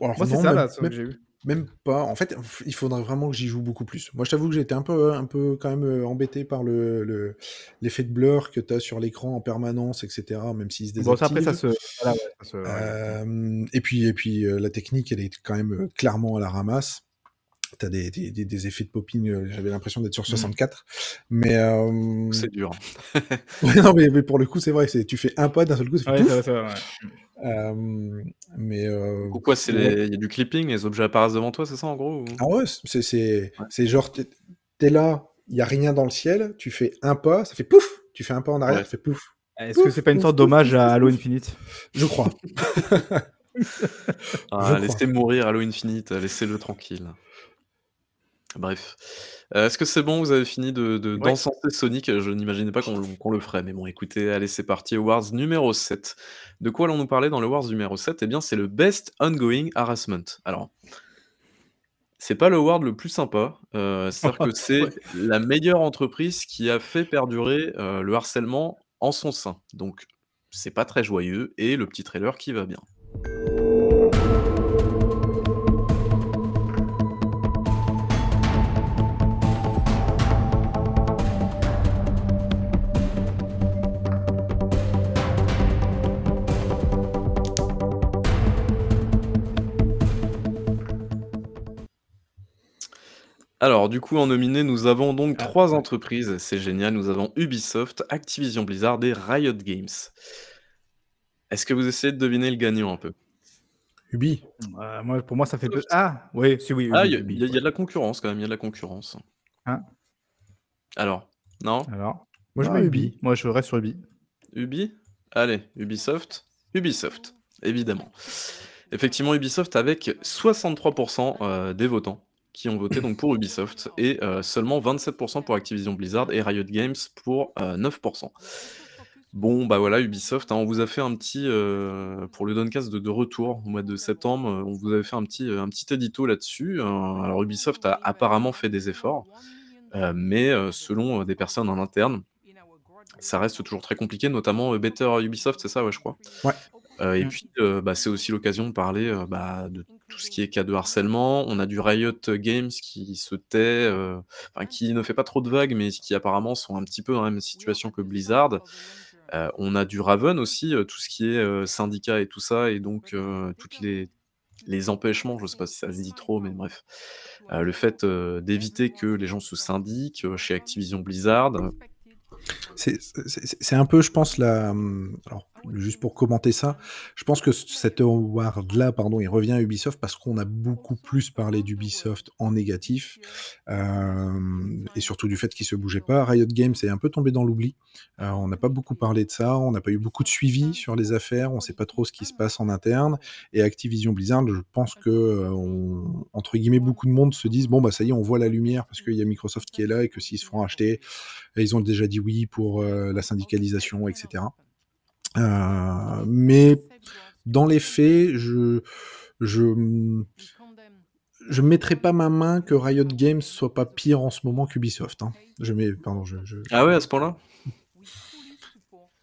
Alors, Moi c'est ça même- la sensation même- que j'ai eue. Même pas. En fait, il faudrait vraiment que j'y joue beaucoup plus. Moi, je t'avoue que j'étais un peu, un peu quand même euh, embêté par le le- l'effet de blur que tu as sur l'écran en permanence, etc. Même s'il se Bon ça, après désactive. ça se voilà, ouais, ça se- ouais. Euh, et puis, et puis euh, la technique, elle est quand même euh, clairement à la ramasse. T'as des, des, des, des effets de popping, euh, j'avais l'impression d'être sur Mhm. 64. Mais, euh, C'est dur. ouais, non, mais, mais pour le coup, c'est vrai, c'est- tu fais un pas d'un seul coup, ça fait Ouais, pouf. ça va, ça va, ouais. Euh, mais, euh, Ou quoi, c'est ouais. les... il y a du clipping, les objets apparaissent devant toi, c'est ça en gros ou- Ah ouais, c'est c'est Ouais. c'est genre, t'es t'es là, il y a rien dans le ciel, tu fais un pas, ça fait pouf, tu fais un pas en arrière, Ouais. ça fait pouf. Est-ce que c'est pas une sorte d'hommage à Halo. Infinite? Je crois. Ah, Je laissez mourir Halo Infinite, laissez-le tranquille. Bref. Euh, Est-ce que c'est bon Vous avez fini de, de- Ouais. d'encenser Sonic? Je n'imaginais pas qu'on qu'on le ferait. Mais bon, écoutez, allez, c'est parti. Awards numéro 7. De quoi allons-nous parler dans le Awards numéro 7 Eh bien, c'est le Best Ongoing Harassment. Alors, C'est pas l'award le plus sympa, heu, c'est-à-dire que c'est Ouais. la meilleure entreprise qui a fait perdurer, heu, le harcèlement en son sein. Donc c'est pas très joyeux et le petit trailer qui va bien. Alors du coup en nominé, nous avons donc Ah, 3 ouais. entreprises, c'est génial. Nous avons Ubisoft, Activision Blizzard et Riot Games. Est-ce que vous essayez de deviner le gagnant un peu? Ubi. Moi, pour moi, ça fait peu Ubisoft. ah! Oui, si, oui, Ah, Ubi, il y a Ubi, il y a il y ouais. a de la concurrence quand même, il y a de la concurrence. Hein? Alors? Non? Alors? Moi, je Non, mets Ubi. Ubi. Moi, je reste sur Ubi. Ubi? Allez, Ubisoft? Ubisoft, évidemment. Effectivement, Ubisoft avec 63 heu, des votants qui ont voté donc pour Ubisoft et heu, seulement 27% pour Activision Blizzard et Riot Games pour, heu, 9% Bon, bah, voilà, Ubisoft, hein, on vous a fait un petit, heu, pour le Downcast de de retour au mois de septembre, on vous avait fait un petit, un petit édito là-dessus. Alors Ubisoft a apparemment fait des efforts, mais selon, des personnes en interne, ça reste toujours très compliqué, notamment, Better Ubisoft, c'est ça, ouais, je crois? Ouais. Et puis, bah, c'est aussi l'occasion de parler, bah, de tout ce qui est cas de harcèlement. On a du Riot Games qui se tait, heu, enfin qui ne fait pas trop de vagues, mais qui apparemment sont un petit peu dans la même situation que Blizzard. Heu, on a du Raven aussi, heu, tout ce qui est, syndicat et tout ça et donc toutes les les empêchements, je sais pas si ça se dit trop, mais bref. Le fait, d'éviter que les gens se syndiquent, chez Activision Blizzard, C'est un peu, je pense, la, alors juste pour commenter ça, je pense que cet award-là, pardon, il revient à Ubisoft parce qu'on a beaucoup plus parlé d'Ubisoft en négatif, hem et surtout du fait qu'ils se bougeaient pas. Riot Games est un peu tombé dans l'oubli. Heu, on n'a pas beaucoup parlé de ça, on n'a pas eu beaucoup de suivi sur les affaires, on sait pas trop ce qui se passe en interne et Activision Blizzard, je pense que, on entre guillemets, «beaucoup de monde» se disent: «Bon, bah, ça y est, on voit la lumière parce qu'il y a Microsoft qui est là et que s'ils se font acheter, et ils ont déjà dit oui pour, la syndicalisation et cetera». Heu, mais dans les faits, je je, je mettrais pas ma main que Riot Games soit pas pire en ce moment qu'Ubisoft, hein. Je mets pardon, je je Ah ouais, à ce point-là?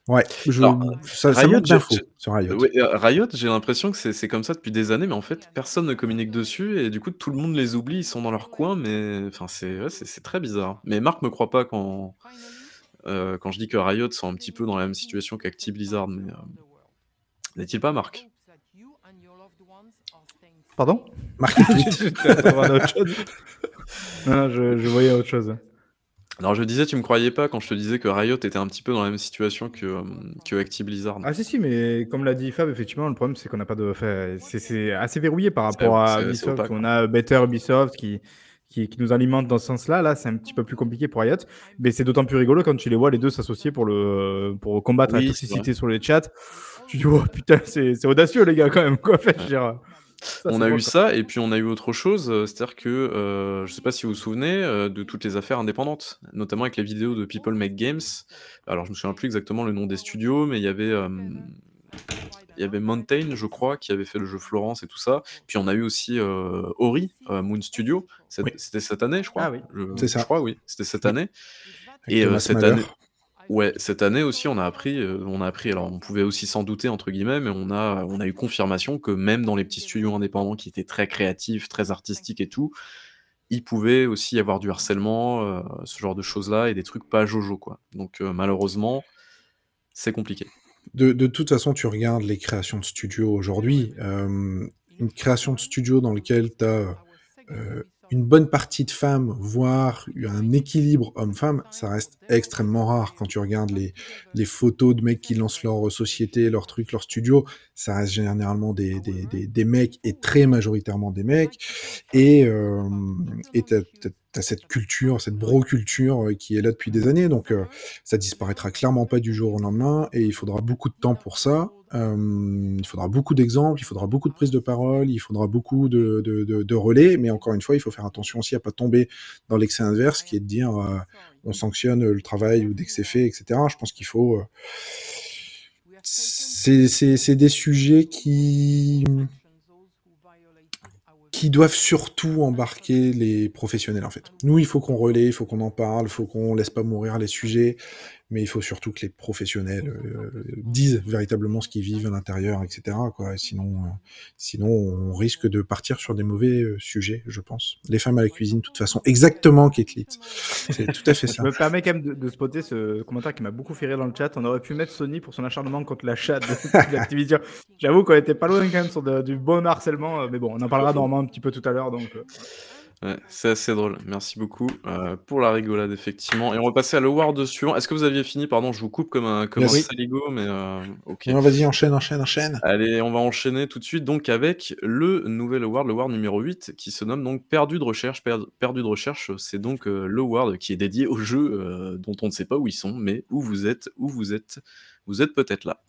Ouais, je Alors, ça ça Riot, sur Riot. ouais, heu, Riot, j'ai l'impression que c'est comme ça depuis des années, mais en fait, personne ne communique dessus et du coup, tout le monde les oublie, ils sont dans leur coin, mais enfin, c'est ouais, c'est c'est très bizarre. Mais Marc me croit pas quand, heu, quand je dis que Riot sont un petit peu dans la même situation qu'Acti Blizzard, mais, hem, n'est-il pas Marc? Pardon? Marc. Non, je je voyais autre chose. Alors je disais, tu me croyais pas quand je te disais que Riot était un petit peu dans la même situation que, hem, que Acti Blizzard. Ah si, si, mais comme l'a dit Fab, effectivement, le problème, c'est qu'on n'a pas de enfin, c'est assez verrouillé par rapport à Ubisoft. opaque, On a Better Ubisoft qui qui qui nous alimente dans ce sens-là. Là, c'est un petit peu plus compliqué pour Riot, mais c'est d'autant plus rigolo quand tu les vois les 2 s'associer pour le pour combattre la Oui, vrai. toxicité sur les chats. Tu dis: «Oh putain, c'est audacieux les gars quand même quoi». Dire, ça, On a bon, eu ça et puis on a eu autre chose, heu, c'est-à-dire que, heu, je sais pas si vous vous souvenez, heu, de toutes les affaires indépendantes, notamment avec les vidéos de People Make Games. Alors je me souviens plus exactement le nom des studios, mais il y avait, il y avait Mountain, je crois, qui avait fait le jeu Florence et tout ça. Puis on a eu aussi, heu, Ori, heu, Moon Studio, Oui. c'était cette année, je Ah crois? oui. Je C'est je ça. crois, oui, c'était cette Oui. année Avec et Thomas cette année ouais, cette année aussi, on a appris, on a appris alors on pouvait aussi «s'en douter» entre guillemets, mais on a on a eu confirmation que même dans les petits studios indépendants qui étaient très créatifs, très artistiques et tout, il pouvait aussi y avoir du harcèlement, ce genre de choses-là et des trucs pas jojo, quoi. Donc heu, malheureusement, c'est compliqué. De de toute façon, tu regardes les créations de studios aujourd'hui, hem, une création de studio dans lequel tu as, heu, une bonne partie de femmes, voire un équilibre homme-femme, ça reste extrêmement rare. Quand tu regardes les les photos de mecs qui lancent leur société, leur truc, leur studio, ça reste généralement des des des des mecs et très majoritairement des mecs et et tu as tu as cette culture, cette bro-culture, heu, qui est là depuis des années donc heu, ça disparaîtra clairement pas du jour au lendemain et il faudra beaucoup de temps pour ça. Il faudra beaucoup d'exemples, il faudra beaucoup de prises de parole, il faudra beaucoup de de de de relais, mais encore une fois, il faut faire attention aussi à pas tomber dans l'excès inverse qui est de dire, heu, on sanctionne, le travail ou dès que c'est fait et cetera. Je pense qu'il faut, c'est c'est des sujets qui qui doivent surtout embarquer les professionnels en fait. Nous, il faut qu'on relaie, il faut qu'on en parle, il faut qu'on laisse pas mourir les sujets, mais il faut surtout que les professionnels euh, disent véritablement ce qu'ils vivent à l'intérieur, etc. Quoi. Sinon, euh, sinon, on risque de partir sur des mauvais euh, sujets, je pense. Les femmes à la cuisine, de toute façon, exactement, Kate C'est tout à fait ça. Je me permets quand même de, de spotter ce commentaire qui m'a beaucoup fait rire dans le chat. On aurait pu mettre Sony pour son acharnement contre l'achat de d'Activision. J'avoue qu'on était pas loin quand même sur de- du bon harcèlement, mais bon, on en parlera normalement un petit peu tout à l'heure. Donc, euh, Ouais, c'est assez drôle. Merci beaucoup euh, pour la rigolade, effectivement. Et on va passer à l'award suivant. Est-ce que vous aviez fini? Pardon, je vous coupe comme un, comme un saligo, mais euh, ok. Non, vas-y, enchaîne, enchaîne, enchaîne. Allez, on va enchaîner tout de suite donc avec le nouvel award, le award numéro 8, qui se nomme donc Perdu de recherche. Per- Perdu de recherche, c'est donc euh, le award qui est dédié aux jeux euh, dont on ne sait pas où ils sont, mais où vous êtes, où vous êtes, vous êtes peut-être là.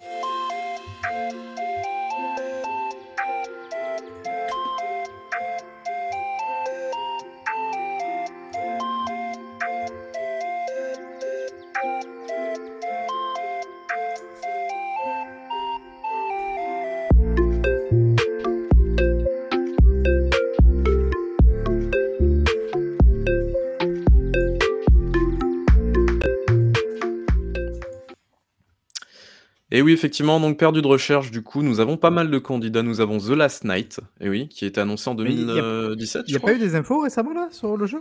Et oui, effectivement, donc perdu de recherche, du coup, nous avons pas mal de candidats. Nous avons The Last Night, et oui, qui était annoncé en Mais il y a- 2017, il je n'y a crois. pas eu des infos récemment là sur le jeu?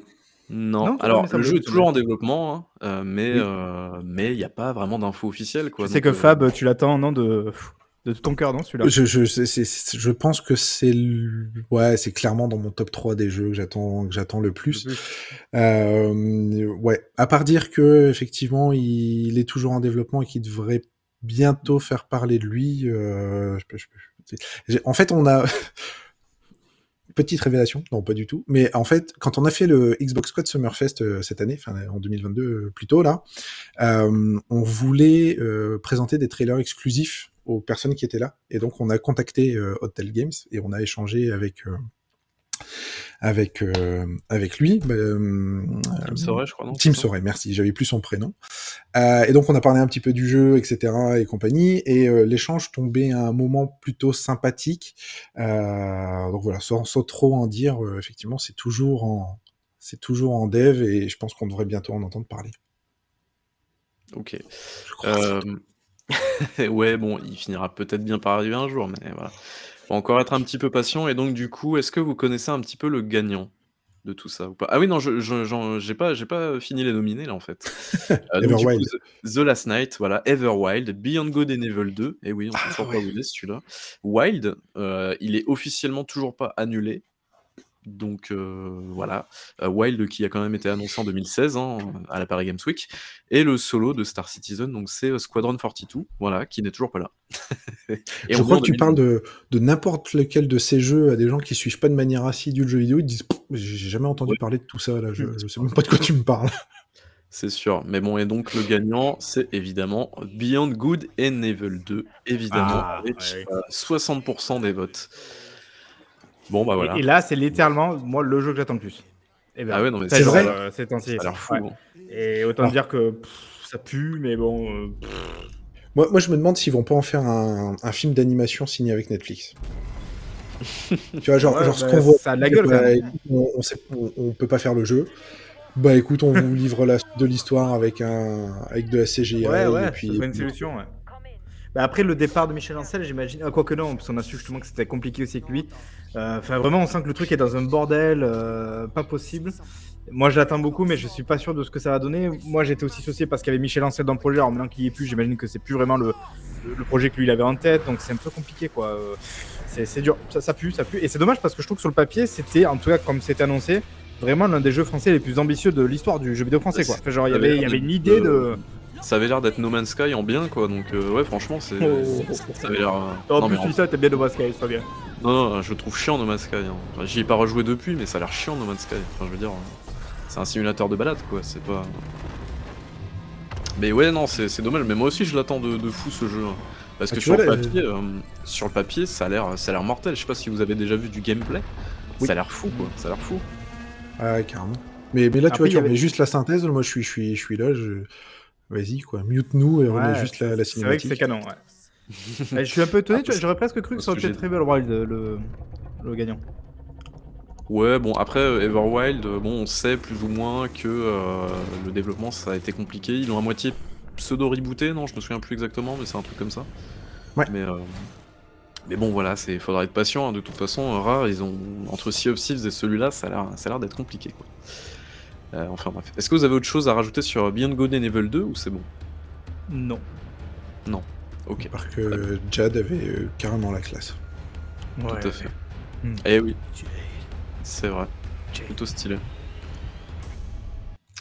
Non, alors ça le me- jeu est toujours en développement, hein, euh, mais Oui. euh, mais il n'y a pas vraiment d'infos officielles, quoi. Je sais donc, que euh, Fab, tu l'attends, non, de, de tout ton cœur, non, celui-là? Je, je, c'est- c'est- c'est- je pense que c'est le- ouais, c'est clairement dans mon top 3 des jeux que j'attends que j'attends le plus. Euh, ouais, à part dire que effectivement il est toujours en développement et qu'il devrait bientôt faire parler de lui. euh, en fait, on a petite révélation, non pas du tout, mais en fait, quand on a fait le Xbox Squad Summerfest euh, cette année, enfin en 2022 euh, plus tôt là, euh, on voulait présenter des trailers exclusifs aux personnes qui étaient là, et donc on a contacté Hotel Games et on a échangé avec avec euh, avec lui. bah, euh, Tim Soray, je crois, non Tim Soray, merci, j'avais plus son prénom. Euh, et donc on a parlé un petit peu du jeu, etc. et compagnie, et l'échange tombait à un moment plutôt sympathique. Donc voilà, sans, sans trop en dire, effectivement, c'est toujours en c'est toujours en dev et je pense qu'on devrait bientôt en entendre parler. Ok. Je crois. Ouais, bon, il finira peut-être bien par arriver un jour, mais voilà. Faut encore être un petit peu patient. Et donc, du coup, est-ce que vous connaissez un petit peu le gagnant de tout ça ou pas? Ah oui, non, je, je- j'ai pas, j'ai pas fini les nominés là en fait. Euh, donc, coup. The, The Last Night, voilà, Everwild, Beyond Good and Evil 2. Et oui, on sait Ah, ouais. pas où il est celui-là. Wild, euh, il est officiellement toujours pas annulé. Donc euh, voilà, Euh, Wild qui a quand même été annoncé en 2016 hein, à la Paris Games Week, et le solo de Star Citizen, donc c'est euh, Squadron 42, voilà, qui n'est toujours pas là. et je crois que tu 2022. parles de, de n'importe lequel de ces jeux à des gens qui suivent pas de manière assidue le jeu vidéo, ils disent j'ai jamais entendu Ouais. parler de tout ça là, je, je sais même pas de quoi tu me parles. C'est sûr, mais bon, et donc le gagnant, c'est évidemment Beyond Good and Evil 2, évidemment, Ah, avec ouais. euh, 60% des votes. Bon, bah voilà. Et, et là, c'est littéralement, moi, le jeu que j'attends le plus. Et ben, Ah ouais, non, mais c'est vrai euh, ces temps-ci. Ça a l'air fou. Ouais. hein. Et autant Alors- dire que pff, ça pue, mais bon. euh, Moi, moi, je me demande s'ils vont pas en faire un, un film d'animation signé avec Netflix. tu vois, genre, Ouais, genre ce bah, qu'on voit. ça a de la gueule, bah, on, on, sait- on- on peut pas faire le jeu. Bah écoute, on vous livre la suite de l'histoire avec un avec de la CGI. Ouais, ouais, et puis, une solution, ouais. Bah, après le départ de Michel Ancel, j'imagine. Ah, quoique non, parce qu'on a su justement que c'était compliqué aussi avec lui. Euh, Enfin, vraiment, on sent que le truc est dans un bordel, euh, pas possible. Moi, je l'attends beaucoup, mais je suis pas sûr de ce que ça va donner. Moi, j'étais aussi soucié parce qu'il y avait Michel Ancel dans le projet. Alors maintenant qu'il y est plus, j'imagine que c'est plus vraiment le, le projet que lui il avait en tête. Donc c'est un peu compliqué, quoi. Euh, C'est c'est dur, ça, ça pue, ça pue. Et c'est dommage parce que je trouve que sur le papier, c'était, en tout cas, comme c'était annoncé, vraiment l'un des jeux français les plus ambitieux de l'histoire du jeu vidéo français, quoi. Enfin, genre, il y avait, il y avait une idée de. Ça avait l'air d'être No Man's Sky en bien, quoi, donc euh, ouais, franchement, c'est, ça avait l'air. euh, En non, plus, mais tu dis ça, t'es bien de Basque, c'est pas bien. Non, non, je le trouve chiant No Man's Sky. hein. Enfin, J'y ai pas rejoué depuis, mais ça a l'air chiant No Man's Sky. Enfin, je veux dire, euh, c'est un simulateur de balade, quoi. C'est pas. Mais ouais, non, c'est c'est dommage. Mais moi aussi, je l'attends de, de fou ce jeu. hein. Parce Ah, que sur, vois, le papier, euh, sur le papier, ça a l'air, ça a l'air mortel. Je sais pas si vous avez déjà vu du gameplay. Oui. Ça a l'air fou, quoi. Ça a l'air fou. Ouais, carrément. Mais, mais là, tu vois, tu avait- remets juste la synthèse. Moi, je suis, je suis, je suis là. Je... Vas-y, quoi. Mute-nous et Ouais, juste la, la C'est vrai que cinématique. c'est canon, ouais. Eh, je suis un peu étonné, vois, j'aurais presque cru que ça aurait pu Rebel Wild, le, le gagnant. Ouais, bon, après, heu, Everwild, heu, bon, on sait plus ou moins que, heu, le développement, ça a été compliqué. Ils l'ont à moitié pseudo-rebooté, non? Je me souviens plus exactement, mais c'est un truc comme ça. Ouais. Mais, mais bon, voilà, c'est faudra être patient, hein. De toute façon, Rare, ils ont entre Sea of Thieves et celui-là, ça a l'air ça a l'air d'être compliqué, quoi. Enfin bref. Est-ce que vous avez autre chose à rajouter sur Beyond Good and Evil 2 ou c'est bon? Non. Non. OK. À part Très bien. que Jad avait, heu, carrément la classe. Tout Ouais, à fait. Mmh. Eh oui. C'est vrai. Plutôt stylé.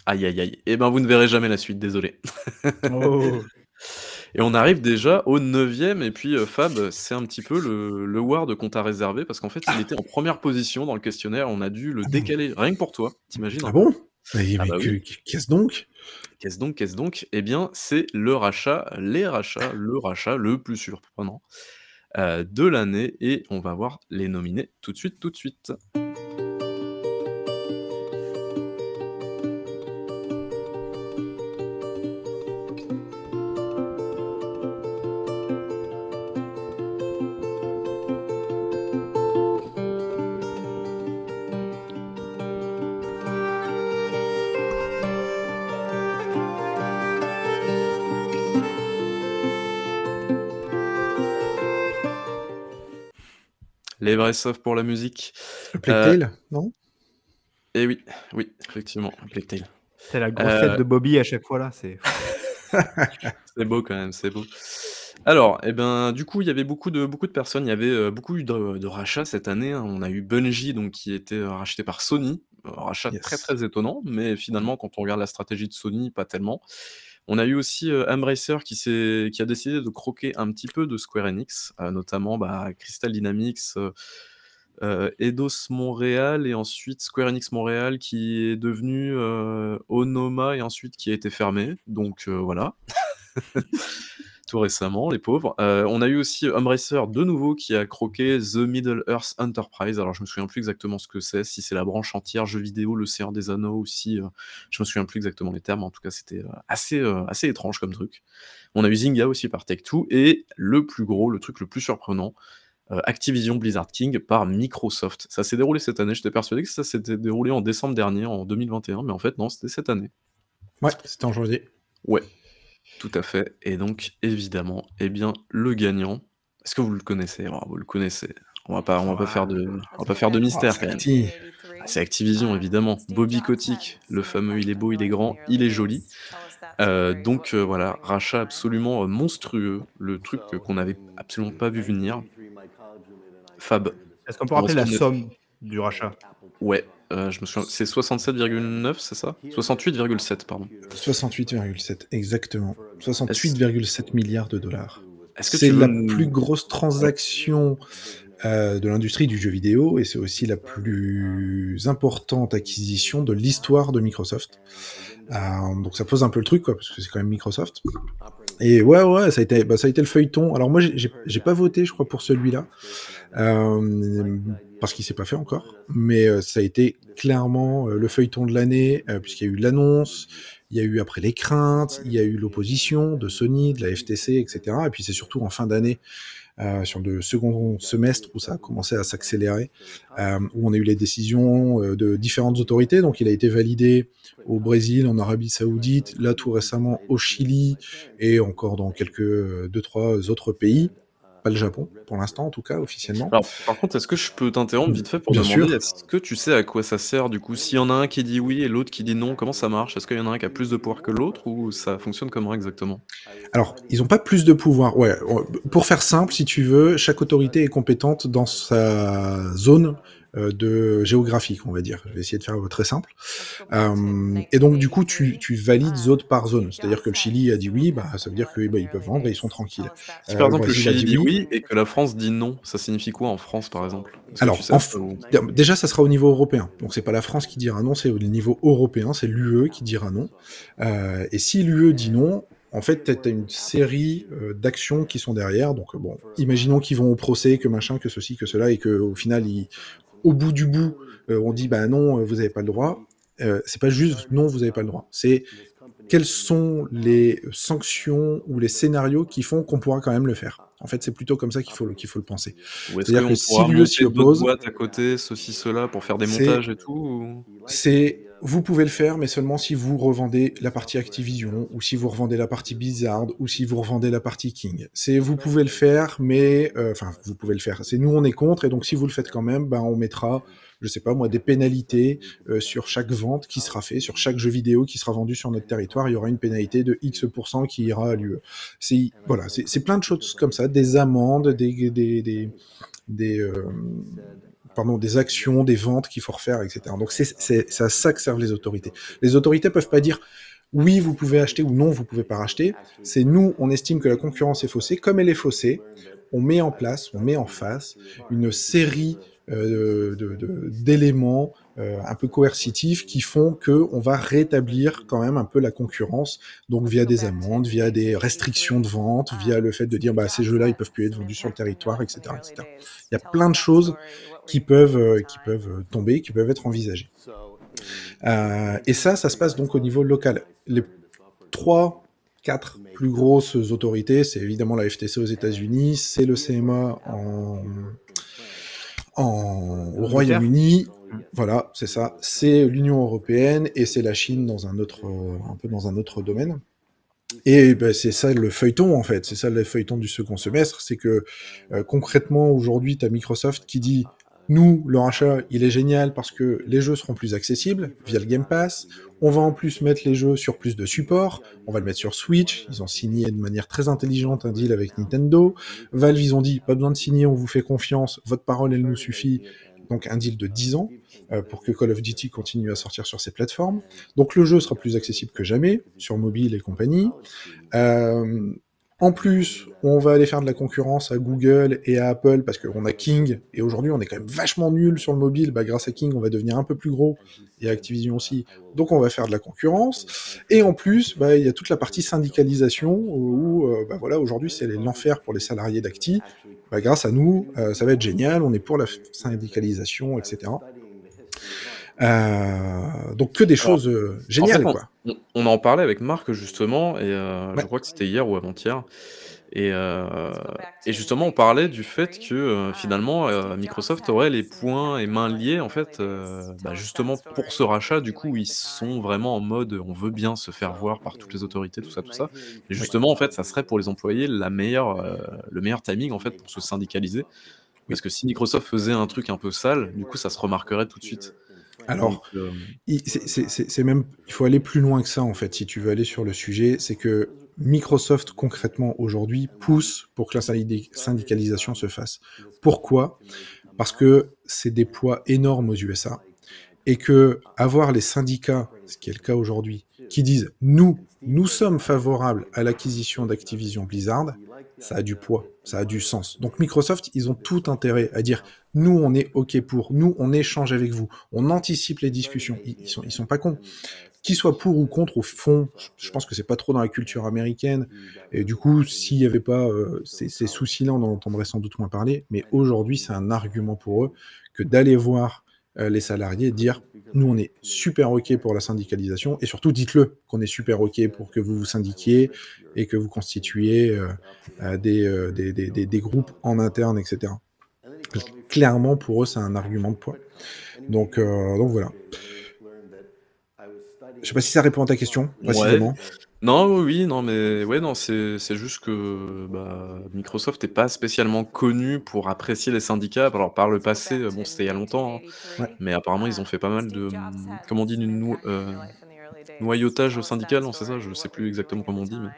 Aïe, aïe, aïe. Et ben, vous ne verrez jamais la suite, désolé. Oh! Et on arrive déjà au 9e et puis, heu, Fab, c'est un petit peu le le award qu'on t'a réservé parce qu'en fait, il était en 1re position dans le questionnaire. On a dû le Ah décaler rien que pour toi. Tu imagines Ah bon? Mais Ah mais bah que oui. qu'est-ce donc? Qu'est-ce donc, qu'est-ce donc? Eh bien, c'est le rachat, les rachats, le rachat le plus surprenant, heu, de l'année et on va voir les nominés tout de suite, tout de suite. Les vrais sauf pour la musique. A Plague Tale, non? Et oui, oui, effectivement, Plague. C'est la grosse tête Heu de Bobby à chaque fois là, c'est C'est beau quand même, c'est beau. Alors, et ben, du coup, il y avait beaucoup de beaucoup de personnes, il y avait, heu, beaucoup eu de de rachats cette année, hein. On a eu Bungie, donc qui a été, heu, racheté par Sony. Rachat très, Yes. très étonnant, mais finalement, quand on regarde la stratégie de Sony, pas tellement. On a eu aussi, heu, Embracer qui qui a décidé de croquer un petit peu de Square Enix, heu, notamment, bah, Crystal Dynamics, heu heu, Eidos Montréal et ensuite Square Enix Montréal qui est devenu, Onoma et ensuite qui a été fermé. Donc, voilà. Tout récemment, les pauvres. Heu, on a eu aussi Embracer de nouveau qui a croqué The Middle-earth Enterprise. Alors je me souviens plus exactement ce que c'est, si c'est la branche entière jeux vidéo, Le Seigneur des Anneaux ou si, heu, je me souviens plus exactement les termes. En tout cas, c'était, heu, assez, assez étrange comme truc. On a eu Zynga aussi par Take-Two et le plus gros, le truc le plus surprenant, Activision Blizzard King par Microsoft. Ça s'est déroulé cette année, j'étais persuadé que ça s'était déroulé en décembre dernier, en 2021, mais en fait non, c'était cette année. Ouais, c'était en janvier. Ouais, tout à fait et donc évidemment, eh bien, le gagnant, est-ce que vous le connaissez? Alors vous le connaissez, on va pas on va pas faire de on va pas faire de mystère c'est quand même. Acti. Ah, c'est Activision évidemment. Bobby Kotick, le fameux il est beau, il est grand, il est joli. Heu, donc, heu, voilà, rachat absolument, heu, monstrueux, le truc, qu'on avait absolument pas vu venir. Fab, Est-ce qu'on peut on rappeler la somme du rachat? Ouais, heu, je me souviens, c'est 67,9 c'est ça? 68,7 pardon. 68,7 exactement. Est-ce 68,7 milliards de dollars. C'est veux la plus grosse transaction, heu, de l'industrie du jeu vidéo et c'est aussi la plus importante acquisition de l'histoire de Microsoft. Hem, donc ça pose un peu le truc quoi, parce que c'est quand même Microsoft. Et ouais, ouais, ça a été bah, ça a été le feuilleton. Alors moi, j'ai pas voté, je crois, pour celui-là, parce qu'il s'est pas fait encore, mais heu, ça a été clairement, heu, le feuilleton de l'année, heu, puisqu'il y a eu l'annonce, il y a eu après les craintes, il y a eu l'opposition de Sony, de la FTC et cetera et puis c'est surtout en fin d'année, heu, sur le second semestre où ça a commencé à s'accélérer, hem, où on a eu les décisions, de différentes autorités. Donc il a été validé au Brésil, en Arabie Saoudite, là tout récemment au Chili et encore dans quelques, heu, 2-3 autres pays. Pas le Japon, pour l'instant en tout cas, officiellement. Alors, par contre, est-ce que je peux t'interrompre vite fait pour bien demander, est-ce que tu sais à quoi ça sert du coup? S'il y en a un qui dit oui et l'autre qui dit non, comment ça marche? Est-ce qu'il y en a un qui a plus de pouvoir que l'autre ou ça fonctionne comment exactement? Alors, ils ont pas plus de pouvoir. Ouais, pour faire simple, si tu veux, chaque autorité est compétente dans sa zone, de géographique, on va dire. Je vais essayer de faire, très simple. Hem et donc du coup, tu tu valides zone par zone. C'est-à-dire que le Chili a dit oui, bah, ça veut dire que, bah, ils peuvent vendre et ils sont tranquilles. Si Heu, par le exemple le Chili dit dit oui. oui et que la France dit non, ça signifie quoi en France par exemple? Tu Alors, sais en ou? déjà, ça sera au niveau européen. Donc c'est pas la France qui dira non, c'est au niveau européen, c'est l'UE qui dira non. Et si l'UE dit non, en fait, tu as une série, d'actions qui sont derrière. Donc, bon, imaginons qu'ils vont au procès, que machin, que ceci, que cela et qu'au final, ils au bout du bout, heu, on dit: «Bah non, heu, vous avez pas le droit». Heu, c'est pas juste: «Non, vous avez pas le droit». C'est quelles sont les sanctions ou les scénarios qui font qu'on pourra quand même le faire? En fait, c'est plutôt comme ça qu'il faut le qu'il faut le penser. C'est-à-dire que si l'UE s'y oppose à côté, ceci, cela, pour faire des montages et tout ou? c'est vous pouvez le faire, mais seulement si vous revendez la partie Activision ou si vous revendez la partie Blizzard ou si vous revendez la partie King. C'est vous pouvez le faire, mais heu, enfin, vous pouvez le faire. C'est nous, on est contre et donc si vous le faites quand même, ben, on mettra, je sais pas moi, des pénalités, heu, sur chaque vente qui sera fait, sur chaque jeu vidéo qui sera vendu sur notre territoire, il y aura une pénalité de X % qui ira à l'UE. C'est voilà, c'est plein de choses comme ça, des amendes, des des des des, hem, pardon, des actions, des ventes qu'il faut refaire, et cetera. Donc c'est à ça que servent les autorités. Les autorités peuvent pas dire: «Oui, vous pouvez acheter» ou «Non, vous pouvez pas racheter». C'est nous, on estime que la concurrence est faussée. Comme elle est faussée, on met en place, on met en face une série, de d'éléments, un peu coercitifs qui font qu'on va rétablir quand même un peu la concurrence, donc via des amendes, via des restrictions de vente, via le fait de dire: «Bah, ces jeux-là, ils peuvent plus être vendus sur le territoire» et cetera, et cetera. Il y a plein de choses qui peuvent, heu, qui peuvent, tomber, qui peuvent être envisagées. Heu et ça, ça se passe donc au niveau local. Les 3-4 plus grosses autorités, c'est évidemment la FTC aux États-Unis, c'est le CMA en en au? Royaume-Uni. Voilà, c'est ça. C'est l'Union européenne et c'est la Chine dans un autre, heu, un peu dans un autre domaine et bah, c'est ça le feuilleton, en fait. C'est ça le feuilleton du second semestre, c'est que, heu, concrètement, aujourd'hui, tu as Microsoft qui dit: «Nous, le rachat, il est génial parce que les jeux seront plus accessibles via le Game Pass. On va en plus mettre les jeux sur plus de supports. On va le mettre sur Switch». Ils ont signé de manière très intelligente un deal avec Nintendo. Valve, ils ont dit: «Pas besoin de signer, on vous fait confiance, votre parole, elle nous suffit». Donc un deal de 10 ans, heu, pour que Call of Duty continue à sortir sur ces plateformes. Donc le jeu sera plus accessible que jamais, sur mobile et compagnie. Hem, en plus, on va aller faire de la concurrence à Google et à Apple parce qu'on a King. Et aujourd'hui, on est quand même vachement nuls sur le mobile. Bah, grâce à King, on va devenir un peu plus gros. Et Activision aussi, donc on va faire de la concurrence. Et en plus, bah, il y a toute la partie syndicalisation où, heu, bah, voilà, aujourd'hui, c'est l'enfer pour les salariés d'Acti. Bah, grâce à nous, heu, ça va être génial, on est pour la syndicalisation et Heu, donc que des Alors, choses, en fait, géniales, on quoi. on on en parlait avec Marc justement et heu, je Ouais. crois que c'était hier ou avant-hier et justement, on parlait du fait que, finalement, Microsoft aurait les poings et mains liés, en fait, bah, justement pour ce rachat. Du coup, ils sont vraiment en mode, on veut bien se faire voir par toutes les autorités, tout ça, tout ça et Oui. justement, en fait, ça serait pour les employés la meilleure, le meilleur timing, en fait, pour se syndicaliser. Oui. Parce que si Microsoft faisait un truc un peu sale, du coup, ça se remarquerait tout de suite. Donc Alors, c'est c'est même il faut aller plus loin que ça, en fait, si tu veux aller sur le sujet. C'est que Microsoft, concrètement, aujourd'hui, pousse pour que la syndi syndicalisation se fasse. Pourquoi? Parce que c'est des poids énormes aux USA et qu'avoir les syndicats, ce qui est le cas aujourd'hui, qui disent: «Nous, nous sommes favorables à l'acquisition d'Activision Blizzard», ça a du poids, ça a du sens. Donc Microsoft, ils ont tout intérêt à dire: «Nous, on est OK pour, nous, on échange avec vous, on anticipe les discussions». Ils ils sont pas cons. Qu'ils soient pour ou contre, au fond, je pense que c'est pas trop dans la culture américaine et du coup, s'il y avait pas, heu, ces soucis-là, on en entendrait sans doute moins parler. Mais aujourd'hui, c'est un argument pour eux que d'aller voir, les salariés dire: «Nous, on est super OK pour la syndicalisation» et surtout dites-le, qu'on est super OK pour que vous vous syndiquiez et que vous constituiez, heu heu, des, des des des groupes en interne et cetera. Cl clairement, pour eux, c'est un argument de poids. Donc donc voilà. Je sais pas si ça répond à ta question, Ouais. Non, oui, oui, non, mais ouais, non, c'est c'est juste que, bah, Microsoft est pas spécialement connu pour apprécier les syndicats. Alors par le passé, heu, bon, c'était il y a longtemps, hein, Ouais. mais apparemment, ils ont fait pas mal de, mmh, comment on dit? Du nou heu, noyautage syndical, non, c'est ça? Je sais plus exactement comment on dit, mais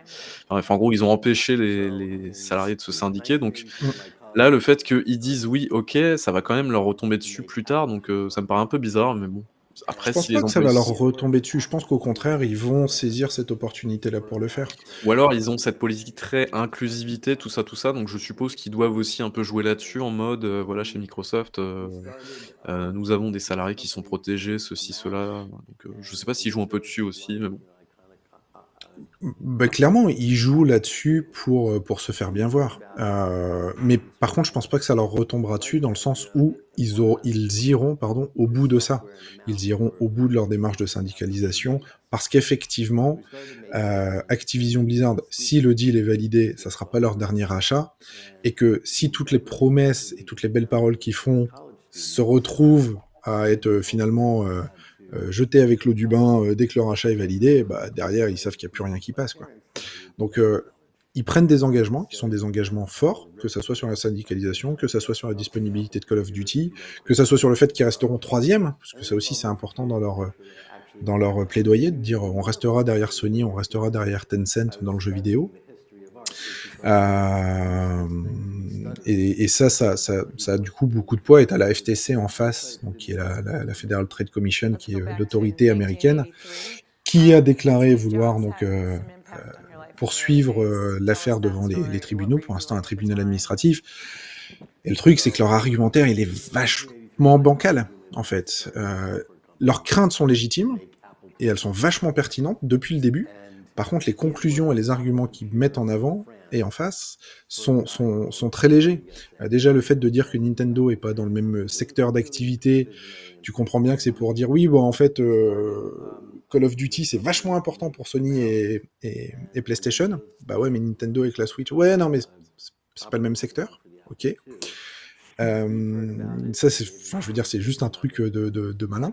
bref, en gros, ils ont empêché les les salariés de se syndiquer. Donc Mmh. là, le fait qu'ils disent: «Oui, OK», ça va quand même leur retomber dessus plus tard. Donc heu, ça me paraît un peu bizarre, mais bon. Je Après, pense si les pas que ça va leur retomber dessus. Je pense qu'au contraire, ils vont saisir cette opportunité-là pour le faire. Ou alors ils ont cette politique très inclusivité, tout ça, tout ça, donc je suppose qu'ils doivent aussi un peu jouer là-dessus en mode, heu, voilà, chez Microsoft, heu heu, nous avons des salariés qui sont protégés, ceci, cela, donc je sais pas s'ils jouent un peu dessus aussi, mais bon. Bah, clairement, ils jouent là-dessus pour, euh, pour se faire bien voir. Euh, mais par contre, je pense pas que ça leur retombera dessus dans le sens où ils, iront pardon, au bout de ça. Ils iront au bout de leur démarche de syndicalisation parce qu'effectivement, euh, Activision Blizzard, si le deal est validé, ça sera pas leur dernier achat et que si toutes les promesses et toutes les belles paroles qu'ils font se retrouvent à être finalement euh, jetés avec l'eau du bain euh, dès que leur achat est validé, bah, derrière, ils savent qu'il n'y a plus rien qui passe. Quoi. Donc, euh, ils prennent des engagements qui sont des engagements forts, que ce soit sur la syndicalisation, que ce soit sur la disponibilité de Call of Duty, que ce soit sur le fait qu'ils resteront troisième, parce que ça aussi c'est important dans leur, dans leur plaidoyer, de dire on restera derrière Sony, on restera derrière Tencent dans le jeu vidéo. Euh, et, ça, ça, ça, a du coup beaucoup de poids. Et tu as la FTC en face, donc qui est la, Federal Trade Commission, qui est euh, l'autorité américaine, qui a déclaré vouloir donc euh, poursuivre l'affaire devant les, tribunaux, pour l'instant un tribunal administratif. Et le truc, c'est que leur argumentaire, il est vachement bancal, en fait. Leurs craintes sont légitimes, et elles sont vachement pertinentes depuis le début. Par contre, les conclusions et les arguments qu'ils mettent en avant et en face sont, sont, sont très légers. Euh, déjà, le fait de dire que Nintendo est pas dans le même secteur d'activité, tu comprends bien que c'est pour dire oui, bon, en fait, euh, Call of Duty, c'est vachement important pour Sony et, et, et, PlayStation. Bah ouais, mais Nintendo avec la Switch, ouais, non, mais c'est pas le même secteur. Ok. Euh, ça, c'est, enfin, je veux dire, c'est juste un truc de, de, de malin.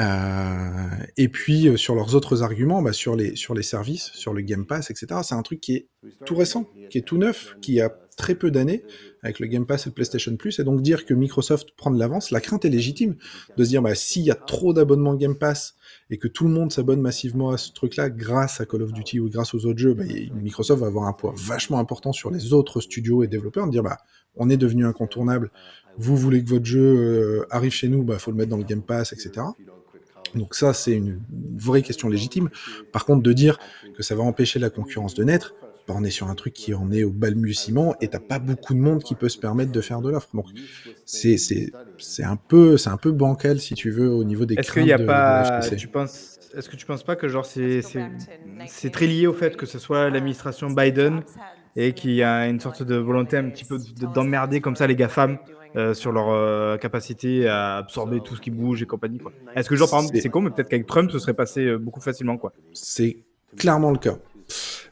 Euh, et puis euh, sur leurs autres arguments, bah, sur, les, services, sur le Game Pass, etc., c'est un truc qui est tout récent, qui est tout neuf, qui a très peu d'années avec le Game Pass et le PlayStation Plus, et donc dire que Microsoft prend de l'avance, la crainte est légitime de se dire bah, s'il y a trop d'abonnements Game Pass et que tout le monde s'abonne massivement à ce truc-là grâce à Call of Duty ou grâce aux autres jeux, bah, Microsoft va avoir un poids vachement important sur les autres studios et développeurs, de dire bah, on est devenu incontournable, vous voulez que votre jeu euh, arrive chez nous, il bah, faut le mettre dans le Game Pass, etc. Donc ça, c'est une vraie question légitime. Par contre, de dire que ça va empêcher la concurrence de naître, bah on est sur un truc qui en est au balbutiement et t'as pas beaucoup de monde qui peut se permettre de faire de l'offre. Donc c'est c'est c'est un peu c'est un peu bancal si tu veux au niveau des Est-ce qu'il y a de, pas de tu penses est-ce que tu penses pas que genre c'est c'est très lié au fait que ce soit l'administration Biden et qu'il y a une sorte de volonté un petit peu d'emmerder comme ça les GAFAM euh, sur leur euh, capacité à absorber tout ce qui bouge et compagnie. Est-ce que, genre, par exemple, c'est con, mais peut-être qu'avec Trump, ce serait passé euh, beaucoup facilement, quoi. C'est clairement le cas.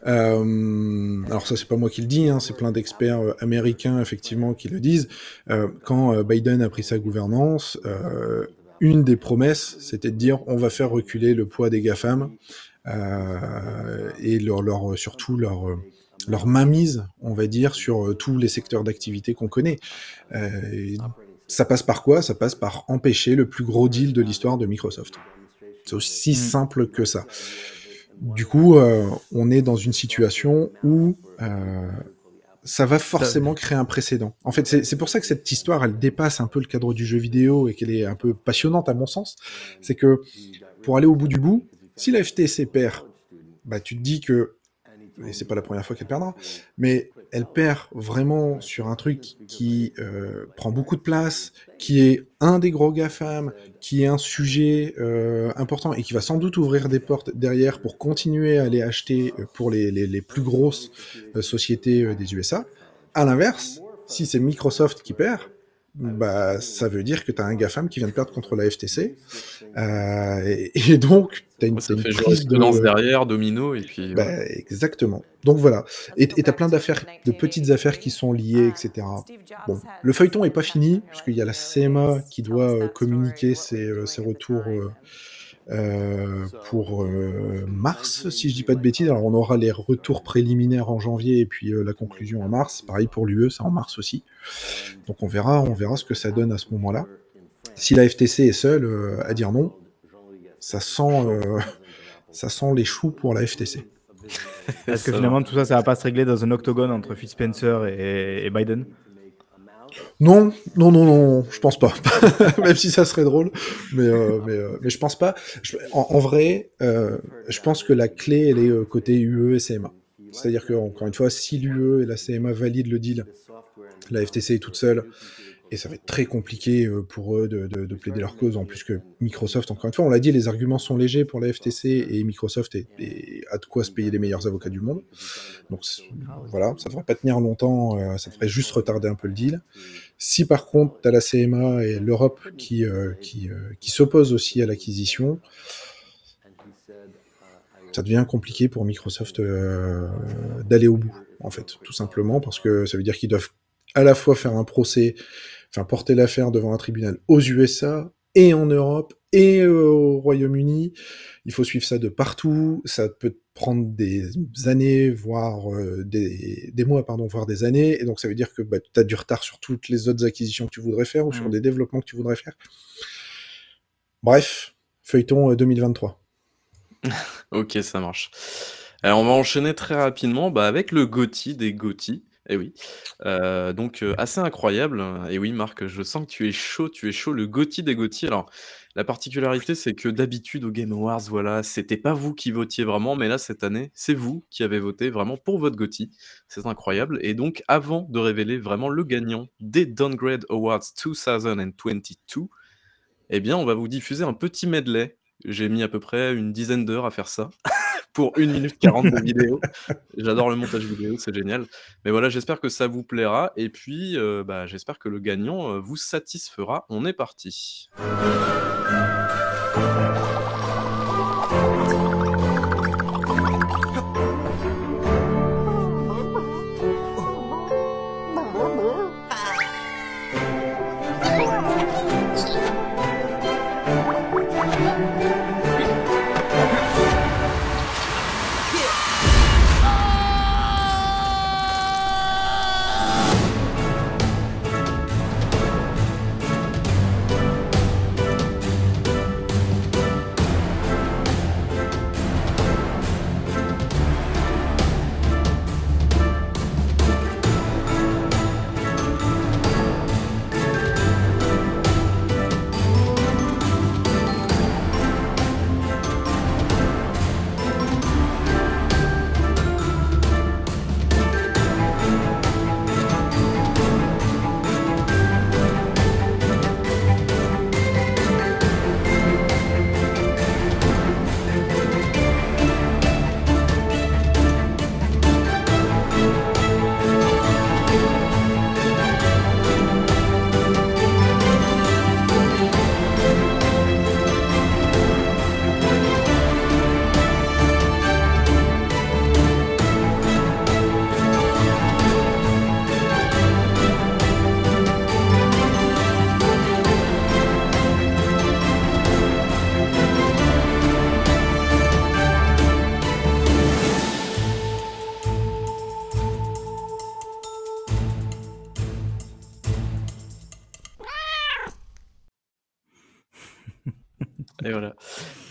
Euh, alors ça, c'est pas moi qui le dis, hein, c'est plein d'experts américains, effectivement, qui le disent. quand Biden a pris sa gouvernance, une des promesses, c'était de dire on va faire reculer le poids des GAFAM et leur, leur, surtout leur leur mainmise, on va dire, sur euh, tous les secteurs d'activité qu'on connaît. Euh, ça passe par quoi? Ça passe par empêcher le plus gros deal de l'histoire de Microsoft. C'est aussi mmh. simple que ça. Du coup, euh, on est dans une situation où euh, ça va forcément créer un précédent. En fait, c'est pour ça que cette histoire, elle dépasse un peu le cadre du jeu vidéo et qu'elle est un peu passionnante à mon sens. C'est que pour aller au bout du bout, si la FTC perd, bah, tu te dis que et c'est pas la première fois qu'elle perdra, mais elle perd vraiment sur un truc qui euh, prend beaucoup de place, qui est un des gros GAFAM, qui est un sujet euh, important et qui va sans doute ouvrir des portes derrière pour continuer à aller acheter pour les, les, les plus grosses euh, sociétés des USA. À l'inverse, si c'est Microsoft qui perd, bah, ça veut dire que tu as un GAFAM qui vient de perdre contre la FTC. Euh, et, et, donc, tu as une, ça une fait prise de... derrière, domino, et puis... Bah, ouais. Exactement. Donc voilà. Et tu as plein d'affaires, de petites affaires qui sont liées, etc. Bon, le feuilleton est pas fini, puisqu'il y a la CMA qui doit euh, communiquer ses, euh, ses retours... Euh, pour euh, mars, si je dis pas de bêtises. Alors on aura les retours préliminaires en janvier et puis euh, la conclusion en mars. Pareil pour l'UE, c'est en mars aussi. Donc on verra, on verra ce que ça donne à ce moment-là. Si la FTC est seule à dire non, ça sent, ça sent les choux pour la FTC. Est-ce que finalement tout ça, ça va pas se régler dans un octogone entre et, et Biden non, non, non, non, je pense pas. Même si ça serait drôle, mais euh, mais, euh, mais je pense pas. En, vrai, euh, je pense que la clé elle est côté UE et CMA. C'est-à-dire que encore une fois, si l'UE et la CMA valident le deal, la FTC est toute seule et ça va être très compliqué euh, pour eux de, de- de plaider leur cause. En plus que Microsoft, encore une fois, on l'a dit, les arguments sont légers pour la FTC et Microsoft est, a de quoi se payer les meilleurs avocats du monde. Donc voilà, ça devrait pas tenir longtemps, euh, ça devrait juste retarder un peu le deal. Si par contre, tu as la CMA et l'Europe qui, euh, qui, s'opposent aussi à l'acquisition, ça devient compliqué pour Microsoft d'aller au bout, en fait, tout simplement, parce que ça veut dire qu'ils doivent à la fois faire un procès, enfin porter l'affaire devant un tribunal aux USA et en Europe et euh, au Royaume-Uni. Il faut suivre ça de partout. Ça peut prendre des années, voire euh, des, des mois, pardon, voire des années. Et donc ça veut dire que bah, tu as du retard sur toutes les autres acquisitions que tu voudrais faire ou sur Mm. des développements que tu voudrais faire. Bref, feuilleton euh, 2023. Ok, ça marche. Alors, on va enchaîner très rapidement bah, avec le GOTY des GOTY. Eh oui. Euh, donc, euh, assez incroyable. Et oui, Marc, je sens que tu es chaud, tu es chaud. Le GOTY des GOTY. Alors, la particularité, c'est que d'habitude, au Game Awards, voilà, c'était pas vous qui votiez vraiment, mais là, cette année, c'est vous qui avez voté vraiment pour votre GOTY. C'est incroyable. Et donc, avant de révéler vraiment le gagnant des Downgrade Awards 2022, eh bien, on va vous diffuser un petit medley. J'ai mis à peu près une dizaine d'heures à faire ça pour 1 minute 40 de vidéo. J'adore le montage vidéo, c'est génial. Mais voilà, j'espère que ça vous plaira. Et puis, euh, bah, j'espère que le gagnant euh, vous satisfera. On est parti.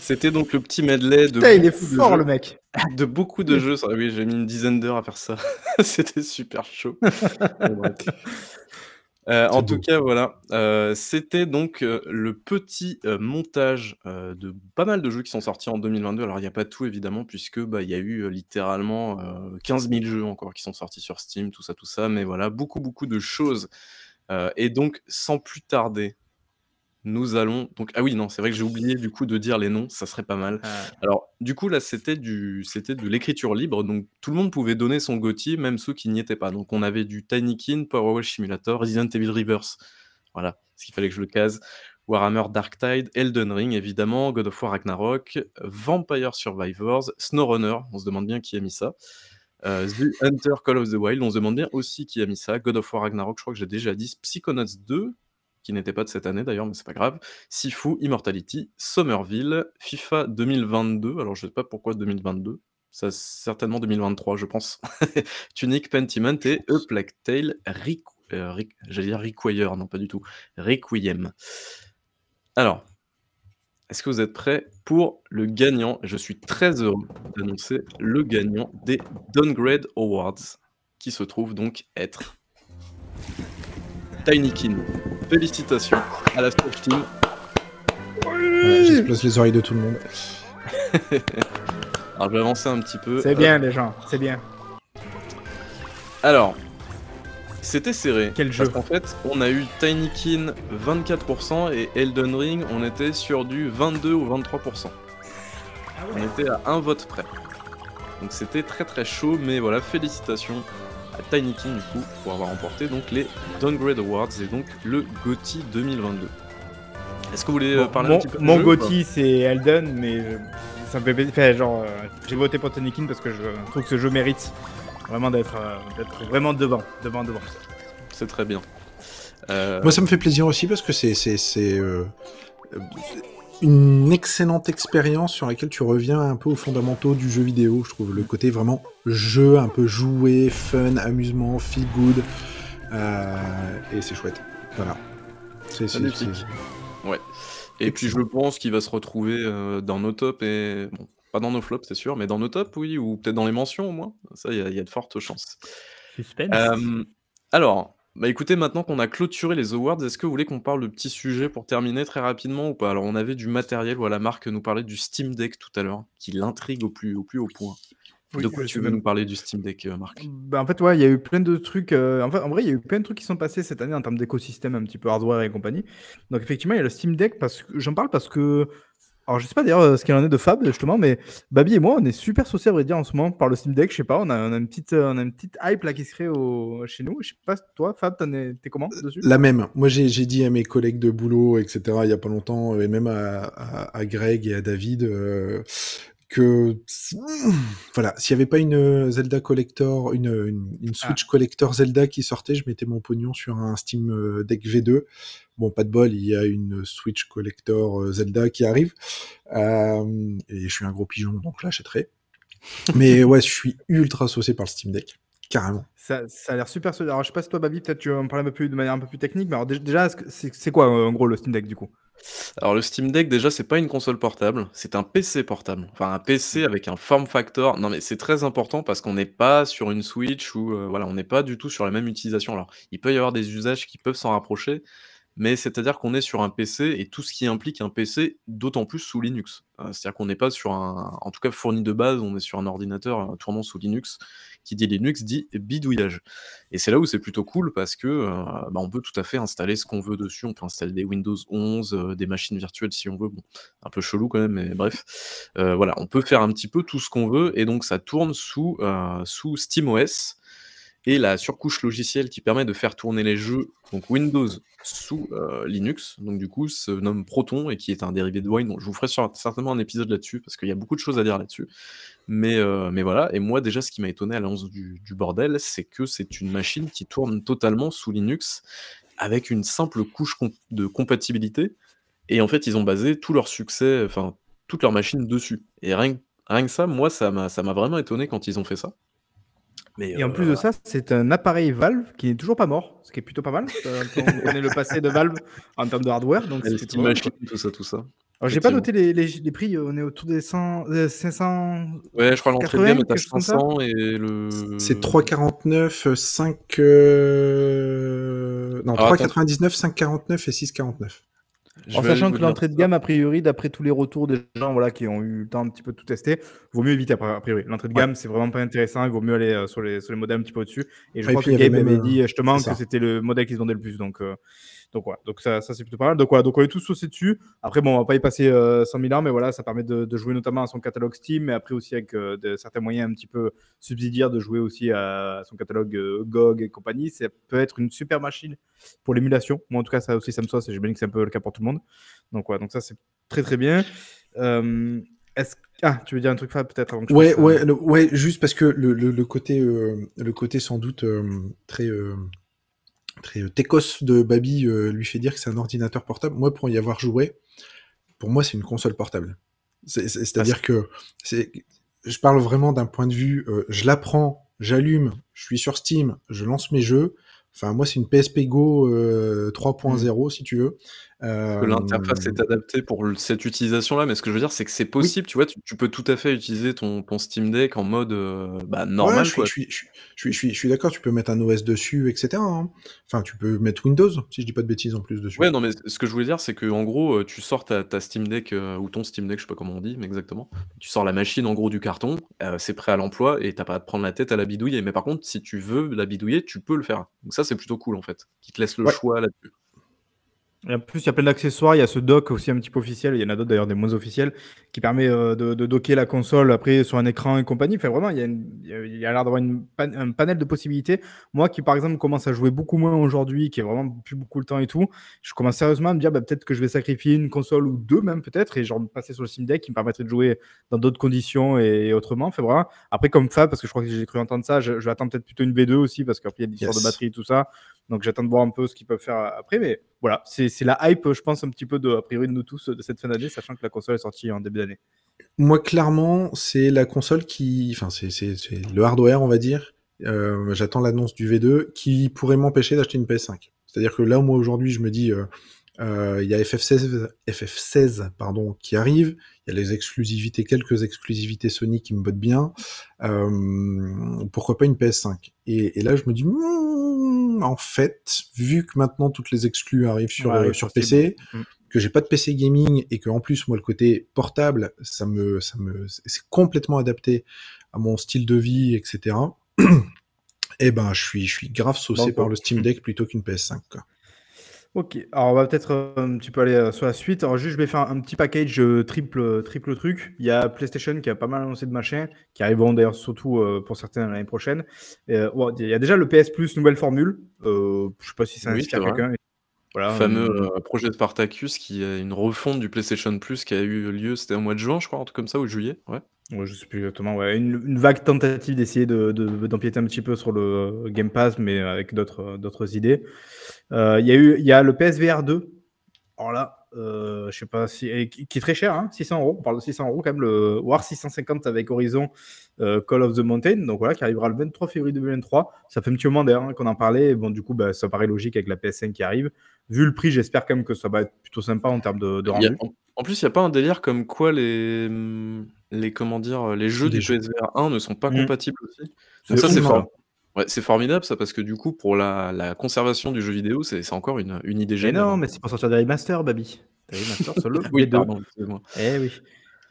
C'était donc le petit medley de Putain, il est de fort jeux. le mec. De beaucoup de jeux. Oui, j'ai mis une dizaine d'heures à faire ça. C'était super chaud. Bref. Euh, en tout beau. cas, voilà. Euh, C'était donc euh, le petit montage de pas mal de jeux qui sont sortis en 2022. Alors, il n'y a pas tout, évidemment, puisque bah, il y a eu littéralement euh, 15 000 jeux encore qui sont sortis sur Steam, tout ça, tout ça. Mais voilà, beaucoup, beaucoup de choses. Et donc, sans plus tarder, nous allons. Donc, ah oui, non, c'est vrai que j'ai oublié du coup de dire les noms, ça serait pas mal. Alors, du coup, là, c'était du, c'était de l'écriture libre, donc tout le monde pouvait donner son GOTY, même ceux qui n'y étaient pas. Donc, on avait du Tinykin, Power Wash Simulator, Resident Evil Reverse. Voilà, ce qu'il fallait que je le case. Warhammer Dark Tide, Elden Ring, évidemment, God of War Ragnarok, Vampire Survivors, SnowRunner, on se demande bien qui a mis ça. Euh, The Hunter Call of the Wild, on se demande bien aussi qui a mis ça. God of War Ragnarok, je crois que j'ai déjà dit. Psychonauts 2, qui n'était pas de cette année d'ailleurs, mais c'est pas grave. Sifu, Immortality, Somerville, FIFA 2022. Alors je sais pas pourquoi 2022. Ça certainement 2023, je pense. Tunic, Pentiment et A Plague Tale, Requ- euh, Req- j'allais dire Require, non pas du tout. Requiem. Alors, est-ce que vous êtes prêts pour le gagnant? Je suis très heureux d'annoncer le gagnant des Downgrade Awards, qui se trouve donc être Tinykin. Félicitations à la Switch Team. J'explose les oreilles de tout le monde. Alors, je vais avancer un petit peu. C'est bien les gens, c'est bien. Alors, c'était serré. Quel jeu Parce qu'en fait, on a eu Tinykin 24% et Elden Ring, on était sur du 22 ou 23%. On était à un vote près. Donc c'était très très chaud, mais voilà, félicitations à Tinykin du coup pour avoir remporté donc les Downgrade Awards et donc le GOTY 2022. Est-ce que vous voulez euh, Bon, parler mon, un petit peu du mon Gotti, c'est Elden, mais ça me fait plaisir. Enfin, genre, euh, j'ai voté pour Tonikin parce que je trouve que ce jeu mérite vraiment d'être euh, vraiment devant, devant, devant. C'est très bien. Euh, Moi, ça me fait plaisir aussi parce que c'est une excellente expérience sur laquelle tu reviens un peu aux fondamentaux du jeu vidéo. Je trouve le côté vraiment jeu, un peu joué, fun, amusement, feel good, euh, et c'est chouette. Voilà. C'est Ouais. Et puis je pense qu'il va se retrouver euh, dans nos tops et bon, pas dans nos flops c'est sûr, mais dans nos tops oui, ou peut-être dans les mentions au moins. Ça, il y, y a de fortes chances. Suspense. Euh, alors, bah écoutez, maintenant qu'on a clôturé les awards, est-ce que vous voulez qu'on parle de petits sujets pour terminer très rapidement ou pas? Alors on avait du matériel, voilà, Marc nous parlait du Steam Deck tout à l'heure, qui l'intrigue au plus, au plus haut point. Oui, de quoi euh, tu c'est veux même- nous parler du Steam Deck, euh, Marc? Bah, en fait, ouais, il y a eu plein de trucs. euh, en, fait, en vrai, il y a eu plein de trucs qui sont passés cette année en termes d'écosystème, un petit peu hardware et compagnie. Donc, effectivement, il y a le Steam Deck. parce que J'en parle parce que. Alors, je sais pas d'ailleurs euh, ce qu'il en est de Fab, justement, mais Babi et moi, on est super saucés, à vrai dire, en ce moment, par le Steam Deck. Je sais pas, on a, on a, une, petite, euh, on a une petite hype là qui se crée au... chez nous. Je sais pas, toi, Fab, t'en es- t'es comment dessus? La même. Moi, j'ai dit à mes collègues de boulot, etc., il y a pas longtemps, euh, et même à, à- à Greg et à David, euh, que voilà, s'il n'y avait pas une euh, Zelda Collector, une, une, une Switch Collector Zelda qui sortait, je mettais mon pognon sur un Steam euh, Deck V2. Bon, pas de bol, il y a une Switch Collector euh, Zelda qui arrive, Euh, et je suis un gros pigeon, donc je l'achèterai. Mais ouais, je suis ultra saucé par le Steam Deck, carrément. ça, ça a l'air super solide. Alors, je sais pas si toi, Babi, peut-être tu veux en parler un peu plus de manière un peu plus technique, mais alors dé- déjà, c'est quoi euh, en gros le Steam Deck du coup? Alors le Steam Deck déjà c'est pas une console portable, c'est un PC portable. Enfin un PC avec un form factor. Non mais c'est très important parce qu'on n'est pas sur une Switch ou euh, voilà, on n'est pas du tout sur la même utilisation. Alors il peut y avoir des usages qui peuvent s'en rapprocher, mais c'est-à-dire qu'on est sur un PC et tout ce qui implique un PC, d'autant plus sous Linux. Euh, c'est-à-dire qu'on n'est pas sur un, en tout cas fourni de base, on est sur un ordinateur tournant sous Linux. Qui dit Linux dit bidouillage. Et c'est là où c'est plutôt cool parce que euh, bah, peut tout à fait installer ce qu'on veut dessus. On peut installer des Windows 11, euh, des machines virtuelles si on veut. Bon, un peu chelou quand même, mais bref. Voilà, on peut faire un petit peu tout ce qu'on veut et donc ça tourne sous, sous SteamOS et la surcouche logicielle qui permet de faire tourner les jeux, donc Windows sous euh, Linux, donc du coup se nomme Proton et qui est un dérivé de Wine. Donc je vous ferai sur- certainement un épisode là-dessus parce qu'il y a beaucoup de choses à dire là-dessus. Mais, euh, mais voilà, et moi déjà ce qui m'a étonné à l'annonce du, bordel, c'est que c'est une machine qui tourne totalement sous Linux avec une simple couche de compatibilité. Et en fait, ils ont basé tout leur succès, enfin toute leur machine dessus. Et rien, que- rien que ça, moi, ça m'a vraiment étonné quand ils ont fait ça. Mais, Et en euh, plus de ça, c'est un appareil Valve qui n'est toujours pas mort, ce qui est plutôt pas mal. Euh, on connaît le passé de Valve en termes de hardware. Donc Steam Machine, tout ça, tout ça. Alors, j'ai pas noté les, les, les prix, on est autour des 100, euh, 500. Ouais, je crois l'entrée de 80, gamme est à quelque chose comme ça 500 et le. C'est 3,49, 5... euh, Non, Alors, attends. 3,99, 5,49 et 6,49. En sachant que l'entrée de gamme, a priori, d'après tous les retours des gens voilà, qui ont eu le temps un petit peu de tout tester, vaut mieux éviter a priori. L'entrée de Ouais. gamme, c'est vraiment pas intéressant, il vaut mieux aller euh, sur, les, sur les modèles un petit peu au-dessus. Et je et crois puis que Gabe avait dit euh, justement que c'était le modèle qui se vendait le plus. Donc, euh, donc, ouais. donc ça, ça c'est plutôt pas mal. Donc, ouais, donc on est tous saucés dessus. Après, bon, on va pas y passer euh, 100 000 ans, mais voilà, ça permet de, de jouer notamment à son catalogue Steam, mais après aussi avec euh, de, certains moyens un petit peu subsidiaires de jouer aussi à son catalogue euh, GOG et compagnie. Ça peut être une super machine pour l'émulation. Moi, en tout cas, ça aussi, ça me sauce et j'imagine que c'est un peu le cas pour tout le monde. Donc, ouais, donc ça, c'est très très bien. Euh, est-ce... Ah, tu veux dire un truc, Fab, peut-être avant que je Ouais, passe, euh, ouais, le- ouais, juste parce que le, le, le côté, euh, le côté sans doute euh, très, euh, très euh, de Babi euh, lui fait dire que c'est un ordinateur portable. Moi, pour y avoir joué, pour moi, c'est une console portable. C'est- c'est- C'est-à-dire que je parle vraiment d'un point de vue, euh, je la prends, j'allume, je suis sur Steam, je lance mes jeux. Enfin, moi, c'est une PSP Go euh, 3.0, si tu veux. Que l'interface est Hem adaptée pour cette utilisation-là, mais ce que je veux dire, c'est que c'est Oui. possible, tu vois? Tu tu peux tout à fait utiliser ton ton Steam Deck en mode, bah, normal, je suis quoi. je suis je suis je suis je suis je suis d'accord, tu peux mettre un OS dessus et cetera, hein. Enfin, tu peux mettre Windows, si je dis pas de bêtises en plus dessus. Ouais, non, mais ce que je voulais dire, c'est qu'en gros, heu, tu sors ta ta Steam Deck, heu, ou ton Steam Deck, je sais pas comment on dit, mais exactement. Tu sors la machine en gros du carton, c'est prêt à l'emploi et tu as pas à te prendre la tête à la bidouiller. Mais par contre, si tu veux la bidouiller, tu peux le faire. Donc ça, c'est plutôt cool en fait, qu'ils te laissent le Ouais. choix là-dessus. En plus, il y a plein d'accessoires. Il y a ce dock aussi un petit peu officiel. Il y en a d'autres d'ailleurs, des moins officiels, qui permet euh, de, de docker la console après sur un écran et compagnie. Enfin, vraiment, il y a, une- il y a- l'air d'avoir une un panel de possibilités. Moi, qui par exemple commence à jouer beaucoup moins aujourd'hui, qui ai vraiment plus beaucoup le temps et tout, je commence sérieusement à me dire bah, peut-être que je vais sacrifier une console ou deux même peut-être et genre passer sur le Steam Deck qui me permettrait de jouer dans d'autres conditions et, autrement. Enfin, voilà. Après, comme Fab, parce que je crois que j'ai cru entendre ça, je, je vais attendre peut-être plutôt une V2 aussi parce qu'après il y a des histoires Yes. de batterie et tout ça. Donc j'attends de voir un peu ce qu'ils peuvent faire après. Mais voilà, c'est c'est la hype, je pense, un petit peu de, a priori de nous tous de cette fin d'année, sachant que la console est sortie en début d'année. Moi, clairement, c'est la console qui, enfin, c'est le hardware, on va dire. Heu, j'attends l'annonce du V2 qui pourrait m'empêcher d'acheter une PS5. C'est-à-dire que là, moi, aujourd'hui, je me dis, heu heu, il y a FF16 FF16 pardon, qui arrive. Il y a les exclusivités, quelques exclusivités Sony qui me bottent bien. Pourquoi pas une PS5? Et et là, je me dis: «Mmh, en fait, vu que maintenant toutes les exclus arrivent sur, Ouais, sur. PC. Que j'ai pas de PC gaming et que en plus moi le côté portable ça me ça me c'est complètement adapté à mon style de vie etc et ben je suis je suis grave saucé par le Steam Deck plutôt qu'une PS5 quoi. Ok, alors on va peut-être euh, un petit peu aller euh, sur la suite. Alors juste, je vais faire un, petit package euh, triple, triple truc. Il y a PlayStation qui a pas mal annoncé de machins, qui arriveront d'ailleurs surtout euh, pour certains l'année prochaine. Et, euh, bon, il y a déjà le PS Plus nouvelle formule. Euh, je sais pas si ça Oui, inspire quelqu'un. Voilà, Fameux euh, euh, projet Spartacus qui est une refonte du PlayStation Plus qui a eu lieu, c'était au mois de juin, je crois, un truc comme ça, ou juillet. Ouais. Ouais, je sais plus exactement. Ouais. Une, une vague tentative d'essayer de, de- d'empiéter un petit peu sur le euh, Game Pass, mais avec d'autres, euh, d'autres idées. Euh, Il y a eu, il y a le PSVR 2. Alors là, euh, je sais pas si, et qui, qui est très cher, hein, 600 euros. On parle de 600 euros quand même. Le War 650 avec Horizon euh, Call of the Mountain, donc voilà, qui arrivera le 23 février 2023. Ça fait un petit moment d'ailleurs hein, qu'on en parlait. Et bon, du coup, bah, ça paraît logique avec la PS5 qui arrive. Vu le prix, j'espère quand même que ça va être plutôt sympa en termes de, de a- rendu. en, en plus, il n'y a pas un délire comme quoi les, les, comment dire, les jeux Des. PSVR 1 ne sont pas Mm. compatibles aussi. Donc ça, c'est ça. fort. Ouais, c'est formidable ça parce que du coup pour la, la conservation du jeu vidéo c'est c'est encore une, une idée Mais géniale. non, mais c'est pour sortir des remasters, Babi. Des remasters Oui, V2. pardon, excuse-moi. Eh oui.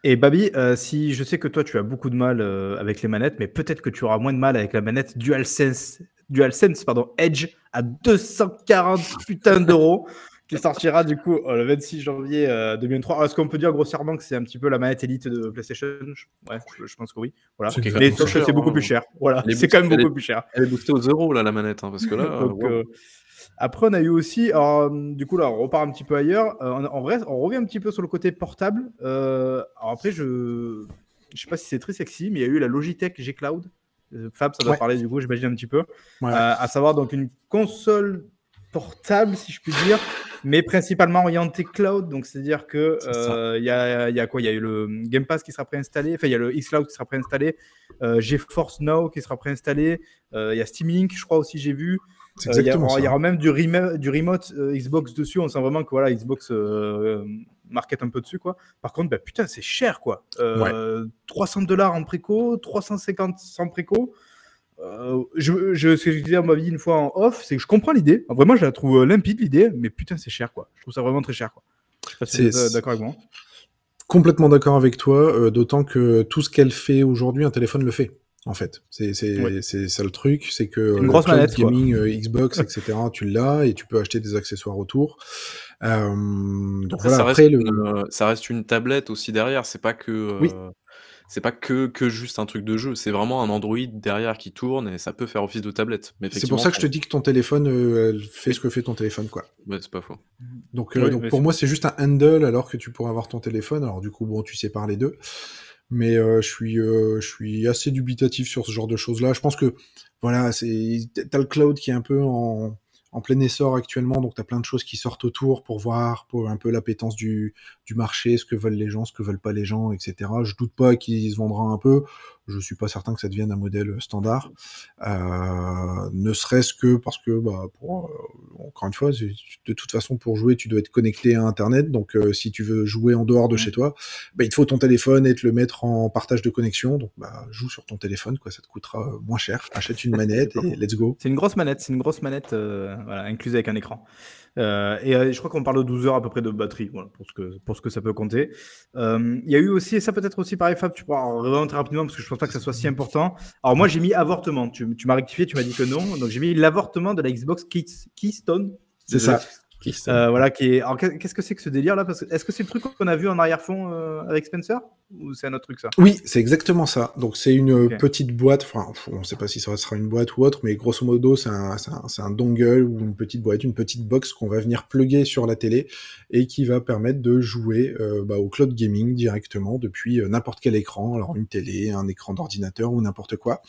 Et Babi, euh, si je sais que toi tu as beaucoup de mal euh, avec les manettes, mais peut-être que tu auras moins de mal avec la manette DualSense, DualSense pardon, Edge à 240 putains d'euros, qui sortira du coup euh, le 26 janvier euh, 2023. Alors, Est-ce qu'on peut dire grossièrement que c'est un petit peu la manette élite de PlayStation? Ouais, je, je pense que oui. Voilà. Ça. c'est beaucoup hein. plus cher. Voilà, Elle est c'est quand même boostée- beaucoup plus cher. Elle est boostée aux euros là la manette hein, parce que là. euh, Donc, wow. euh, après, on a eu aussi, alors, euh, du coup, là, on repart un petit peu ailleurs. Euh, en, vrai, on revient un petit peu sur le côté portable. Euh, alors après, je je sais pas si c'est très sexy, mais il y a eu la Logitech G Cloud. Euh, Fab, ça doit Ouais. parler du coup, j'imagine un petit peu. Ouais. Euh, à savoir donc une console portable, si je puis dire, mais principalement orientée cloud. Donc, c'est-à-dire que euh, il y, a, il y a quoi? Il y a eu le Game Pass qui sera préinstallé. Enfin, il y a le xCloud qui sera préinstallé. Euh, GeForce Now qui sera préinstallé. Euh, Il y a Steam Link, je crois aussi, j'ai vu. Il y, y aura même du, remo- du remote Xbox dessus. On sent vraiment que voilà, Xbox market un peu dessus. Quoi. Par contre, bah, putain, c'est cher. quoi. Euh, 300 dollars en préco, 350 sans préco. Euh, je, je, ce que je disais à ma vie une fois en off, c'est que je comprends l'idée. Vraiment, je la trouve euh, limpide l'idée, mais putain, c'est cher. quoi. Je trouve ça vraiment très cher. Quoi. Je sais pas si vous C'est- euh, d'accord avec moi. Complètement d'accord avec toi, euh, d'autant que tout ce qu'elle fait aujourd'hui, un téléphone le fait. En fait, c'est c'est Ouais. c'est ça le truc, c'est que Une le grosse manette, quoi. gaming, euh, Xbox, etc. Tu l'as et tu peux acheter des accessoires autour. Euh, donc Après, voilà. ça, reste une, euh, ça reste une tablette aussi derrière. C'est pas que. euh, Oui. C'est pas que, que juste un truc de jeu, c'est vraiment un Android derrière qui tourne et ça peut faire office de tablette. C'est pour ça que je te dis que ton téléphone euh, fait ce que fait ton téléphone, quoi. Ouais, c'est pas faux. Donc, euh, Oui, donc mais pour moi, c'est juste un handle alors que tu pourrais avoir ton téléphone. Alors du coup, bon, tu sépares les deux. Mais euh, je suis, euh, je suis assez dubitatif sur ce genre de choses-là. Je pense que voilà, c'est t'as le cloud qui est un peu en, en plein essor actuellement, donc t'as plein de choses qui sortent autour pour voir, pour un peu l'appétence du, du marché, ce que veulent les gens, ce que veulent pas les gens, etc. Je doute pas qu'il se vendra un peu. Je suis pas certain que ça devienne un modèle standard. Euh, ne serait-ce que parce que bah, pour, euh, encore une fois, de toute façon, pour jouer, tu dois être connecté à Internet. Donc, euh, si tu veux jouer en dehors de chez toi, bah, il te faut ton téléphone et te le mettre en partage de connexion. Donc, bah, joue sur ton téléphone, quoi. Ça te coûtera moins cher. Achète une manette et let's go. C'est une grosse manette, c'est une grosse manette voilà, incluse avec un écran. Euh, et euh, je crois qu'on parle de 12 heures à peu près de batterie, voilà, pour, ce que, pour ce que ça peut compter. Euh, Il y a eu aussi, et ça peut-être aussi pareil, Fab, tu pourras en vraiment très rapidement parce que je pense pas que ça soit si important. Alors moi j'ai mis avortement, tu, tu m'as rectifié, tu m'as dit que non, donc j'ai mis l'avortement de la Xbox Keys- Keystone. C'est ça. Voilà, qui est. Alors, qu'est- qu'est-ce que c'est que ce délire là Parce que est-ce que c'est le truc qu'on a vu en arrière-fond avec Spencer? Ou c'est un autre truc ça? Oui, c'est exactement ça. Donc c'est une Ok. petite boîte, enfin on ne sait pas si ça sera une boîte ou autre, mais grosso modo c'est un, c'est un, c'est un dongle ou une petite boîte, une petite box qu'on va venir plugger sur la télé et qui va permettre de jouer euh, bah, au cloud gaming directement depuis euh, n'importe quel écran, alors une télé, un écran d'ordinateur ou n'importe quoi.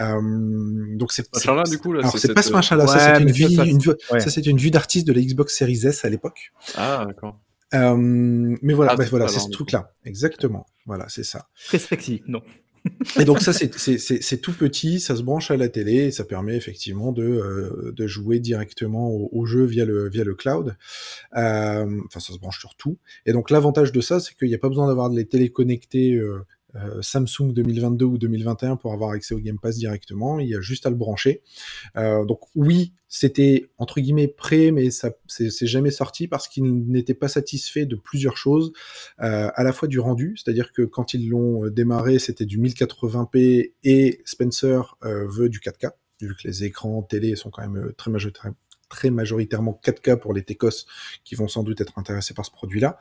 Euh, donc c'est Ce machin-là, du coup, là, alors c'est c'est pas cette, ce machin-là, ça Ouais, c'est une ça, ça, ouais. ça c'est une vue d'artiste de la Xbox Series S à l'époque. Ah, d'accord. Euh, mais voilà, Ah, bah, c'est voilà, c'est ce truc-là, exactement. Voilà, c'est ça. Sexy, non Et donc ça, c'est- c'est c'est- c'est tout petit, ça se branche à la télé, et ça permet effectivement de, euh, de jouer directement au, au jeu via le, via le cloud. Euh, Enfin, ça se branche sur tout. Et donc l'avantage de ça, c'est qu'il n'y a pas besoin d'avoir les télé connectées euh, euh, Samsung 2022 ou 2021 pour avoir accès au Game Pass directement. Il y a juste à le brancher. Euh, donc oui, c'était entre guillemets prêt, mais ça c'est jamais sorti parce qu'ils n'étaient pas satisfaits de plusieurs choses, euh, à la fois du rendu, c'est-à-dire que quand ils l'ont démarré, c'était du 1080p et Spencer veut du 4K, vu que les écrans télé sont quand même très majoritairement très majoritairement 4K pour les Tecos qui vont sans doute être intéressés par ce produit-là,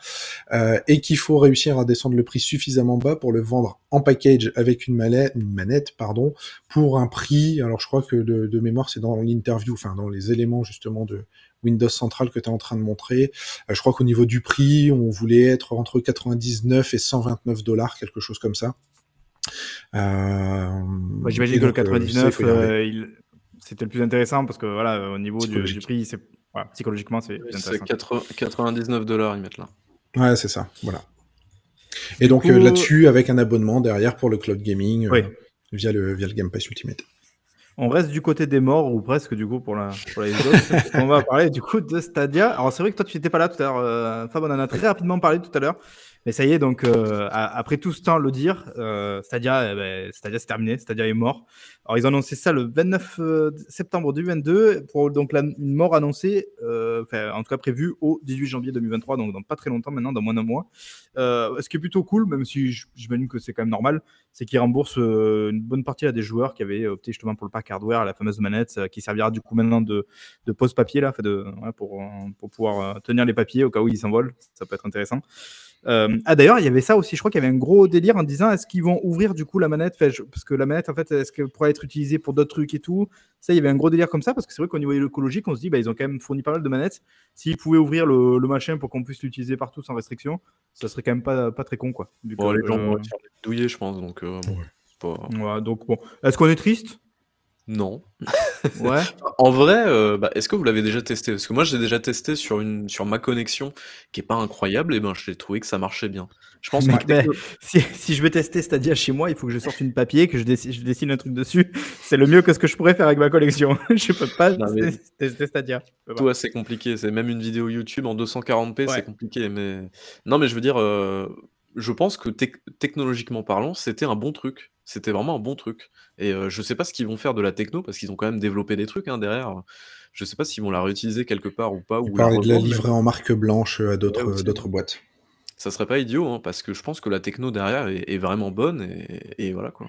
euh, et qu'il faut réussir à descendre le prix suffisamment bas pour le vendre en package avec une manette, une manette pardon, pour un prix, alors je crois que de, de mémoire c'est dans l'interview, enfin dans les éléments justement de Windows Central que tu es en train de montrer, euh, je crois qu'au niveau du prix, on voulait être entre 99 et 129 dollars, quelque chose comme ça. Euh, J'imagine que le donc, euh, ça, il 99, faut y arriver. euh, il- c'était le plus intéressant parce que voilà, au niveau du, prix, c'est voilà, psychologiquement, c'est plus C'est intéressant. 80 99 dollars, ils mettent là. Ouais, c'est ça, voilà. Et donc coup- euh, là-dessus, avec un abonnement derrière pour le cloud gaming, euh, Oui. via, le, via le Game Pass Ultimate. On reste du côté des morts, ou presque, du coup, pour la, pour puisqu'on va parler, du coup, de Stadia. Alors, c'est vrai que toi, tu n'étais pas là tout à l'heure, euh, Fab, on en a très rapidement parlé tout à l'heure. Mais ça y est, donc, euh, après tout ce temps le dire, euh, Stadia, eh ben, Stadia, c'est terminé. Stadia est mort. Ils ont annoncé ça le 29 euh, septembre 2022, pour donc une mort annoncée, euh, enfin, en tout cas prévue au 18 janvier 2023, donc dans pas très longtemps maintenant, dans moins d'un mois. Euh, ce qui est plutôt cool, même si j'imagine que c'est quand même normal, c'est qu'ils remboursent une bonne partie à des joueurs qui avaient opté justement pour le pack hardware, la fameuse manette, qui servira du coup maintenant de, de pose papier là, de, pour, pour pouvoir tenir les papiers au cas où ils s'envolent. Ça peut être intéressant. Euh, ah d'ailleurs, il y avait ça aussi. Je crois qu'il y avait un gros délire en disant est-ce qu'ils vont ouvrir du coup la manette? Enfin, je- Parce que la manette, en fait, est-ce qu'elle pourrait être utilisée pour d'autres trucs et tout? Ça, il y avait un gros délire comme ça parce que c'est vrai qu'au niveau écologique, on se dit bah, ils ont quand même fourni pas mal de manettes. S'ils pouvaient ouvrir le, le machin pour qu'on puisse l'utiliser partout sans restriction, ça serait quand même pas, pas très con quoi. Bon, que, les gens euh, vont faire douiller, je pense, donc euh, bon, c'est pas- ouais, donc bon, est-ce qu'on est triste? Non. Ouais. En vrai, euh, bah, est-ce que vous l'avez déjà testé? Parce que moi, je l'ai déjà testé sur une sur ma connexion qui est pas incroyable, et ben, je l'ai trouvé que ça marchait bien. Je pense que techno- si, si je veux tester Stadia chez moi, il faut que je sorte une papier, que je, dessine, je dessine un truc dessus. C'est le mieux que ce que je pourrais faire avec ma collection. je peux pas Non, mais- tester, tester Stadia. Je peux pas. Toi, c'est compliqué. C'est même une vidéo YouTube en 240p, Ouais. c'est compliqué. Mais non, mais je veux dire, euh, je pense que tec- technologiquement parlant, c'était un bon truc. C'était vraiment un bon truc. Et euh, je sais pas ce qu'ils vont faire de la techno parce qu'ils ont quand même développé des trucs hein, derrière. Je sais pas s'ils vont la réutiliser quelque part ou pas. Il ou la parlait de la revendre, livrer en marque blanche à d'autres Ouais, aussi. d'autres boîtes. Ça serait pas idiot, hein, parce que je pense que la techno derrière est, est vraiment bonne et, et voilà quoi.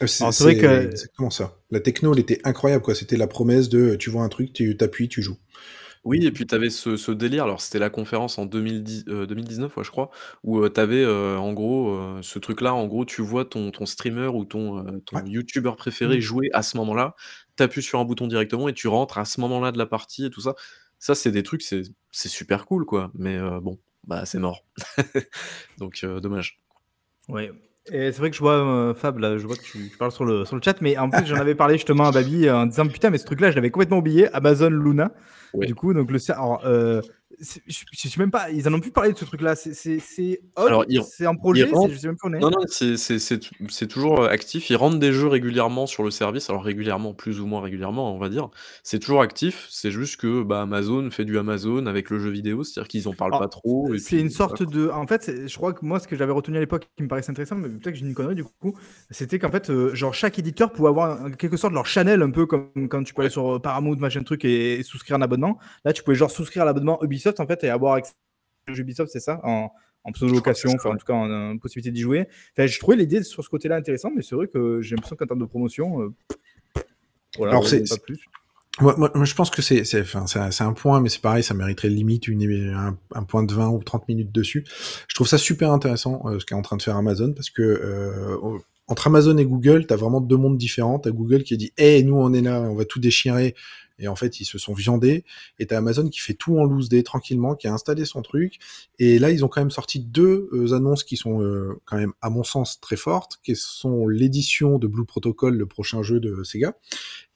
Euh, C'est Alors, c'est vrai c'est que- exactement ça. La techno, elle était incroyable. quoi. C'était la promesse de tu vois un truc, tu t'appuies, tu joues. Oui, et puis tu avais ce, ce délire, alors c'était la conférence en 2010, euh, 2019, ouais, je crois, où tu avais en gros euh, ce truc-là, en gros, tu vois ton, ton streamer ou ton, euh. YouTuber préféré Mm. jouer à ce moment-là, tu appuies sur un bouton directement et tu rentres à ce moment-là de la partie et tout ça. Ça, c'est des trucs, c'est c'est super cool, quoi, mais euh, bon, bah c'est mort. Donc, euh, dommage. Ouais. Et c'est vrai que je vois euh, Fab, là, je vois que tu, tu parles sur le, sur le chat, mais en plus j'en avais parlé justement à Babi euh, en disant putain, mais ce truc-là, je l'avais complètement oublié. Amazon Luna. Ouais. Du coup, donc le alors, euh, je sais même pas, ils en ont plus parlé de ce truc-là. C'est- C'est en projet, rentrent- je sais même pas où on est. Non, non, c'est toujours euh, actif. Ils rendent des jeux régulièrement sur le service. Alors régulièrement, plus ou moins régulièrement, on va dire. C'est toujours actif. C'est juste que bah, Amazon fait du Amazon avec le jeu vidéo, c'est-à-dire qu'ils en parlent Alors, pas trop. C'est une sorte de. En fait, je crois que moi, ce que j'avais retenu à l'époque qui me paraissait intéressant, mais peut-être que j'ai une connerie du coup, c'était qu'en fait, euh, genre, chaque éditeur pouvait avoir en quelque sorte leur channel, un peu comme quand tu peux aller sur euh, Paramount, machin truc, et, et souscrire un abonnement. Là, tu pouvais genre souscrire à l'abonnement Ubisoft en fait et avoir accès au jeu Ubisoft, c'est ça En, en pseudo-location, enfin, en tout cas, en, en possibilité d'y jouer. Enfin, je trouvais l'idée sur ce côté-là intéressant, mais c'est vrai que j'ai l'impression qu'en termes de promotion. euh, voilà, Alors, c'est- pas plus. Moi, moi, moi, je pense que c'est c'est enfin, c'est un- point, mais c'est pareil, ça mériterait limite une, un, un point de 20 ou 30 minutes dessus. Je trouve ça super intéressant euh, ce qu'est en train de faire Amazon parce que euh, entre Amazon et Google, tu as vraiment deux mondes différents. Tu Google qui dit Hey, nous on est là, on va tout déchirer. Et en fait, ils se sont viandés. Et t'as Amazon qui fait tout en loose day tranquillement, qui a installé son truc. Et là, ils ont quand même sorti deux euh, annonces qui sont euh, quand même, à mon sens, très fortes, qui sont l'édition de Blue Protocol, le prochain jeu de Sega,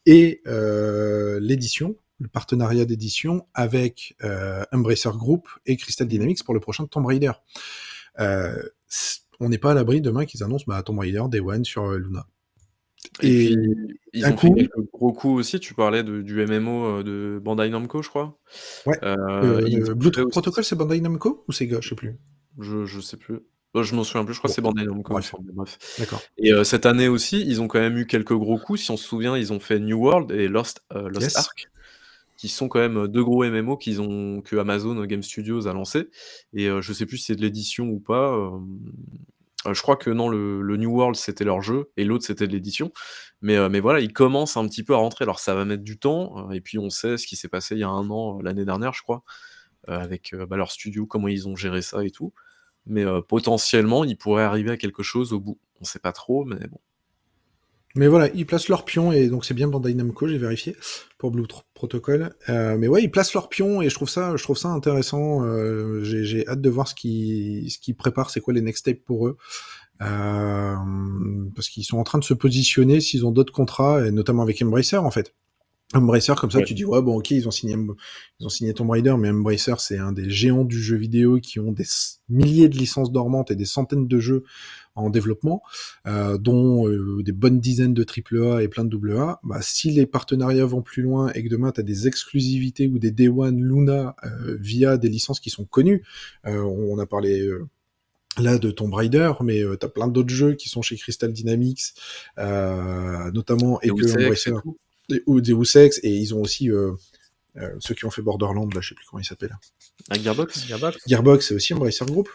et euh, l'édition, le partenariat d'édition avec Embracer Group et Crystal Dynamics pour le prochain Tomb Raider. On n'est pas à l'abri demain qu'ils annoncent bah, Tomb Raider Day One sur euh, Luna. Et, Et puis, ils ont fait coup- quelques gros coups aussi. Tu parlais de- du MMO euh, de Bandai Namco, je crois. Ouais. Euh, Euh, Blue fait Protocol, c'est Bandai Namco ou Sega Je sais plus. Je, je sais plus. Je m'en souviens plus. Je crois Bon. que c'est Bandai Namco. Bref. Bref. D'accord. Et euh, cette année aussi, ils ont quand même eu quelques gros coups. Si on se souvient, ils ont fait New World et Lost, Lost Yes. Ark, qui sont quand même deux gros MMO qu'ils ont que Amazon Game Studios a lancé. Et euh, je sais plus si c'est de l'édition ou pas. euh, euh, je crois que non, le, New World c'était leur jeu et l'autre c'était de l'édition. Mais, euh, mais voilà, ils commencent un petit peu à rentrer. Alors ça va mettre du temps. euh, et puis on sait ce qui s'est passé il y a un an, euh, l'année dernière, je crois, euh, avec euh, bah, leur studio, comment ils ont géré ça et tout. Mais euh, potentiellement, ils pourraient arriver à quelque chose au bout. On sait pas trop, mais bon. Mais voilà, ils placent leur pion, et donc c'est bien Bandai Namco, j'ai vérifié, pour Blue Protocol. Euh, mais ouais, ils placent leur pion, et je trouve ça, je trouve ça intéressant. Euh, j'ai hâte de voir ce qu'ils ce préparent, c'est quoi les next steps pour eux. Euh, parce qu'ils sont en train de se positionner s'ils ont d'autres contrats, et notamment avec Embracer, en fait. Embracer, comme ça, Ouais. tu dis, ouais, bon, ok, ils ont signé, ils ont signé Tomb Raider, mais Embracer, c'est un des géants du jeu vidéo qui ont des milliers de licences dormantes et des centaines de jeux en développement, euh, dont euh, des bonnes dizaines de AAA et plein de AA. Bah, si les partenariats vont plus loin et que demain, tu as des exclusivités ou des Day One Luna euh, via des licences qui sont connues, euh, on a parlé... euh, là de Tomb Raider, mais euh, t'as plein d'autres jeux qui sont chez Crystal Dynamics, euh, notamment et que Embracer et- ou Deus Ex, et ils ont aussi euh, euh, ceux qui ont fait Borderlands, là, je sais plus comment ils s'appellent. À Gearbox? Gearbox, c'est aussi Embracer Group.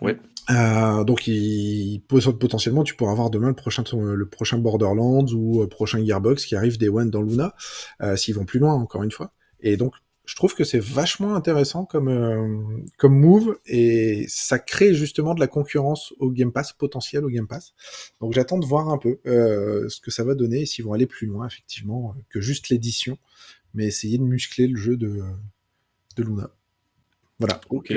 Ouais. Euh, donc, il, potentiellement, tu pourras avoir demain le prochain, le prochain Borderlands ou le prochain Gearbox qui arrive Day One dans Luna, euh, s'ils vont plus loin, encore une fois. Et donc, je trouve que c'est vachement intéressant comme, euh, comme move et ça crée justement de la concurrence au Game Pass, potentiel au Game Pass. Donc, j'attends de voir un peu euh, ce que ça va donner et s'ils vont aller plus loin, effectivement, que juste l'édition, mais essayer de muscler le jeu de, de Luna. Voilà. Ok.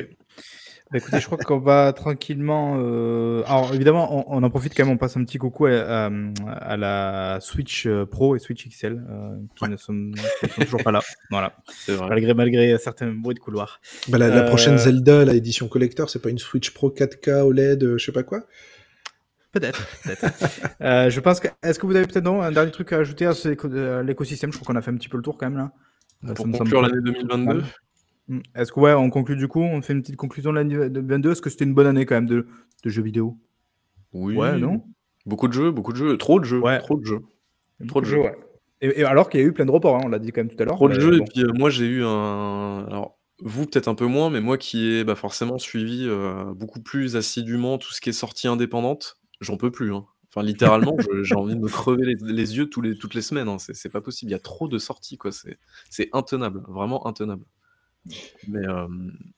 Bah, écoutez, je crois qu'on va tranquillement. euh, Alors, évidemment, on, on en profite quand même, on passe un petit coucou à, à- à la Switch euh, Pro et Switch XL, euh, qui ne sont, qui sont toujours pas là. Voilà. C'est vrai. Malgré, malgré certains bruits de couloir. Bah, la, la Euh, prochaine Zelda, la édition collector, c'est pas une Switch Pro 4K OLED, euh, je sais pas quoi? Peut-être. peut-être. Euh, je pense que. Est-ce que vous avez peut-être non, un dernier truc à ajouter à ce éco- à l'écosystème? Je crois qu'on a fait un petit peu le tour quand même là. Euh, Pour me conclure pas- l'année 2022, Hmm. Est-ce que, ouais, on conclut du coup On fait une petite conclusion de l'année 2022 Est-ce que c'était une bonne année quand même de, de jeux vidéo? Oui. Ouais, non? Beaucoup de jeux, beaucoup de jeux, trop de jeux, Ouais. trop de jeux. Trop de jeux. ouais. Et, et alors qu'il y a eu plein de reports, hein, on l'a dit quand même tout à l'heure. Trop de mais jeux, bon. et puis euh, moi j'ai eu un. Alors, vous peut-être un peu moins, mais moi qui ai bah, forcément suivi euh, beaucoup plus assidûment tout ce qui est sortie indépendante, j'en peux plus. hein. Enfin, littéralement, j'ai envie de me crever les, les yeux tous les, toutes les semaines. hein. C'est pas possible. Il y a trop de sorties, quoi. C'est intenable, vraiment intenable. Mais, euh,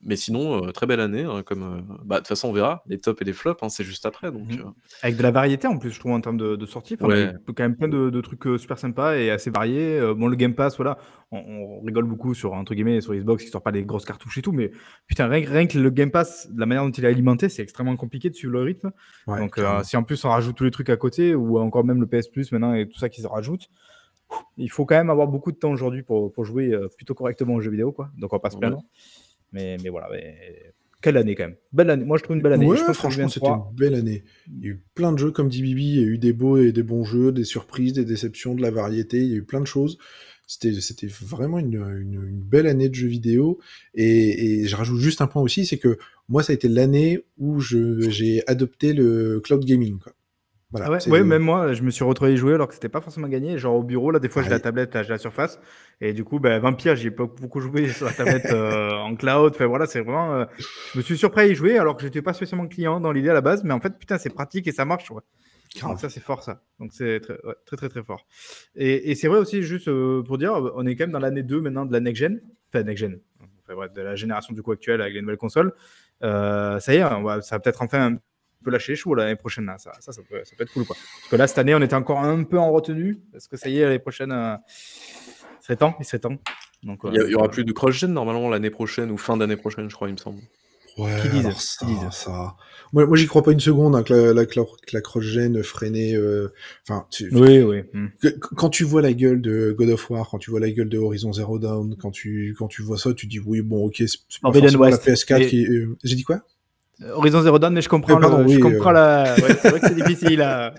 mais sinon, euh, très belle année. hein, comme, euh, bah, de toute façon, on verra. Les tops et les flops, hein, c'est juste après. Donc, Mhm. euh, Avec de la variété en plus, je trouve, en termes de, de sorties. Enfin, Ouais. On a quand même plein de, de trucs euh, super sympas et assez variés. Euh, bon, le Game Pass, voilà, on, on rigole beaucoup sur, entre guillemets, sur Xbox qui sort pas des grosses cartouches et tout, mais putain, rien, que- rien que le Game Pass, la manière dont il est alimenté, c'est extrêmement compliqué de suivre le rythme. Ouais, Donc, euh, clairement. si en plus on rajoute tous les trucs à côté, ou encore même le PS Plus maintenant et tout ça qui se rajoute, il faut quand même avoir beaucoup de temps aujourd'hui pour, pour jouer euh, plutôt correctement aux jeux vidéo, quoi. Donc, on va pas se Ouais. plaindre. Mais, mais voilà, mais quelle année quand même. Belle année. Moi, je trouve une belle année. Ouais, je franchement, c'était 2023, une belle année. Il y a eu plein de jeux, comme dit Bibi, il y a eu des beaux et des bons jeux, des surprises, des déceptions, de la variété, il y a eu plein de choses. C'était, vraiment une, une- une belle année de jeux vidéo. Et, et je rajoute juste un point aussi, c'est que moi, ça a été l'année où j'ai adopté le cloud gaming. Quoi. Voilà, Ah ouais, même moi, je me suis retrouvé y jouer alors que c'était pas forcément gagné. Genre au bureau, là, des fois, j'ai la Pareil. tablette, là, j'ai la surface. Et du coup, ben, Vampire, j'ai pas beaucoup joué sur la tablette euh, en cloud. Enfin voilà, c'est vraiment. euh, je me suis surpris à y jouer alors que j'étais pas spécialement client dans l'idée à la base. Mais en fait, putain, c'est pratique et ça marche. Ouais. Grave. Donc ça, c'est fort, ça. Donc c'est très, ouais, très, très, très fort. Et, et c'est vrai aussi, juste euh, pour dire, on est quand même dans l'année 2 maintenant de la next-gen. Enfin, next-gen. Enfin, bref, de la génération du coup actuelle avec les nouvelles consoles. Euh, ça y est, on va, ça va peut-être enfin un peu lâcher les chevaux l'année prochaine. Là. Ça, ça, ça, peut, ça peut être cool. Quoi. Parce que là, cette année, on était encore un peu en retenue. Parce que ça y est, l'année prochaine, euh, il serait temps. Il serait temps. Donc, Il y, a- il y aura euh, plus de cross-gen normalement l'année prochaine ou fin d'année prochaine, je crois, il me semble. Ouais, Qui disent, alors qui ça, disent. ça- Moi, moi j'y crois pas une seconde hein, que la, la, que la, cross-gen freinait. euh, Enfin, tu- Oui, oui. hmm. que- quand tu vois la gueule de God of War, quand tu vois la gueule de Horizon Zero Dawn, quand tu, quand tu vois ça, tu dis oui, bon, ok, c'est pas forcément la West. PS4 Et- qui. est- euh, J'ai dit quoi? Euh, Horizon Zero Dawn, mais je comprends, Eh, pardon, le- je comprends euh. la. Ouais, c'est vrai que c'est difficile à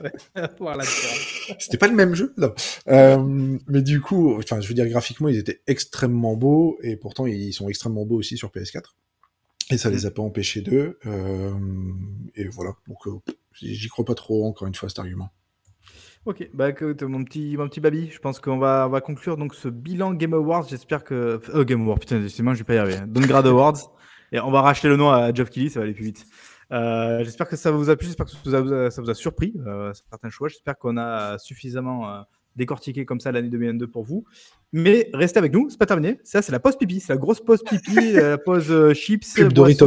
voir la différence. C'était pas le même jeu, non. Euh, mais du coup, enfin, je veux dire, graphiquement, ils étaient extrêmement beaux, et pourtant, ils sont extrêmement beaux aussi sur PS4. Et ça les a pas empêchés d'eux. euh, et voilà. Donc, euh, j'y crois pas trop, encore une fois, cet argument. Ok, bah écoute, mon petit, mon petit baby, je pense qu'on va, on va conclure donc ce bilan Game Awards. J'espère que. Euh, Game Awards, putain, décidément, je vais pas y arriver. Downgrade Awards. Et on va racheter le nom à Geoff Kelly, ça va aller plus vite. Euh, j'espère que ça vous a plu, j'espère que ça vous a, ça vous a surpris, euh, certains choix. J'espère qu'on a suffisamment euh, décortiqué comme ça l'année 2022 pour vous. Mais restez avec nous, c'est pas terminé. Ça, c'est la pause pipi, c'est la grosse pause pipi, la pause euh, chips, boissons Doritos.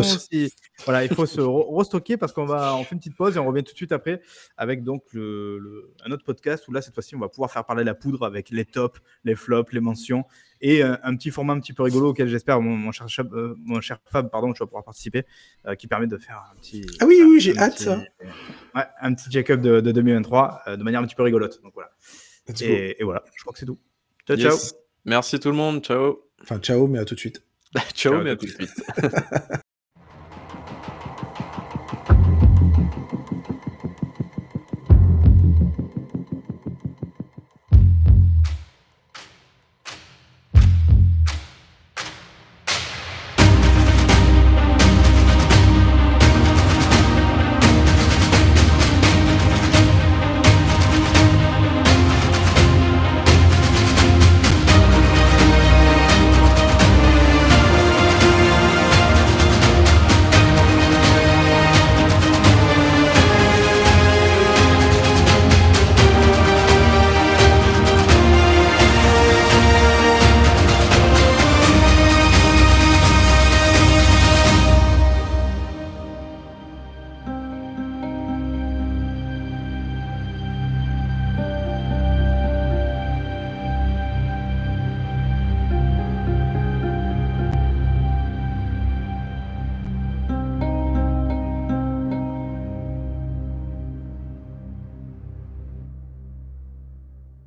Voilà, il faut se re- restocker parce qu'on va, on fait une petite pause et on revient tout de suite après avec donc le, le- un autre podcast où là, cette fois-ci, on va pouvoir faire parler la poudre avec les tops, les flops, les mentions et euh, un petit format un petit peu rigolo auquel j'espère mon, mon cher, Chab- euh, mon cher Fab, pardon, tu vas pouvoir participer, euh, qui permet de faire un petit. Ah oui, oui, j'ai hâte, petit- ça. Ouais, un petit Jacob de, de 2023 euh, de manière un petit peu rigolote. Donc voilà. Et, et voilà, je crois que c'est tout. Ciao, Yes. Merci tout le monde, ciao. Enfin, ciao, mais à tout de suite. Ciao, Ciao, mais à tout de suite.